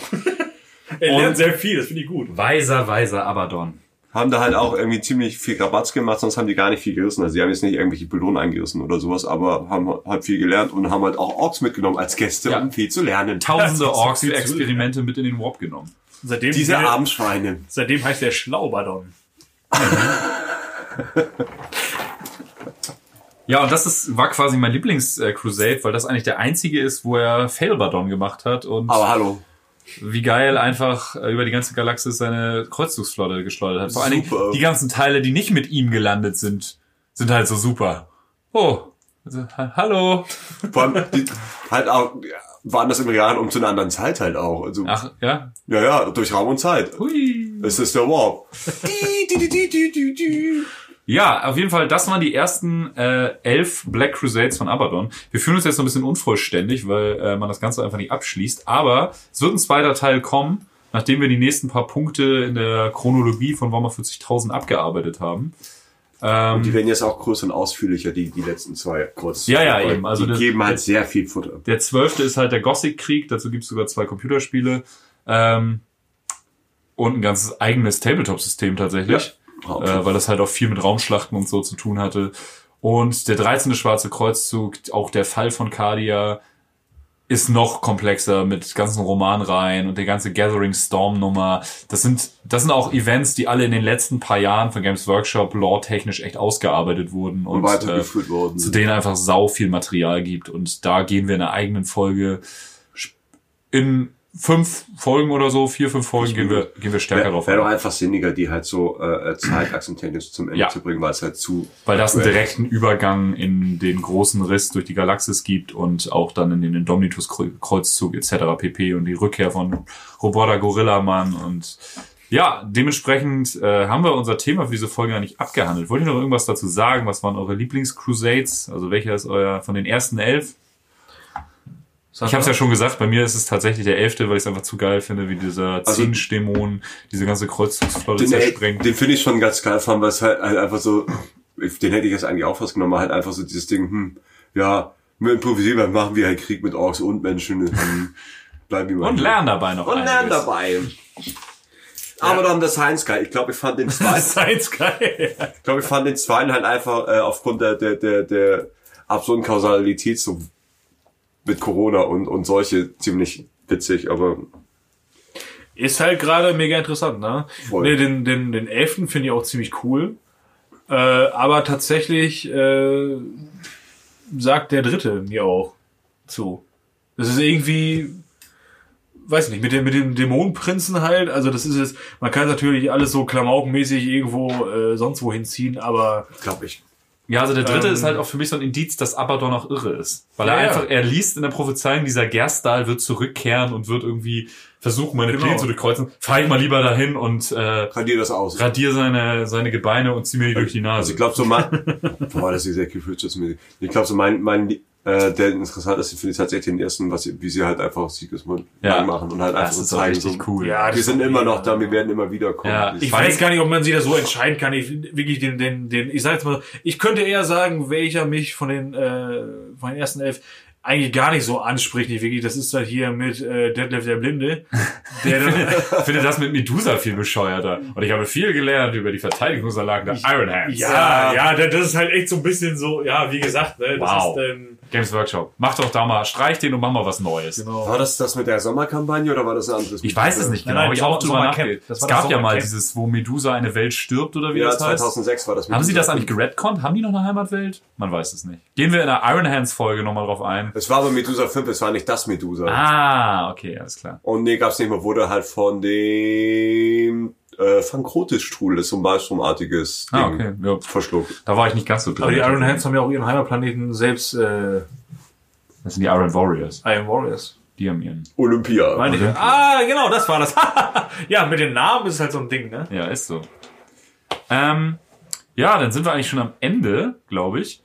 Er Und- lernt sehr viel, das finde ich gut. Weiser, weiser Abaddon. Haben da halt auch irgendwie ziemlich viel Rabatz gemacht, sonst haben die gar nicht viel gerissen. Also die haben jetzt nicht irgendwelche Pylonen eingerissen oder sowas, aber haben halt viel gelernt und haben halt auch Orks mitgenommen als Gäste, Ja. um viel zu lernen. Tausende Orks für Experimente mit in den Warp genommen. Seitdem, Diese armen Schweine. seitdem heißt er Schlaubadon. Ja, und das ist, war quasi mein Lieblings-Crusade, weil das eigentlich der einzige ist, wo er Failbadon gemacht hat und Aber hallo. Wie geil einfach äh, über die ganze Galaxis seine Kreuzzugsflotte geschleudert hat. Vor allen Dingen Super. die ganzen Teile, die nicht mit ihm gelandet sind, sind halt so super. Oh, also, ha hallo. Vor allem, die, halt auch, waren das im Realen um zu einer anderen Zeit halt auch. Also, Ach, ja. ja, ja, durch Raum und Zeit. Hui. Es ist der Warp. Ja, auf jeden Fall, das waren die ersten äh, elf Black Crusades von Abaddon. Wir fühlen uns jetzt so ein bisschen unvollständig, weil äh, man das Ganze einfach nicht abschließt. Aber es wird ein zweiter Teil kommen, nachdem wir die nächsten paar Punkte in der Chronologie von Warhammer 40.000 abgearbeitet haben. Ähm, Die werden jetzt auch größer und ausführlicher, die, die letzten zwei kurz. Ja, ja, eben. Also die das- geben halt sehr viel Futter. Der zwölfte ist halt der Gothic-Krieg, dazu gibt's sogar zwei Computerspiele. Ähm, und ein ganz eigenes Tabletop-System tatsächlich. Ja. Äh, weil das halt auch viel mit Raumschlachten und so zu tun hatte. Und der 13. Schwarze Kreuzzug, auch der Fall von Cardia, ist noch komplexer mit ganzen Romanreihen und der ganze Gathering Storm Nummer. Das sind, das sind auch Events, die alle in den letzten paar Jahren von Games Workshop lore-technisch echt ausgearbeitet wurden Und und, äh, weitergeführt worden. zu denen einfach sau viel Material gibt. Und da gehen wir in einer eigenen Folge in fünf Folgen oder so, vier, fünf Folgen gehen wir, gehen wir stärker Wäre drauf wär doch ein. einfach sinniger, die halt so äh, zeitachsentechnisch zum Ende Ja. zu bringen, weil es halt zu. Weil das einen direkten Übergang in den großen Riss durch die Galaxis gibt und auch dann in den Indomitus-Kreuzzug etc. pp. und die Rückkehr von Roboter Gorilla Mann und ja, dementsprechend äh, haben wir unser Thema für diese Folge gar nicht abgehandelt. Wollt ihr noch irgendwas dazu sagen? Was waren eure Lieblings-Crusades? Also welcher ist euer von den ersten elf? Ich habe es ja schon gesagt, bei mir ist es tatsächlich der elfte, weil ich es einfach zu geil finde, wie dieser Also- Zinsch-Dämon diese ganze Kreuzzugsflotte zersprengt. den finde ich schon ganz geil, allem, weil es halt, halt einfach so, den hätte ich jetzt eigentlich auch fast genommen, halt einfach so dieses Ding, hm, ja, wir improvisieren, dann machen wir halt Krieg mit Orks und Menschen, hm, bleiben wir mal. Und lernen dabei noch Und lernen dabei. Aber dann der Science Guy. Ich glaube, ich fand den zweiten, Science geil. ich glaube, ich fand den zweiten halt einfach äh, aufgrund der, der, der, der absurden Kausalität so mit Corona und, und solche ziemlich witzig, aber Ist halt gerade mega interessant, ne? Voll. Nee, den, den, den elften finde ich auch ziemlich cool. Äh, aber tatsächlich äh, sagt der dritte mir auch zu. Das ist irgendwie, weiß nicht, mit dem, mit dem Dämonenprinzen halt, also das ist jetzt, man kann natürlich alles so klamaukenmäßig irgendwo äh, sonst wo hinziehen, aber glaube ich. Ja, also der dritte Ähm, ist halt auch für mich so ein Indiz, dass Abaddon noch irre ist. Weil er Ja, ja. einfach, er liest in der Prophezeiung, dieser Gerstal wird zurückkehren und wird irgendwie versuchen, meine Genau. Pläne zu durchkreuzen. Fahr ich mal lieber dahin und äh, Radier das aus. radier seine, seine Gebeine und zieh mir die durch die Also Nase. ich glaube so mein, boah, das ist sehr Gefühlsmäßig. Ich glaube so mein, mein, äh, der interessanteste finde ich tatsächlich den ersten, was sie, wie sie halt einfach Siegesmund Ja. machen und halt einfach das so ist zeigen, richtig so, cool. Ja, wir sind ist immer noch da, wir werden immer wieder kommen. Ja, ich weiß gar nicht, ob man sich das so entscheiden kann. Ich wirklich den, den, den, ich sag jetzt mal, ich könnte eher sagen, welcher mich von den, äh, von den ersten elf eigentlich gar nicht so anspricht, nicht wirklich. Das ist halt hier mit äh, Detlef der Blinde, der dann, Ich finde das mit Medusa viel bescheuerter. Und ich habe viel gelernt über die Verteidigungsanlagen der Iron Hands. ja, ja, das ist halt echt so ein bisschen so, ja, wie gesagt, ne, das Wow. ist, ähm, Games Workshop. Mach doch da mal, streich den und mach mal was Neues. Genau. War das das mit der Sommerkampagne oder war das ein anderes? Ich weiß es nicht Nein, genau. nein, ich habe war auch drüber nachgedacht. Es gab ja mal dieses, wo Medusa eine Welt stirbt oder wie Ja, das heißt. 2006 war das. mit Haben sie das eigentlich geredconnt? Haben die noch eine Heimatwelt? Man weiß es nicht. Gehen wir in der Iron Hands Folge nochmal drauf ein. Es war aber Medusa 5, es war nicht das Medusa. Ah, okay, alles klar. Und nee, gab's nicht mehr, wurde halt von dem äh, Fankrotis-Strudel, das ist so ein Maelstromartiges Ding, Ah, okay. Ja, verschluckt. da war ich nicht ganz so drin. Aber die Iron Hands haben ja auch ihren Heimatplaneten selbst äh, Das sind die Iron Warriors. Iron Warriors. Die haben ihren. Olympia. Meine ich. Ah, genau, das war das. ja, mit den Namen ist halt so ein Ding, ne? Ja, ist so. Ähm, ja, dann sind wir eigentlich schon am Ende, glaube ich.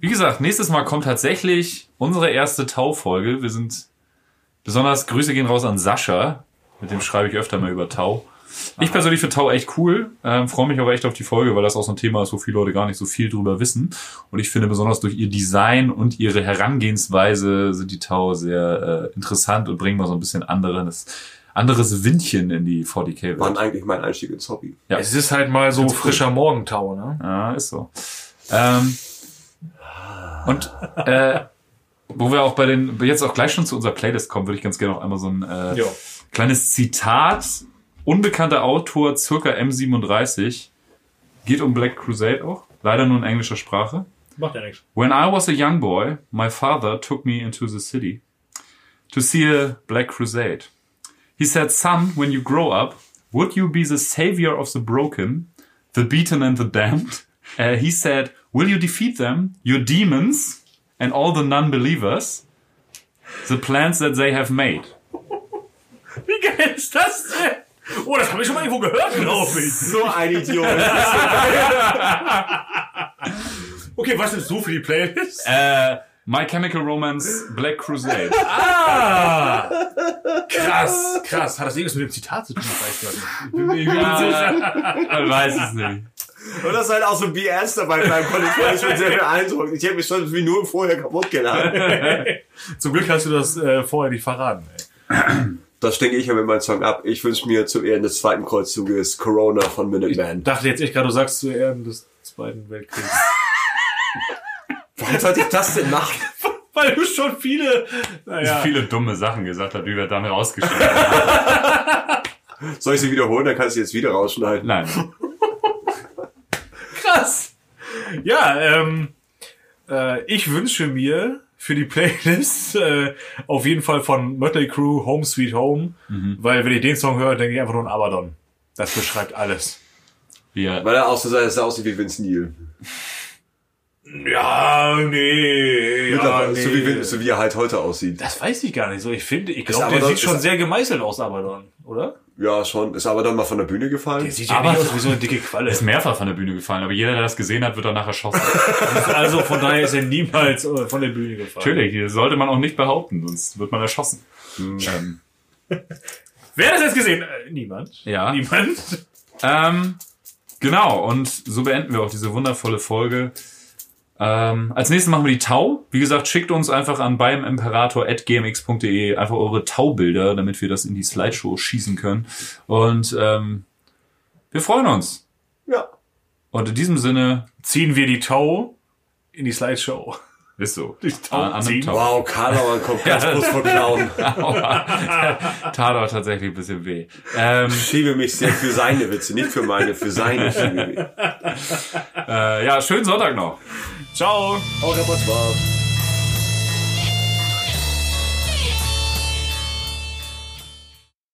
Wie gesagt, nächstes Mal kommt tatsächlich unsere erste Tau-Folge. Wir sind besonders Grüße gehen raus an Sascha. Mit dem schreibe ich öfter mal über Tau. Ich persönlich finde Tau echt cool. Ähm, Freue mich aber echt auf die Folge, weil das auch so ein Thema ist, wo viele Leute gar nicht so viel drüber wissen. Und ich finde besonders durch ihr Design und ihre Herangehensweise sind die Tau sehr äh, interessant und bringen mal so ein bisschen anderes, anderes Windchen in die 40k-Welt. Waren eigentlich mein Einstieg ins Hobby. Ja. Es ist halt mal so Ganz cool. frischer Morgentau, ne? Ja, ist so. Ähm, und äh, wo wir auch bei den, jetzt auch gleich schon zu unserer Playlist kommen, würde ich ganz gerne noch einmal so ein äh, kleines Zitat. Unbekannter Autor, circa M37. Geht um Black Crusade auch. Leider nur in englischer Sprache. Macht ja nichts. When I was a young boy, my father took me into the city to see a Black Crusade. He said, Son, when you grow up, would you be the savior of the broken, the beaten and the damned? Uh, he said, Will you defeat them, your demons, and all the non believers, the plans that they have made? Wie geil ist das denn? Oh, das habe ich schon mal irgendwo gehört, glaube ich. So ein Idiot. Okay, was nimmst du für die Playlist? Uh, My Chemical Romance, Black Crusade. Ah! Krass, krass. Hat das irgendwas mit dem Zitat zu tun? Weiß ich bin mir. Man weiß es nicht. Und das ist halt auch so BS dabei bleiben konnte. Ich war schon sehr beeindruckt. Ich hätte mich schon wie nur vorher kaputt geladen. Zum Glück hast du das äh, vorher nicht verraten. Ey. Das stecke ich ja mit meinem Song ab. Ich wünsche mir zum Ehren des zweiten Kreuzzuges Corona von Minuteman. Dachte jetzt echt gerade, du sagst zu Ehren des Zweiten Weltkriegs. Warum sollte ich das denn machen? Weil du schon viele, naja, Viele dumme Sachen gesagt hat, die wir dann rausgeschnitten haben. Soll ich sie wiederholen? Dann kannst du jetzt wieder rausschneiden. Nein. krass. Ja, ähm, äh, ich wünsche mir für die Playlist äh, auf jeden Fall von Mötley Crew Home Sweet Home, weil wenn ich den Song höre, denke ich einfach nur an Abaddon. Das beschreibt alles. Wir, Weil er auch so aussieht wie Vince Neil. Ja, nee, ja, nee. so, wie, so wie er halt heute aussieht. das weiß ich gar nicht so. Ich finde, ich glaube, der sieht schon sehr gemeißelt aus, Abaddon, oder? Ja, schon. Ist aber dann mal von der Bühne gefallen. Der sieht ja Aber- nicht aus wie so eine dicke Qualle. ist mehrfach von der Bühne gefallen, aber jeder, der das gesehen hat, wird danach erschossen. Also von daher ist er niemals äh, von der Bühne gefallen. Natürlich, das sollte man auch nicht behaupten, sonst wird man erschossen. Ähm, Wer hat das jetzt gesehen? Äh, niemand. Ja. Niemand. ähm, genau, und so beenden wir auch diese wundervolle Folge. Ähm, als nächstes machen wir die Tau. Wie gesagt, schickt uns einfach an beim Imperator.gmx.de einfach eure Taubilder, damit wir das in die Slideshow schießen können. Und ähm, wir freuen uns. Ja. Und in diesem Sinne Ziehen wir die Tau in die Slideshow. Ist so. Die An-. Wow, Karlauer kommt ganz kurz vor Clown. Tat auch tatsächlich ein bisschen weh. Ähm, Schiebe mich sehr für seine Witze, nicht für meine, für seine schiebe mich. äh, ja, schönen Sonntag noch. Ciao. Au revoir.